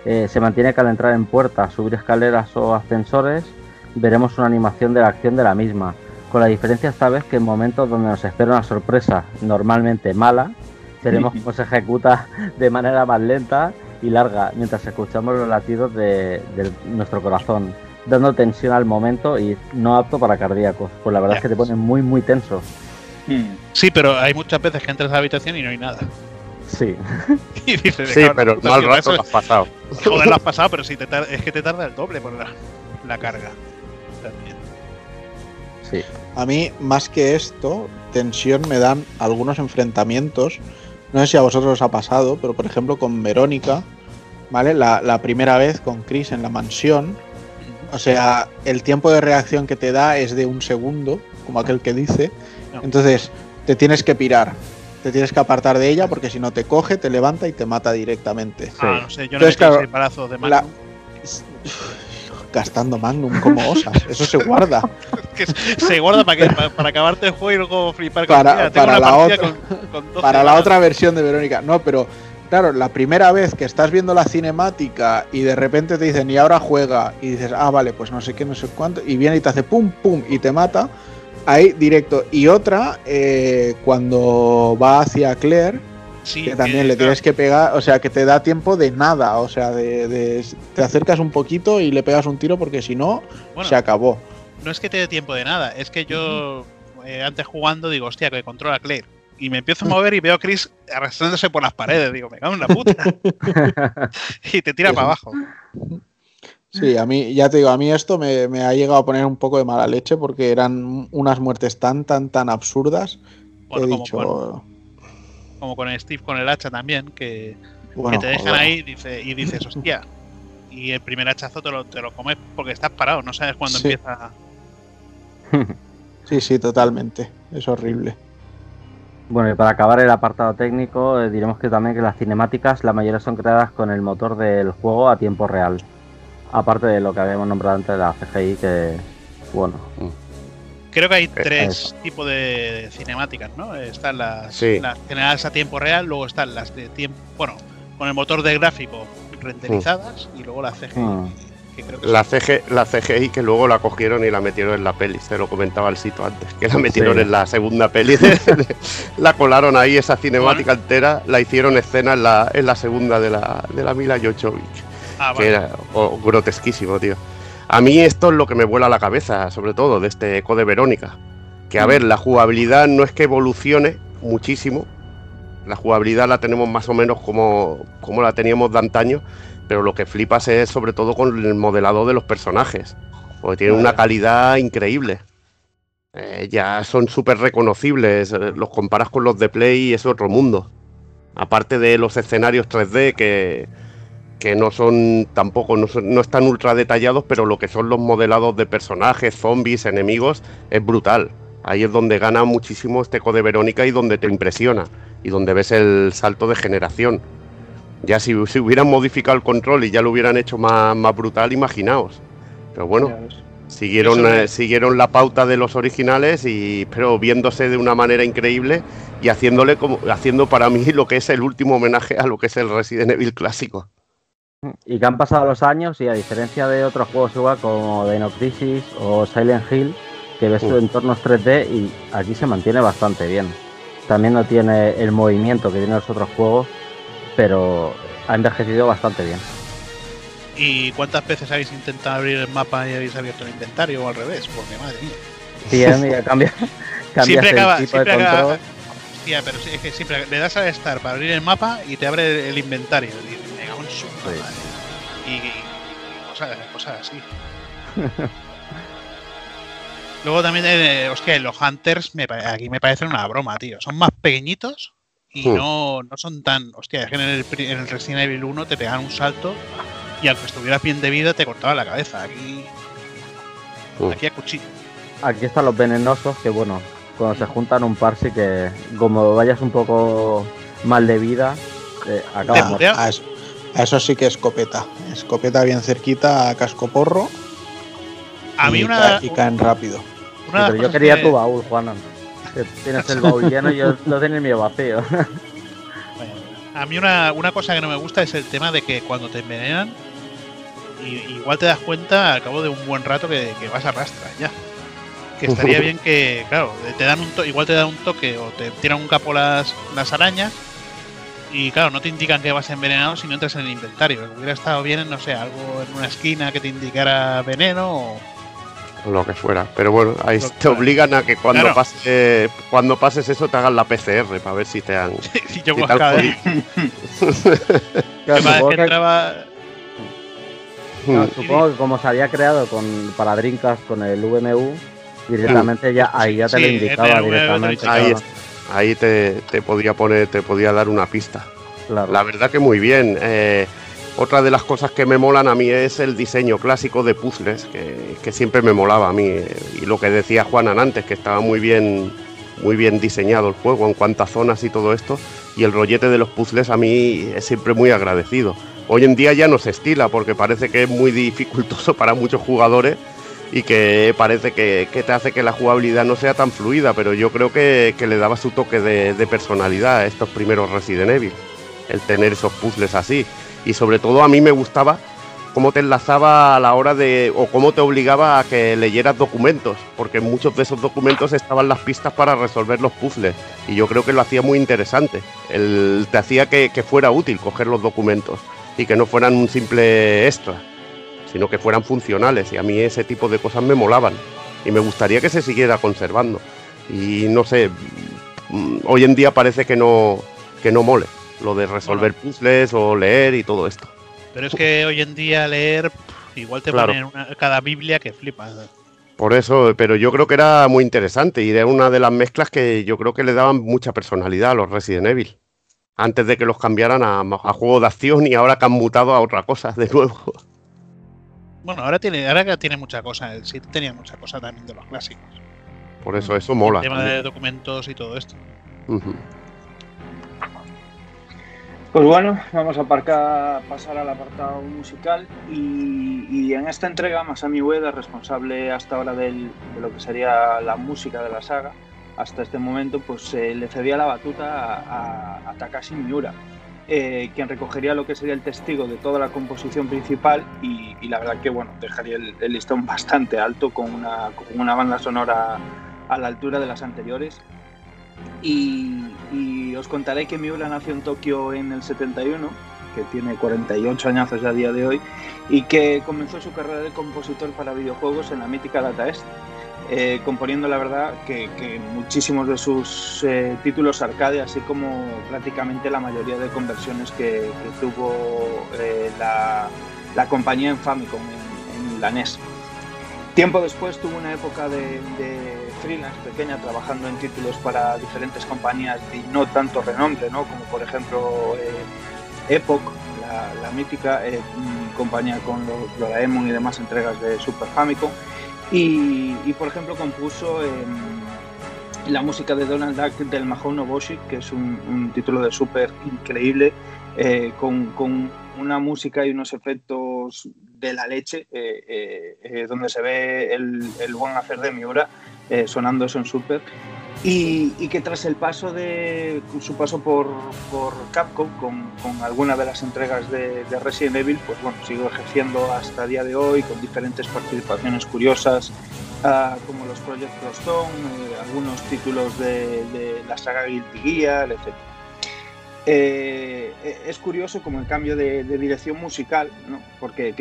Eh, se mantiene que al entrar en puertas, subir escaleras o ascensores, veremos una animación de la acción de la misma. Con la diferencia esta vez que en momentos donde nos espera una sorpresa normalmente mala, veremos cómo se ejecuta de manera más lenta y larga mientras escuchamos los latidos de, de nuestro corazón, dando tensión al momento y no apto para cardíacos. Pues la verdad Ya. es que te pone muy, muy tenso. Mm. Sí, pero hay muchas veces que entras a la habitación y no hay nada. Sí, Y dices, Sí, "Cabrón, pero mal tío, rato eso lo has pasado. Joder, lo has pasado, pero sí, te tar- es que te tarda el doble por la, la carga. También. sí. A mí, más que esto, tensión me dan algunos enfrentamientos. No sé si a vosotros os ha pasado, pero por ejemplo con Verónica, ¿vale? La, la primera vez con Chris en la mansión. O sea, el tiempo de reacción que te da es de un segundo, como aquel que dice. No. Entonces, te tienes que pirar. Te tienes que apartar de ella porque si no te coge, te levanta y te mata directamente. Ah, no sé, yo no Entonces, claro, ese embarazo de La- mano. Gastando Magnum como osas. Eso se guarda. Se guarda para, que, para, para acabarte el juego y luego flipar con Para- para la otra- con- con 12 para la otra versión de Verónica. No, pero claro, la primera vez que estás viendo la cinemática y de repente te dicen y ahora juega y dices, ah, vale, pues no sé qué, no sé cuánto, y viene y te hace pum, pum y te mata, ahí directo. Y otra, eh, cuando va hacia Claire, Sí, que también le tienes que pegar, o sea, que te da tiempo de nada, o sea, de, de- te acercas un poquito y le pegas un tiro porque si no, bueno, se acabó. no es que te dé tiempo de nada, es que yo eh, antes jugando digo, hostia, que controla Claire. Y me empiezo a mover y veo a Chris arrastrándose por las paredes. Digo, me cago en la puta. y te tira para abajo. Sí, a mí, ya te digo, a mí esto me, me ha llegado a poner un poco de mala leche porque eran unas muertes tan, tan, tan absurdas. que Bueno, he como, dicho, con, como con Steve con el hacha también, que, bueno, que te dejan joder. ahí dice, y dices, hostia. Y el primer hachazo te lo, te lo comes porque estás parado, no sabes cuándo Sí. empieza. Sí, sí, totalmente. Es horrible. Bueno, y para acabar el apartado técnico, eh, diremos que también que las cinemáticas, la mayoría son creadas con el motor del juego a tiempo real. Aparte de lo que habíamos nombrado antes de la CGI, que, bueno, Creo que hay Eh, tres tipos de cinemáticas, ¿no? Están las, Sí. las generadas a tiempo real, luego están las de tiempo, bueno, con el motor de gráfico renderizadas y luego la CGI, Mm. Que creo que La, CG, la CGI que luego la cogieron y la metieron en la peli, te lo comentaba el sitio antes, que la metieron Sí. en la segunda peli, la colaron ahí, esa cinemática entera, la hicieron escena en la, en la segunda de la, de la Mila Jovovich, Ah, que vale. era oh, grotesquísimo, tío. A mí esto es lo que me vuela la cabeza, sobre todo, de este Code Verónica. Que a Mm. ver, la jugabilidad no es que evolucione muchísimo, la jugabilidad la tenemos más o menos como, como la teníamos de antaño, pero lo que flipas es sobre todo con el modelado de los personajes, porque tienen una calidad increíble. eh, ya son súper reconocibles. eh, Los comparas con los de Play y es otro mundo. Aparte de los escenarios 3D que, que no son tampoco, no, son- no están ultra detallados, pero lo que son los modelados de personajes, zombies, enemigos, es brutal. Ahí es donde gana muchísimo este Code Verónica y donde te impresiona y donde ves el salto de generación. Ya si, si hubieran modificado el control y ya lo hubieran hecho más, más brutal, imaginaos. Pero bueno, siguieron, eh, siguieron la pauta de los originales y pero viéndose de una manera increíble y haciéndole como haciendo para mí lo que es el último homenaje a lo que es el Resident Evil clásico. Y que han pasado los años y a diferencia de otros juegos igual como Dino Crisis o Silent Hill, que ves Mm. entornos 3D y aquí se mantiene bastante bien. También no tiene el movimiento que tienen los otros juegos, pero ha envejecido bastante bien. ¿Y cuántas veces habéis intentado abrir el mapa y habéis abierto el inventario o al revés? Porque madre mía. Bien, y cambia, cambias Siempre acaba, siempre acaba. Hostia, pero sí, es que siempre le das a estar para abrir el mapa y te abre el inventario. Y dices, "Me cago en su puta Sí. madre". Y, y- y cosas, cosas así. Luego también, eh, hostia, los Hunters me, aquí me parecen una broma, tío. Son más pequeñitos y Hmm. no, no son tan. Hostia, es que en el, en el Resident Evil 1 te pegaban un salto y aunque estuvieras bien de vida te cortaba la cabeza. Aquí, Hmm. aquí a cuchillo. Aquí están los venenosos, que bueno, cuando se juntan un par sí que como vayas un poco mal de vida, eh, putea- A eso, a eso sí que escopeta. Escopeta bien cerquita a casco porro. A mí y, una, y caen rápido. una Pero yo quería que- tu baúl, Juanan. Tienes el baúl lleno y yo lo tengo el mío vacío. A mí una, una cosa que no me gusta es el tema de que cuando te envenenan, igual te das cuenta al cabo de un buen rato que, que vas a rastras ya. Que estaría bien que, claro, te dan un to- igual te dan un toque o te tiran un capo las, las arañas y claro, no te indican que vas envenenado si no entras en el inventario. Hubiera estado bien, no sé, algo en una esquina que te indicara veneno o... o lo que fuera. Pero bueno, ahí te obligan a que cuando Claro. pase, cuando pases eso te hagan la PCR para ver si te han. y yo si. Claro, que supongo que que- entraba... No, supongo que como se había creado con, para Drinkas con el VMU, directamente ya ahí ya te Sí, lo indicaba directamente. Ahí claro, Ahí te, te podía poner, te podía dar una pista. claro. La verdad que muy bien. Eh, otra de las cosas que me molan a mí es el diseño clásico de puzzles, que, siempre me molaba a mí. eh, Y lo que decía Juanan antes, que estaba muy bien, muy bien diseñado el juego en cuanto a zonas y todo esto. Y el rollete de los puzzles a mí es siempre muy agradecido. Hoy en día ya no se estila porque parece que es muy dificultoso para muchos jugadores y que parece que, que te hace que la jugabilidad no sea tan fluida, pero yo creo que, que le daba su toque de, de personalidad a estos primeros Resident Evil, el tener esos puzzles así. Y sobre todo a mí me gustaba cómo te enlazaba a la hora de, o cómo te obligaba a que leyeras documentos, porque en muchos de esos documentos estaban las pistas para resolver los puzzles, y yo creo que lo hacía muy interesante. El, te hacía que, que fuera útil coger los documentos y que no fueran un simple extra sino que fueran funcionales y a mí ese tipo de cosas me molaban y me gustaría que se siguiera conservando y no sé mm, hoy en día parece que no que no mole lo de resolver puzzles o leer y todo esto Pero es que hoy en día leer, igual te Claro. ponen una- cada Biblia que flipas. por eso pero yo creo que era muy interesante y era una de las mezclas que yo creo que le daban mucha personalidad a los Resident Evil antes de que los cambiaran a, a juego de acción y ahora que han mutado a otra cosa de nuevo Bueno, ahora tiene, ahora que tiene mucha cosa. El 7 tenía mucha cosa también de los clásicos. por eso eso mola El tema también. de documentos y todo esto. Ujú. Pues bueno, vamos a aparcar- pasar al apartado musical y, en esta entrega Masami Ueda, responsable hasta ahora de lo que sería la música de la saga, hasta este momento pues le cedía la batuta a, Takashi Miura, eh, quien recogería lo que sería el testigo de toda la composición principal y, la verdad que bueno, dejaría el, el listón bastante alto con una, con una banda sonora a la altura de las anteriores y, os contaré que Miura nació en Tokio en el 71, que tiene 48 añazos a día de hoy, y que comenzó su carrera de compositor para videojuegos en la mítica Data East, eh, componiendo la verdad que, muchísimos de sus eh, títulos arcade, así como prácticamente la mayoría de conversiones que, tuvo eh, la, compañía en Famicom, en, en la NES. Tiempo después tuvo una época de- freelance pequeña trabajando en títulos para diferentes compañías y no tanto renombre, ¿no? como por ejemplo eh, Epoch, la, mítica eh, compañía con los Doraemon y demás entregas de Super Famicom. Y, por ejemplo compuso em, la música de Donald Duck del Mahou Noboshi, que es un, título de Super increíble, eh, con, con, una música y unos efectos de la leche, donde se ve el, el, buen hacer de Miura sonando eso en Super. Y, que tras el paso de su paso por, por Capcom con, con, alguna de las entregas de, Resident Evil, pues bueno, sigo ejerciendo hasta día de hoy con diferentes participaciones curiosas, ah, como los Project Crosstone, eh, algunos títulos de, de, la saga Guilty Gear, etc. Eh, es curioso como el cambio de, dirección musical, porque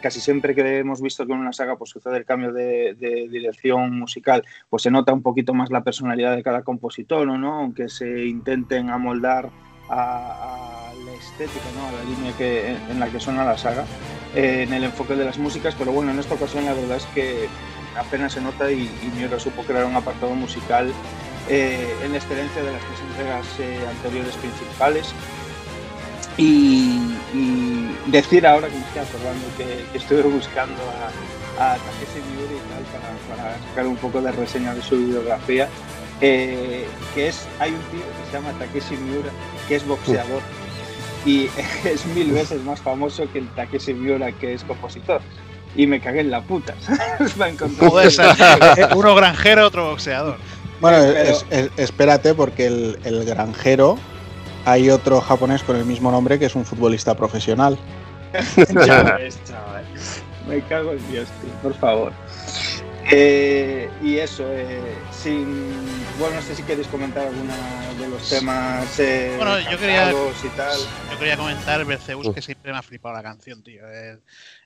casi siempre que hemos visto que en una saga pues, sucede el cambio de, dirección musical, pues se nota un poquito más la personalidad de cada compositor, ¿no? aunque se intenten amoldar a, la estética, ¿no? a la línea que, en la que suena la saga, eh, en el enfoque de las músicas, pero bueno, en esta ocasión la verdad es que apenas se nota y, y Miura supo crear un apartado musical eh, en excelencia de las tres entregas eh, anteriores principales. Y, decir ahora que me estoy acordando que, estuve buscando a, a Takeshi Miura y tal para, sacar un poco de reseña de su biografía, eh, que es, hay un tío que se llama Takeshi Miura, que es boxeador y es mil veces más famoso que el Takeshi Miura que es compositor y me cagué en la puta. Uno granjero, otro boxeador. Bueno, espérate porque el, granjero hay otro japonés con el mismo nombre que es un futbolista profesional. Me cago en Dios, tío, por favor. Eh, y eso, eh, sin. Bueno, no sé si queréis comentar alguna de los temas. Eh, bueno, yo quería, y tal. yo quería comentar Berceus, que siempre me ha flipado la canción, tío.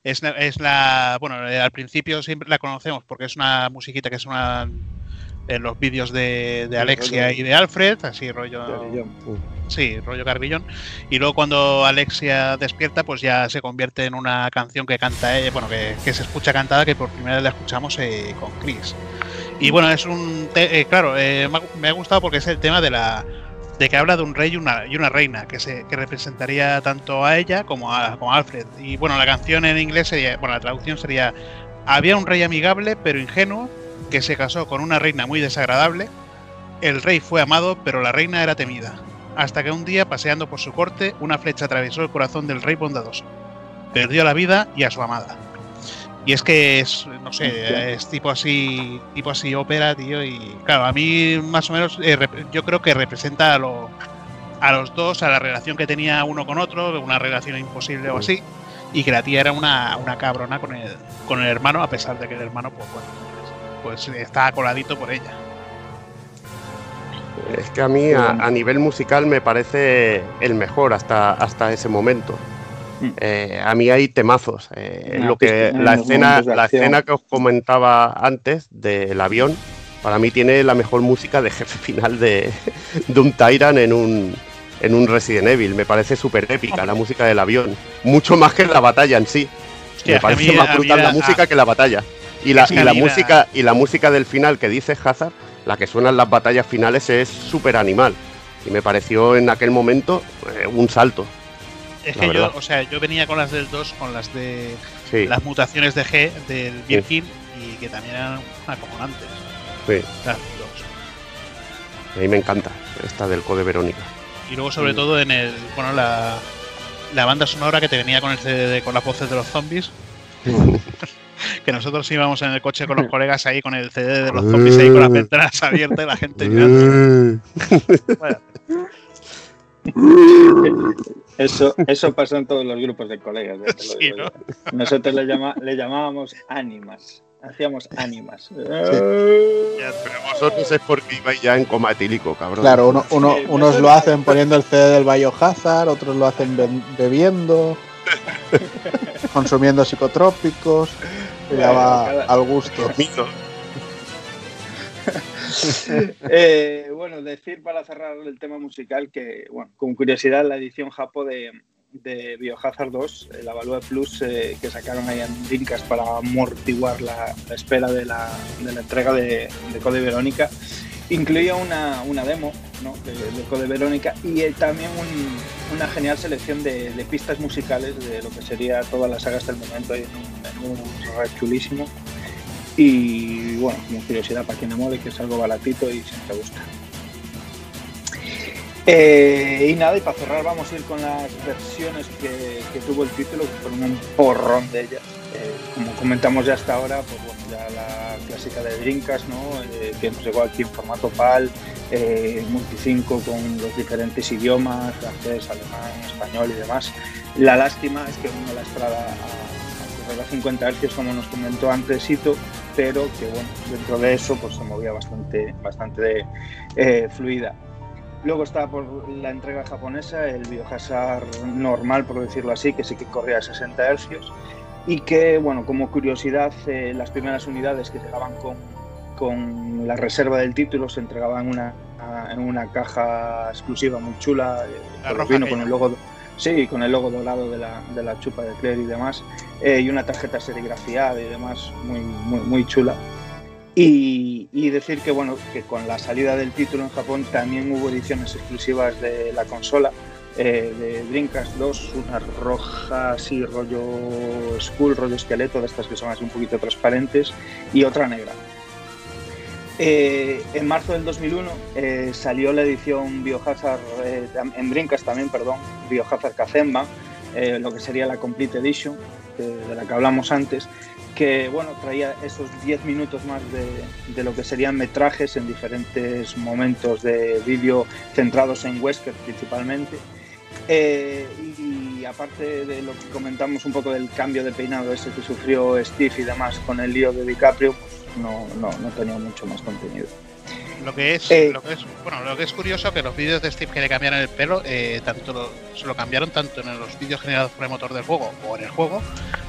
Es, es la. Bueno, al principio siempre la conocemos porque es una musiquita que es una en los vídeos de, Alexia y de Alfred, así rollo. Sí, rollo Garbillón. Y luego cuando Alexia despierta, pues ya se convierte en una canción que canta ella, bueno, que, se escucha cantada, que por primera vez la escuchamos eh, con Chris. Y bueno, es un. Eh, claro, eh, me ha gustado porque es el tema de la. de que habla de un rey y una, y una reina, que, se, que representaría tanto a ella como a, como a Alfred. Y bueno, la canción en inglés sería. Bueno, la traducción sería. Había un rey amigable, pero ingenuo, que se casó con una reina muy desagradable. El rey fue amado, pero la reina era temida. Hasta que un día, paseando por su corte, una flecha atravesó el corazón del rey bondadoso. Perdió la vida y a su amada. Y es que es, no sé, es tipo así, tipo así ópera, tío. Y claro, a mí más o menos, eh, yo creo que representa a, a los dos, a la relación que tenía uno con otro, una relación imposible o así. Y que la tía era una, una cabrona con el, con el hermano, a pesar de que el hermano, pues bueno, pues está coladito por ella. Es que a mí a, nivel musical me parece el mejor hasta, hasta ese momento. Mm. Eh, a mí hay temazos. Eh, lo que, la, escena, la escena que os comentaba antes del avión, para mí tiene la mejor música de jefe final de, de un Tyrant en un, en un Resident Evil. Me parece súper épica la música del avión. Mucho más que la batalla en sí. me parece más brutal la música que la batalla. Y la, música, y la música del final que dice Hazard, la que suena en las batallas finales, es súper animal. Y me pareció en aquel momento eh, un salto. Es que yo, o sea, yo venía con las del 2, con las de las mutaciones de G del Birkin y que también eran acomonantes. Sí. Las A mí me encanta esta del Code Verónica. Y luego, sobre todo, en el. Bueno, la, la banda sonora que te venía con el CD con las voces de los zombies. que nosotros íbamos en el coche con los colegas ahí con el CD de los zombies ahí con las ventanas abiertas y la gente mirando. Eso, eso pasó en todos los grupos de colegas. Nosotros le, llama, le llamábamos ánimas. Hacíamos ánimas. pero vosotros es porque ibais ya en coma etílico, cabrón. Claro, uno, uno, unos lo hacen poniendo el CD del Biohazard, otros lo hacen bebiendo, consumiendo psicotrópicos. Ya va al gusto. eh, bueno, decir para cerrar el tema musical que, bueno, con curiosidad, la edición Japo de, de Biohazard 2, la Value Plus que sacaron ahí en Dreamcast para amortiguar la, espera de la, de la entrega de, de Code Verónica incluía una, una demo ¿no? de, de, Code Verónica y eh, también un, una genial selección de, pistas musicales de lo que sería toda la saga hasta el momento en un, en chulísimo y bueno, como curiosidad para quien amore que es algo baratito y siempre gusta. Eh, y nada, y para cerrar vamos a ir con las versiones que, tuvo el título, que fueron un porrón de ellas. Eh, como comentamos ya hasta ahora, pues bueno, clásica de Drinkas, ¿no? Eh, que nos llegó aquí en formato PAL, eh, Multi5 con los diferentes idiomas, francés, alemán, español y demás. La lástima es que uno la estrada a, a, a 50 Hz, como nos comentó antes Ito, pero que bueno, dentro de eso pues se movía bastante, bastante eh, fluida. Luego está por la entrega japonesa, el Biohazard normal, por decirlo así, que sí que corría a 60 Hz y que, bueno, como curiosidad, eh, las primeras unidades que llegaban con, con, la reserva del título se entregaban en una, en una caja exclusiva muy chula, eh, vino con el logo, sí, con el logo dorado de la, de la chupa de Claire y demás, eh, y una tarjeta serigrafiada y demás muy, muy, muy chula. Y, y, decir que bueno que con la salida del título en Japón también hubo ediciones exclusivas de la consola eh, de Dreamcast 2, una roja así rollo skull, rollo esqueleto, de estas que son así un poquito transparentes, y otra negra. Eh, en marzo del 2001 eh, salió la edición Biohazard, eh, en Dreamcast también, perdón, Biohazard Kazemba, lo que sería la Complete Edition, de la que hablamos antes, que bueno, traía esos 10 minutos más de, de, lo que serían metrajes en diferentes momentos de vídeo centrados en Wesker principalmente. Eh, y, y, aparte de lo que comentamos un poco del cambio de peinado ese que sufrió Steve y demás con el lío de DiCaprio, pues no, no, no tenía mucho más contenido. Lo que es, eh, lo que es, bueno, lo que es curioso que los vídeos de Steve que le cambiaron el pelo, eh, tanto lo, se lo cambiaron tanto en los vídeos generados por el motor del juego o en el juego,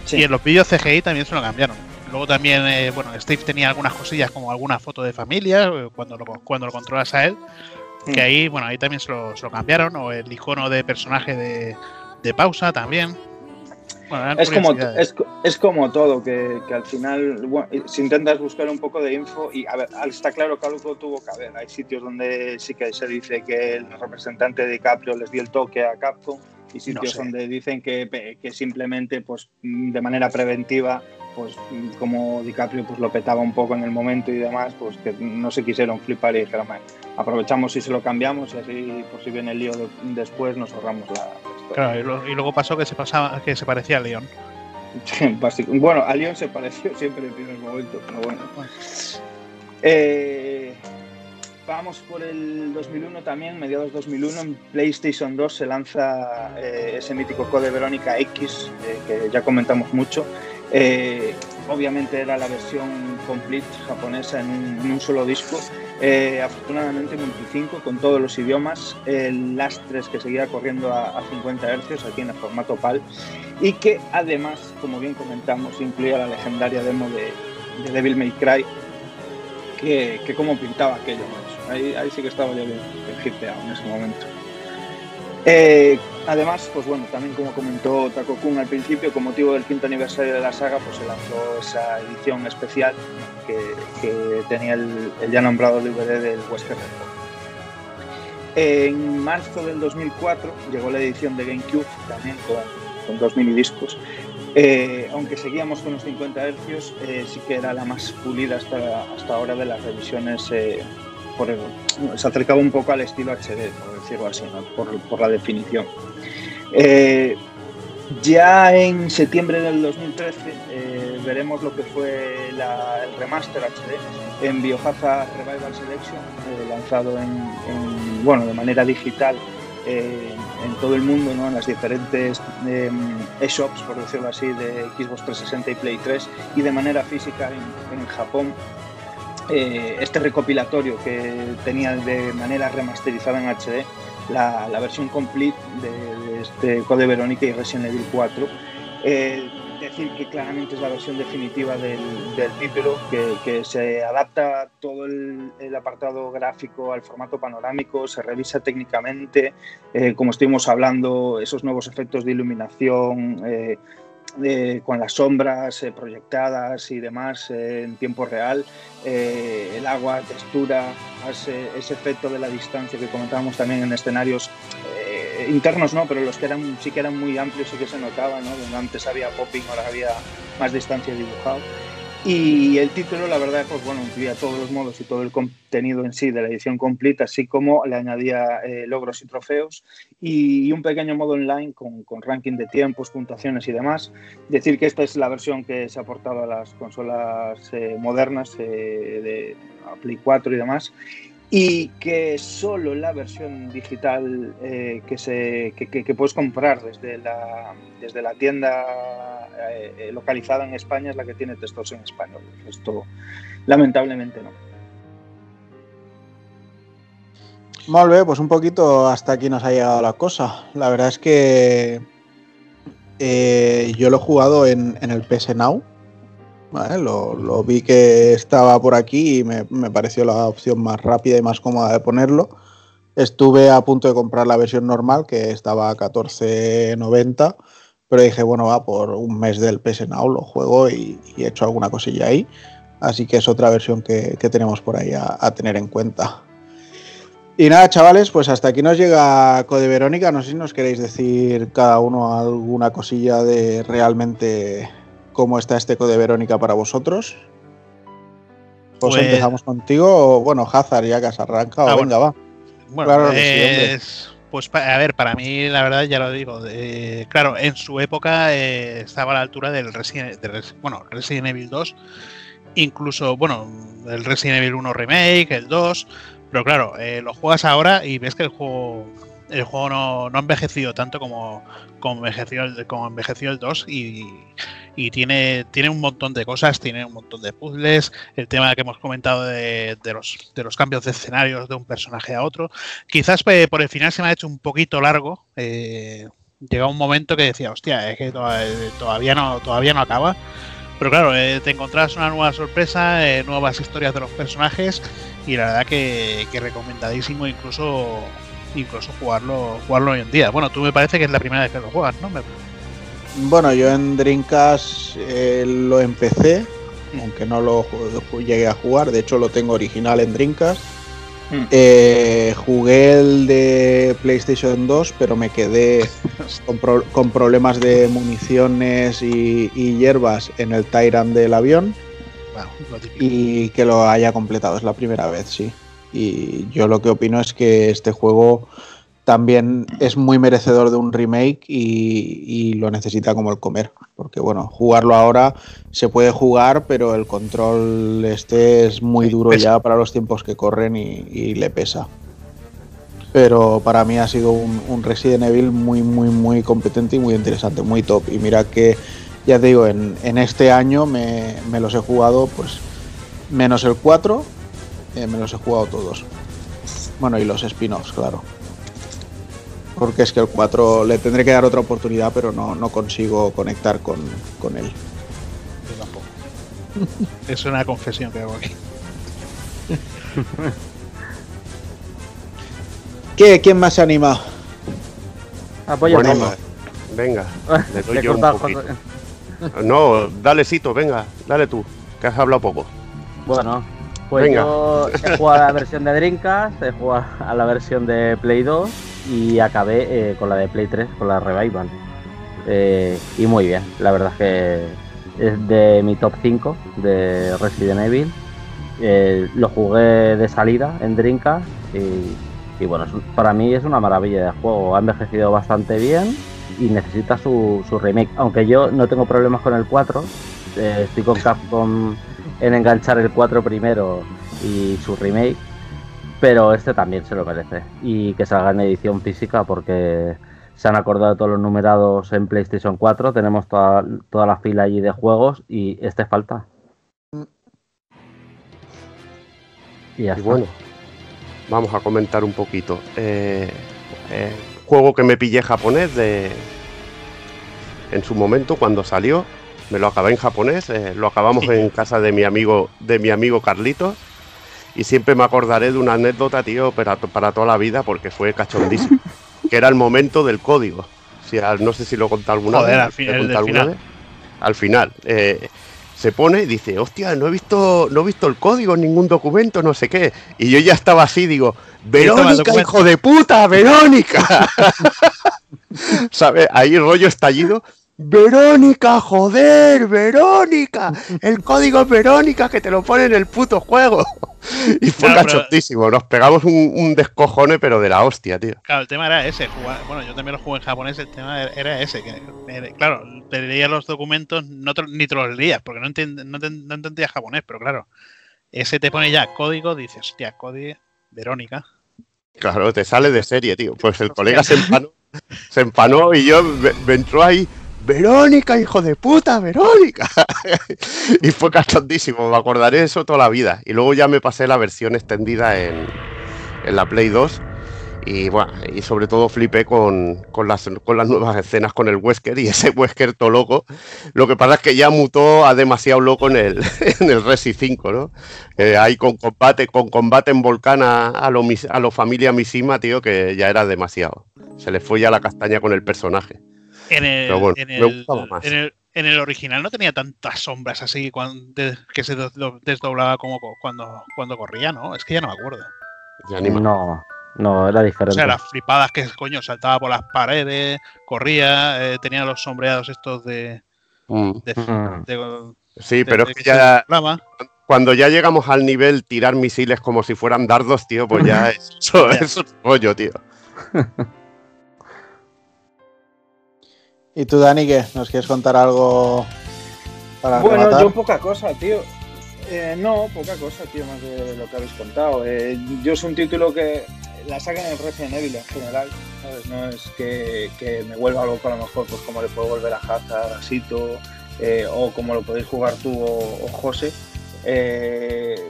sí. y en los vídeos CGI también se lo cambiaron. Luego también, eh, bueno, Steve tenía algunas cosillas como alguna foto de familia eh, cuando lo, cuando lo controlas a él, que ahí, bueno, ahí también se lo, se lo, cambiaron, o el icono de personaje de, de pausa también. Bueno, es, como, es, es, como todo, que, que al final, bueno, si intentas buscar un poco de info, y a ver, está claro que algo tuvo que haber. Hay sitios donde sí que se dice que el representante de DiCaprio les dio el toque a Capcom, y sitios no sé. donde dicen que, que simplemente, pues, de manera preventiva, pues como DiCaprio pues lo petaba un poco en el momento y demás, pues que no se quisieron flipar y dijeron, aprovechamos y se lo cambiamos y así por si viene el lío de, después nos ahorramos la, Claro, y, lo, y, luego pasó que se pasaba que se parecía a León. bueno, a León se pareció siempre en el primer momento, pero bueno. Eh, vamos por el 2001 también, mediados 2001, en PlayStation 2 se lanza eh, ese mítico Code Verónica X, eh, que ya comentamos mucho. Eh, obviamente era la versión complete japonesa en un, solo disco. Eh, afortunadamente Multi5 con todos los idiomas, el Lastres que seguía corriendo a, a, 50 Hz aquí en el formato PAL y que además, como bien comentamos, incluía la legendaria demo de, de Devil May Cry, que, que pintaba aquello, ahí, sí que estaba yo bien en ese momento. Eh, además, pues bueno, también como comentó Taco Kun al principio, con motivo del quinto aniversario de la saga, pues se lanzó esa edición especial que, tenía el, el, ya nombrado DVD del Report. En marzo del 2004 llegó la edición de GameCube, también con, dos mini discos. Eh, aunque seguíamos con los 50 Hz, eh, sí que era la más pulida hasta, hasta ahora de las revisiones eh, por, se acercaba un poco al estilo HD, por decirlo así, por, por, la definición. Eh, ya en septiembre del 2013 eh, veremos lo que fue el remaster HD en Biohazard Revival Selection, eh, lanzado en, en, bueno, de manera digital en todo el mundo, ¿no? en las diferentes e-shops, por decirlo así, de Xbox 360 y Play 3, y de manera física en, Japón este recopilatorio que tenía de manera remasterizada en HD la, la versión complete de, de, este Code Verónica y Resident Evil 4. Eh, decir que claramente es la versión definitiva del, del título, que, que, se adapta todo el, el, apartado gráfico al formato panorámico, se revisa técnicamente, eh, como estuvimos hablando, esos nuevos efectos de iluminación. Eh, eh, con las sombras eh, proyectadas y demás eh, en tiempo real, el agua, textura, ese, ese, efecto de la distancia que comentábamos también en escenarios internos, no, pero los que eran sí que eran muy amplios y que se notaba, ¿no? Donde antes había popping, ahora había más distancia dibujado. Y el título, la verdad, pues bueno, incluía todos los modos y todo el contenido en sí de la edición completa, así como le añadía eh, logros y trofeos y, un pequeño modo online con, con, ranking de tiempos, puntuaciones y demás. Decir que esta es la versión que se ha aportado a las consolas eh, modernas eh, de Play 4 y demás y que solo la versión digital eh, que, se, que, puedes comprar desde la, desde la tienda eh, localizada en España es la que tiene textos en español. Esto lamentablemente no. Bé, pues un poquito hasta aquí nos ha llegado la cosa. La verdad es que eh, yo lo he jugado en, en el PS Now, ¿vale? Lo, vi que estaba por aquí y me, me, pareció la opción más rápida y más cómoda de ponerlo. Estuve a punto de comprar la versión normal, que estaba a 14.90, pero dije, bueno, va, por un mes del PS Now lo juego y, y, he hecho alguna cosilla ahí. Así que es otra versión que, que tenemos por ahí a, a, tener en cuenta. Y nada, chavales, pues hasta aquí nos llega Code Verónica. No sé si nos queréis decir cada uno alguna cosilla de realmente cómo está este Code Verónica para vosotros. Pues, pues empezamos contigo. Bueno, Hazard, ya que has arrancado, ah, venga, bueno. va. Bueno, claro es, sí, pues a ver, para mí, la verdad, ya lo digo. Eh, claro, en su época eh, estaba a la altura del Resident, de, bueno, Resident Evil 2. Incluso, bueno, el Resident Evil 1 Remake, el 2. Pero claro, eh, lo juegas ahora y ves que el juego el juego no, no ha envejecido tanto como, como, envejeció, el, como envejeció el 2 y, y, tiene, tiene un montón de cosas, tiene un montón de puzzles, el tema que hemos comentado de, de, los, de los cambios de escenarios de un personaje a otro. Quizás pues, por el final se me ha hecho un poquito largo. Eh, llega un momento que decía, hostia, es que todavía no, todavía no acaba. Pero claro, eh, te encontrás una nueva sorpresa, eh, nuevas historias de los personajes y la verdad que recomendadísimo incluso incluso jugarlo jugarlo hoy en día. Bueno, tú me parece que es la primera vez que lo juegas, ¿no? Me... Bueno, yo en Dreamcast eh, lo empecé, mm. aunque no lo llegué a jugar, de hecho lo tengo original en Dreamcast. Mm. Eh, jugué el de PlayStation 2, pero me quedé con, pro con problemas de municiones y, y, hierbas en el Tyrant del avión. Y que lo haya completado, es la primera vez, sí. Y yo lo que opino es que este juego también es muy merecedor de un remake y, y, lo necesita como el comer. Porque bueno, jugarlo ahora se puede jugar, pero el control este es muy duro ya para los tiempos que corren y, y le pesa. Pero para mí ha sido un, un, Resident Evil muy, muy, muy competente y muy interesante, muy top. Y mira que, ya te digo, en, en este año me, me los he jugado, pues, menos el 4, eh, me los he jugado todos. Bueno, y los spin-offs, claro. Porque es que el 4 le tendré que dar otra oportunidad, pero no, no consigo conectar con, con él. Yo tampoco. es una confesión que hago aquí. ¿Qué? ¿Quién más se anima? Apoyo bueno, venga, le doy yo un poquito. No, dale Cito, venga, dale tú, que has hablado poco. Bueno, pues Venga. yo he jugado a la versión de Dreamcast, he jugado a la versión de Play 2 y acabé eh, con la de Play 3, con la Revival. Eh, y muy bien, la verdad es que es de mi top 5 de Resident Evil. Eh, lo jugué de salida en Dreamcast y, y bueno, para mí es una maravilla de juego. Ha envejecido bastante bien y necesita su, su remake. Aunque yo no tengo problemas con el 4, eh, estoy con Capcom en enganchar el 4 primero y su remake, pero este también se lo merece. Y que salga en edición física porque se han acordado todos los numerados en PlayStation 4, tenemos toda, toda la fila allí de juegos y este falta. Y, y bueno, vamos a comentar un poquito. Eh, eh, juego que me pillé japonés de en su momento cuando salió Me lo acabé en japonés, eh, lo acabamos en casa de mi amigo, de mi amigo Carlitos. Y siempre me acordaré de una anécdota, tío, para, para toda la vida, porque fue cachondísimo. que era el momento del código. O sea, no sé si lo contado alguna Joder, vez. al fin- ¿lo he el contado del alguna final. vez? Al final. eh, se pone y dice, hostia, no he visto, no he visto el código en ningún documento, no sé qué. Y yo ya estaba así, digo, Verónica, hijo de puta, Verónica. ¿Sabes? Ahí rollo estallido. Verónica, joder, Verónica. El código Verónica que te lo pone en el puto juego. Y fue Claro, pero- cachondísimo. Nos pegamos un, un descojone, pero de la hostia, tío. Claro, el tema era ese. jugar- bueno, yo también lo jugué en japonés. El tema era- ese. Que, era- claro, te leías los documentos, no te- ni te los leías, porque no, entiend- no, te- no entendías japonés, pero claro, ese te pone ya código, dices, hostia, código Verónica. Claro, te sale de serie, tío. Pues el colega se empanó, se empanó y yo me, me entró ahí. Verónica, hijo de puta, Verónica. y fue cachondísimo, me acordaré de eso toda la vida. Y luego ya me pasé la versión extendida en, en la Play 2. Y bueno, y sobre todo flipé con, con las, con las nuevas escenas con el Wesker y ese Wesker todo loco. Lo que pasa es que ya mutó a demasiado loco en el, en el Resi 5, ¿no? Eh, ahí con combate, con combate en volcán a, a lo, familia Mishima, tío, que ya era demasiado. Se le fue ya la castaña con el personaje. En el, Pero bueno, en me el, gustaba más. en el- en el original no tenía tantas sombras así cuando, de- que se do- do- desdoblaba como co- cuando, cuando corría, ¿no? Es que ya no me acuerdo. Ya ni más. No, no, era O diferente. sea, las flipadas que, coño, saltaba por las paredes, corría, eh, tenía los sombreados estos de... Mm. de, Mm. de- Sí, de- pero de es que ya cuando ya llegamos al nivel tirar misiles como si fueran dardos, tío, pues ya eso, eso es rollo, tío. ¿Y tú, Dani, qué? ¿Nos quieres contar algo para Bueno, rematar? yo poca cosa, tío. Eh, no, poca cosa, tío, más de lo que habéis contado. Eh, yo es un título que la sacan en Resident Evil en general, ¿sabes? No es que, que me vuelva loco a lo mejor, pues como le puedo volver a Hazard, a Sito, eh, o como lo podéis jugar tú o, o José. Eh,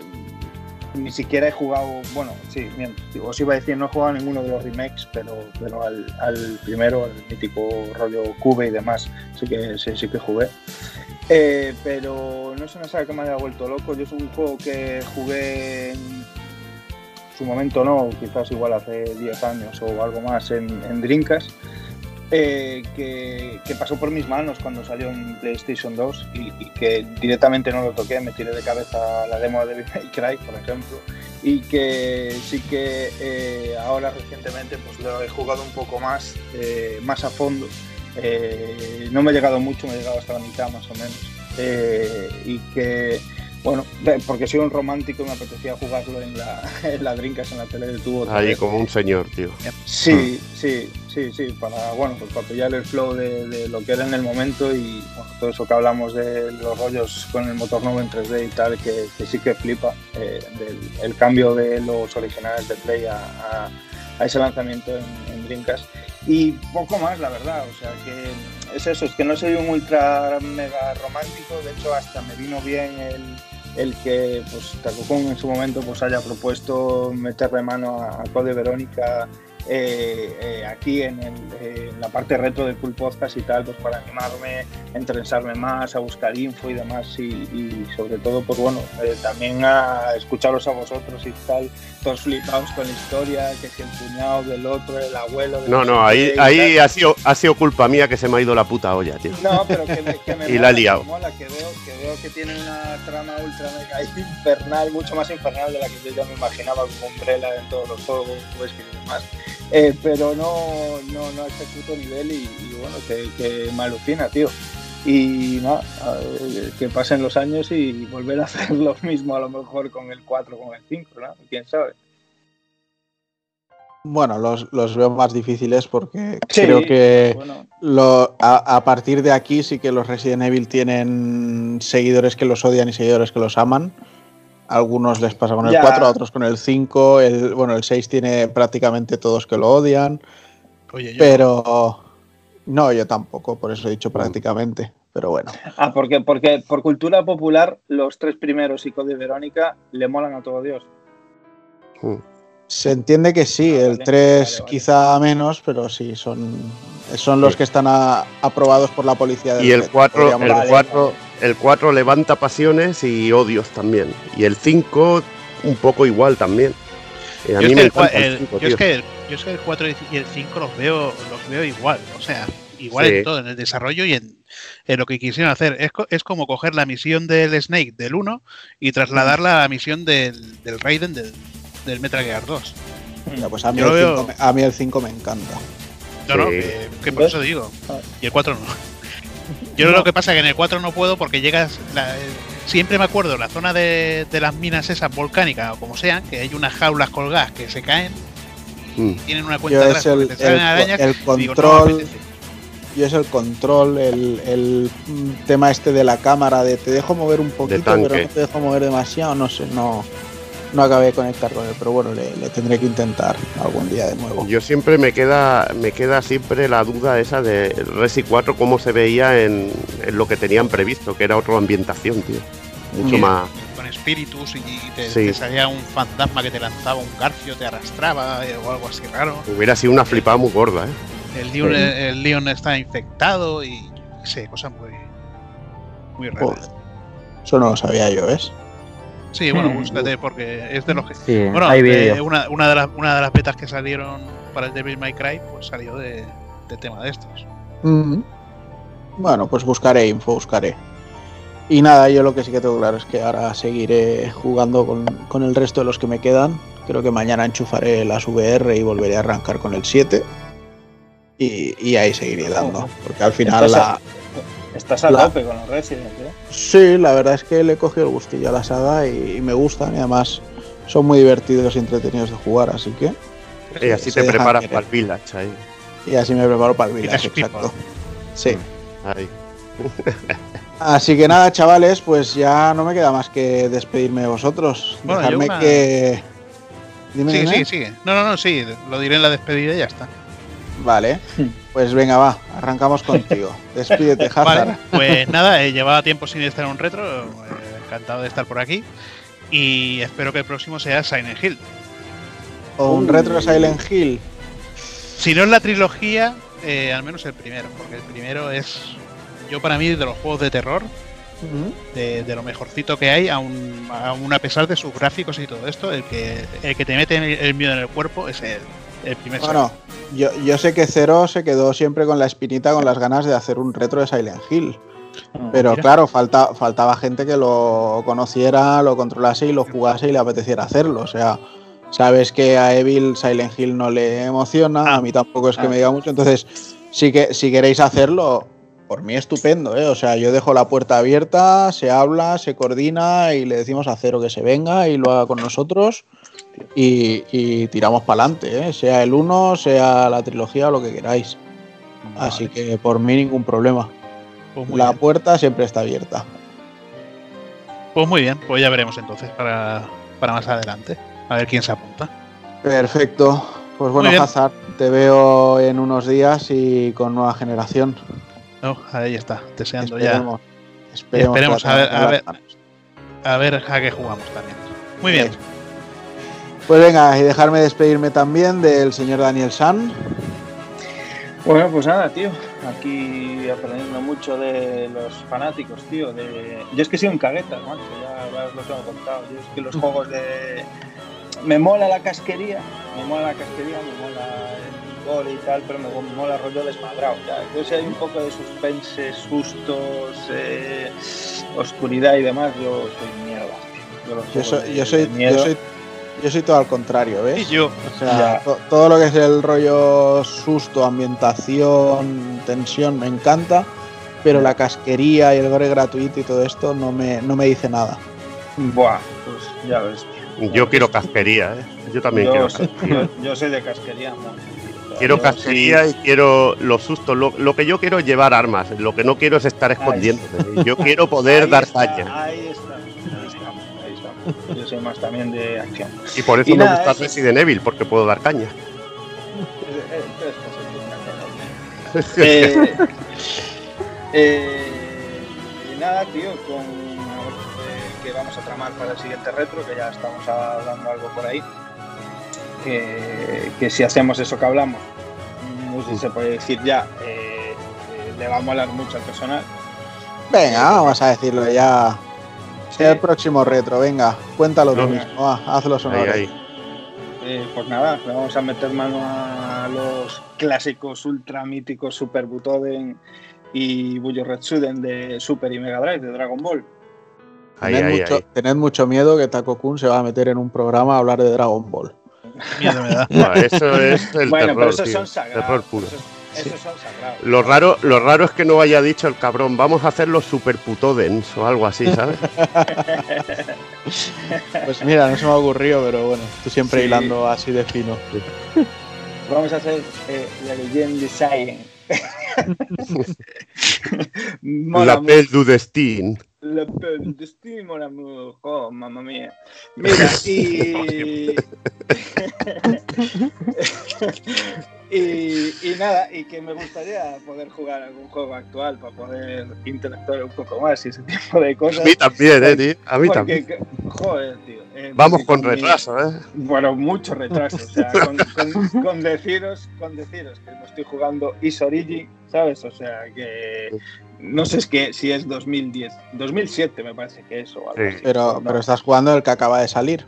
ni siquiera he jugado, bueno, sí, os iba a decir, no he jugado ninguno de los remakes, pero, pero al, al primero, al mítico rollo Cube y demás, sí que, sí, sí que jugué. Eh, pero no es una saga que me haya vuelto loco. Yo es un juego que jugué en su momento, no, quizás igual hace 10 años o algo más en, en Dreamcast, eh, que, pasó por mis manos cuando salió en PlayStation 2 y, que directamente no lo toqué, me tiré de cabeza la demo de Devil Cry, por ejemplo, y que sí que eh, ahora recientemente pues lo he jugado un poco más, eh, más a fondo. No me he llegado mucho, me he llegado hasta la mitad más o menos. Y que, bueno, porque soy un romántico y me apetecía jugarlo en la, en la Dreamcast, en la tele de tubo. Ahí como un señor, tío. Sí, sí, sí, sí, para, bueno, pues para pillar el flow de, de lo que era en el momento y bueno, todo eso que hablamos de los rollos con el motor nuevo en 3D y tal, que, que sí que flipa, eh, del el cambio de los originales de Play a, a- a ese lanzamiento en, en Dreamcast. Y poco más, la verdad, o sea que es eso, es que no soy un ultra mega romántico, de hecho hasta me vino bien el, el que pues en su momento pues haya propuesto meterle mano a, a Code Verónica eh, eh, aquí en, la parte retro del Cool Podcast y tal, pues para animarme, entrensarme más, a buscar info y demás y, y sobre todo pues bueno, eh, también a escucharos a vosotros y tal, todos flipados con la historia, que si el cuñado del otro, el abuelo del No, no, ahí, ahí ha sido, ha sido culpa mía que se me ha ido la puta olla, tío. No, pero que me, que me Y la mola, ha liado. mola, que veo, que veo que tiene una trama ultra mega infernal, mucho más infernal de la que yo ya me imaginaba como Umbrella en todos los juegos pues, y demás. Eh, pero no, no, no a ese puto nivel y, y bueno, que, que me alucina, tío. Y nada, ver, que pasen los años y volver a hacer lo mismo a lo mejor con el 4, con el 5, ¿no? ¿Quién sabe? Bueno, los, los veo más difíciles porque Sí, creo que Bueno, lo, a, a partir de aquí sí que los Resident Evil tienen seguidores que los odian y seguidores que los aman. A algunos les pasa con el Ya. 4, a otros con el 5. El, bueno, el 6 tiene prácticamente todos que lo odian. Oye, yo, Pero no, yo tampoco, por eso he dicho prácticamente. Pero bueno. Ah, porque, porque por cultura popular los tres primeros y Code Verónica le molan a todo Dios. Mm. Se entiende que sí, Ah, el vale, 3 vale, vale. quizá menos, pero sí, son, son los Sí. que están a- aprobados por la policía. del Y el set, 4, podríamos el Vale, 4, el 4 levanta pasiones y odios también. Y el 5 un poco igual también. Y a Yo mí es, que me el, el el- 5, yo es que el- yo es que el 4 y el 5 los veo, los veo igual, o sea, igual Sí. en todo, en el desarrollo y en, en lo que quisieron hacer. Es, es como coger la misión del Snake del 1 y trasladarla a la misión del, del Raiden del, del Metal Gear 2. Ya, pues a, mí Yo el veo- 5 me- a mí el 5 me encanta. No, no, Sí. que, que por eso digo. Y el 4 no. Yo lo que pasa es que en el 4 no puedo porque llegas. la- siempre me acuerdo la zona de, de las minas esas volcánicas o como sean, que hay unas jaulas colgadas que se caen y Mm. tienen una cuenta atrás el, porque te salen el- arañas. el y digo, no me control, es el control, el, el, mm, tema este de la cámara, de te dejo mover un poquito, pero no te dejo mover demasiado, no sé, no, no acabé de conectar con él, pero bueno, le, le tendré que intentar algún día de nuevo. Yo siempre me queda, me queda siempre la duda esa de Resi 4 cómo se veía en, en lo que tenían previsto, que era otra ambientación, tío. Mucho Sí. más. con espíritus y te, Sí. te salía un fantasma que te lanzaba un garfio, te arrastraba eh, o algo así raro. Hubiera sido una flipada muy gorda, ¿eh? El Leon, Sí. el Leon está infectado y sé, cosas muy, muy raras. Joder. Eso no lo sabía yo, ¿ves? Sí, bueno, búscate porque es de los que. Sí, Bueno, hay eh, una, una, de las, una de las betas que salieron para el Devil May Cry, pues salió de, de tema de estos. Bueno, pues buscaré info, buscaré. Y nada, yo lo que sí que tengo claro es que ahora seguiré jugando con, con el resto de los que me quedan. Creo que mañana enchufaré las VR y volveré a arrancar con el 7. Y, y ahí seguiré dando. Porque al final la, estás a la- tope con los Resident, ¿eh? Sí, la verdad es que le he cogido el gustillo a la saga y, y me gustan. Y además son muy divertidos y entretenidos de jugar, así que. Y así te preparas para el village ahí. Y así me preparo para el village, exacto. Sí. ahí. Así que nada, chavales, pues ya no me queda más que despedirme de vosotros. Bueno, Dejarme una- que. Dime, dime. sigue, sigue. No, no, no, sí, lo diré en la despedida y ya está. Vale, pues venga, va, arrancamos contigo. Despídete, Hazard. Vale, pues nada, eh, llevaba tiempo sin estar en un retro, eh, encantado de estar por aquí. Y espero que el próximo sea Silent Hill. O un retro de Silent Hill. Si no es la trilogía, eh, al menos el primero, porque el primero es, yo para mí, de los juegos de terror, de, de lo mejorcito que hay, aún, aún a pesar de sus gráficos y todo esto, el que, el que te mete el, el miedo en el cuerpo es el, el primer Bueno, yo, yo sé que Zero se quedó siempre con la espinita, con las ganas de hacer un retro de Silent Hill. Pero mira. claro, falta, faltaba gente que lo conociera, lo controlase y lo jugase y le apeteciera hacerlo. O sea, sabes que a Evil Silent Hill no le emociona, a mí tampoco es que Ah. me diga mucho. Entonces, sí que si queréis hacerlo, por mí estupendo, ¿eh? O sea, yo dejo la puerta abierta, se habla, se coordina y le decimos a Cero que se venga y lo haga con nosotros y, y tiramos para adelante, ¿eh? Sea el 1, sea la trilogía o lo que queráis. Así que por mí ningún problema. Pues La bien. puerta siempre está abierta. Pues muy bien, pues ya veremos entonces para, para más adelante. A ver quién se apunta. Perfecto. Pues bueno. Hazard, te veo en unos días y con nueva generación. No, ahí está, deseando Esperemos. ya. Esperemos, Esperemos, a ver, a ver. A ver a qué jugamos también. Muy bien. Pues venga, y dejarme despedirme también del señor Daniel San. Bueno, pues nada, tío. Aquí aprendiendo mucho de los fanáticos, tío. De... Yo es que soy un cagueta, macho. Ya, os lo tengo contado. Yo es que los juegos de. Me mola la casquería, me mola la casquería, me mola el gol y tal, pero me mola el rollo desmadrado. Ya. Entonces hay un poco de suspense, sustos, eh, oscuridad y demás. Yo soy mierda, tío. Yo, Yo soy, de- yo soy, yo soy, yo soy todo al contrario, Y ¿ves? yo, O sea, to- todo lo que es el rollo susto, ambientación, tensión, me encanta. Pero la casquería y el gore gratuito y todo esto no me, no me dice nada. Buah, pues ya ves. tío. Yo quiero casquería, ¿eh? Yo también Yo, quiero soy- casquería. yo- yo soy de casquería. Quiero Yo casquería sí- y quiero los sustos. Lo, lo que yo quiero es llevar armas. Lo que no quiero es estar escondiéndome. Yo quiero poder Ahí dar está, caña. Ahí está, soy más también de acción. Y por eso Y me nada, gusta eso. Resident Evil, porque puedo dar caña. Eh, eh, y nada, tío, con eh, que vamos a tramar para el siguiente retro, que ya estamos hablando algo por ahí. que, que si hacemos eso que hablamos, no sé si se puede decir ya, eh, eh, le va a molar mucho al personal. Venga, vamos a decirlo ya. Sí. El próximo retro, venga, cuéntalo tú mismo, va, haz los Ahí, honores. ahí. Eh, pues nada, le vamos a meter mano a los clásicos ultra míticos Super Butoden y Bujo Retsuden de Super y Mega Drive de Dragon Ball. Ahí, tened, ahí, mucho, ahí. tened mucho miedo que Taco Kun se va a meter en un programa a hablar de Dragon Ball. Miedo me da. Buah, eso es el bueno, pero terror, esos tío. son sagrados. Terror puro. Esos, esos son sagrados. Lo raro, lo raro es que no haya dicho el cabrón, vamos a hacer los super putodens o algo así, ¿sabes? Pues mira, no se me ha ocurrido, pero bueno, tú siempre Sí. hilando así de fino. Vamos a hacer eh, la Legend Design. Mola La. Belle du Destin. Le Pen de Steam, mon amour. Oh, mamma mía. Mira, y... y... y nada, y que me gustaría poder jugar algún juego actual para poder interactuar un poco más y ese tipo de A cosas. mí también, eh, tío. A mí también. Porque, joder, tío. eh, Vamos con mi- retraso, eh. Bueno, mucho retraso. O sea, con, con- con deciros, con deciros que me estoy jugando Is Origin, ¿sabes? O sea, que no sé es que, si es 2010, 2007 me parece que es o algo Sí. así. Pero, No. pero estás jugando el que acaba de salir.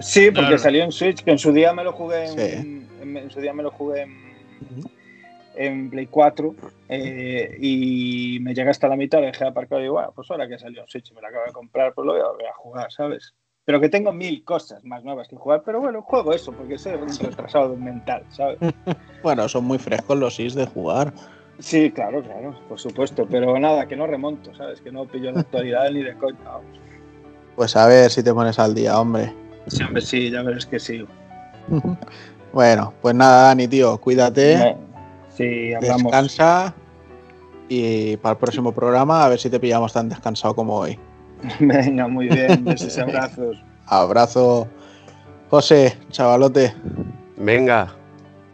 Sí, porque Claro. salió en Switch, que en su día me lo jugué en, Sí. En- en su día me lo jugué en, en Play 4 eh, y me llegué hasta la mitad, lo dejé aparcado y digo, bueno, pues ahora que salió en Switch y me lo acabo de comprar, pues lo voy a jugar, ¿sabes? Pero que tengo mil cosas más nuevas que jugar, pero bueno, juego eso, porque soy un retrasado mental, ¿sabes? Bueno, son muy frescos los SIS de jugar. Sí, claro, claro, por supuesto, pero nada, que no remonto, ¿sabes? Que no pillo la actualidad ni de coña, vamos. Pues a ver si te pones al día, hombre. Sí, hombre, sí, ya verás que sí. Bueno, pues nada, Dani, tío, cuídate, Sí, hablamos. descansa y para el próximo programa a ver si te pillamos tan descansado como hoy. Venga, muy bien, besos y abrazos. Abrazo. José, chavalote, Venga,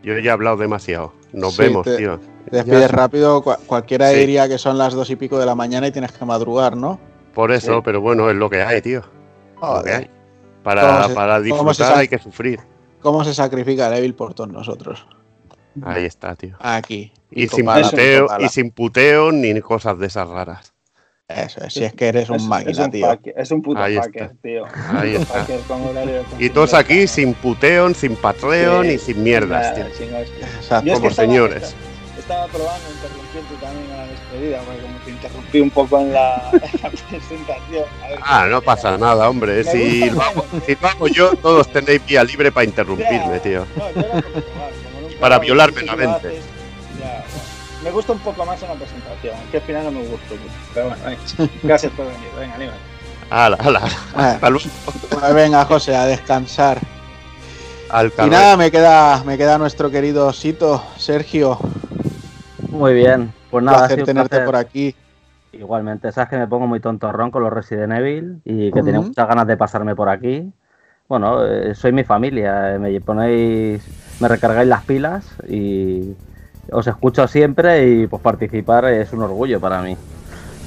yo ya he hablado demasiado. Nos Sí, vemos, te- tío. te despides Ya- rápido. Cua- cualquiera Sí. diría que son las dos y pico de la mañana y tienes que madrugar, ¿no? Por eso, Sí. pero bueno, es lo que hay, tío. Lo que hay. Joder, Para, ¿Cómo se- para se disfrutar hay que sufrir. ¿Cómo se sacrifica el Evil por todos nosotros? Ahí está, tío. Aquí. Y sin, puteo, y sin puteo ni cosas de esas raras. Eso es, si es que eres un Es- máquina, es un tío. es un puto Ahí tío. Ahí Un está. con horario Y todos aquí sin Puteon, sin Patreon Sí. y sin mierdas, Nada, tío. Exacto. Yo es que Como estaba- señores. Estaba, estaba probando interrumpiendo también a la despedida, porque como interrumpí un poco en la, en la presentación. Ah, no pasa nada, hombre. Si gusta lo, hago, menos, si lo hago yo, todos tenéis vía libre para interrumpirme, Ya, tío. no, yo era un poco más, como nunca Para violarme la mente. ya. Me gusta un poco más en la presentación, que al final no me gustó mucho. Pero bueno, venga. gracias por venir. Venga, anímate. Ala, ala. Bueno, Hasta luego. pues venga, José, a descansar. Al Y nada, me queda, me queda nuestro querido Sito, Sergio. Muy bien. Pues Un nada, ha placer un tenerte placer. por aquí. Igualmente, sabes que me pongo muy tontorrón con los Resident Evil y que tenía Ujú. muchas ganas de pasarme por aquí. Bueno, eh, soy mi familia, eh, me ponéis, me recargáis las pilas y os escucho siempre y pues participar es un orgullo para mí.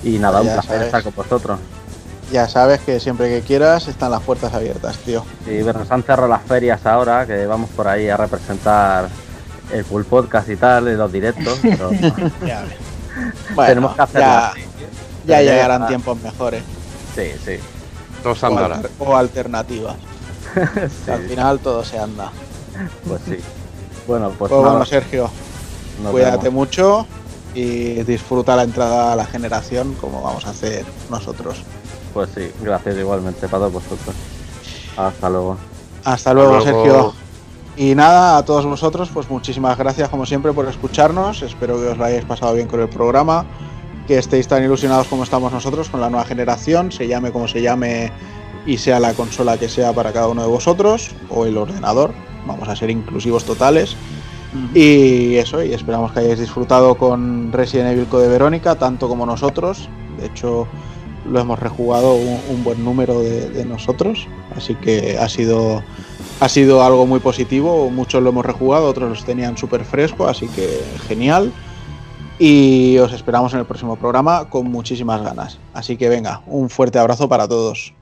Y nada, un placer sabes. estar con vosotros. Ya sabes que siempre que quieras están las puertas abiertas, tío. Y bueno, nos han cerrado las ferias ahora, que vamos por ahí a representar el full podcast y tal, en los directos. pero. Bueno, tenemos que hacerlo ya, así. Ya llegarán tiempos mejores Sí, sí. Todos o, andarán. alter- o alternativas. sí, Al final todo se anda. Pues sí. Bueno, pues, Pues bueno, Sergio, nos cuídate vemos. mucho y disfruta la entrada a la generación como vamos a hacer nosotros. Pues sí, gracias igualmente para todos vosotros. Hasta luego. Hasta luego, luego. Sergio. Y nada, a todos vosotros, pues muchísimas gracias como siempre por escucharnos. Espero que os lo hayáis pasado bien con el programa, que estéis tan ilusionados como estamos nosotros con la nueva generación, se llame como se llame y sea la consola que sea para cada uno de vosotros o el ordenador. Vamos a ser inclusivos totales. Y eso, y esperamos que hayáis disfrutado con Resident Evil Code Verónica, tanto como nosotros. De hecho, lo hemos rejugado un, un buen número de, de nosotros, así que ha sido, ha sido algo muy positivo. Muchos lo hemos rejugado, otros los tenían súper fresco, así que genial. Y os esperamos en el próximo programa con muchísimas ganas. Así que venga, un fuerte abrazo para todos.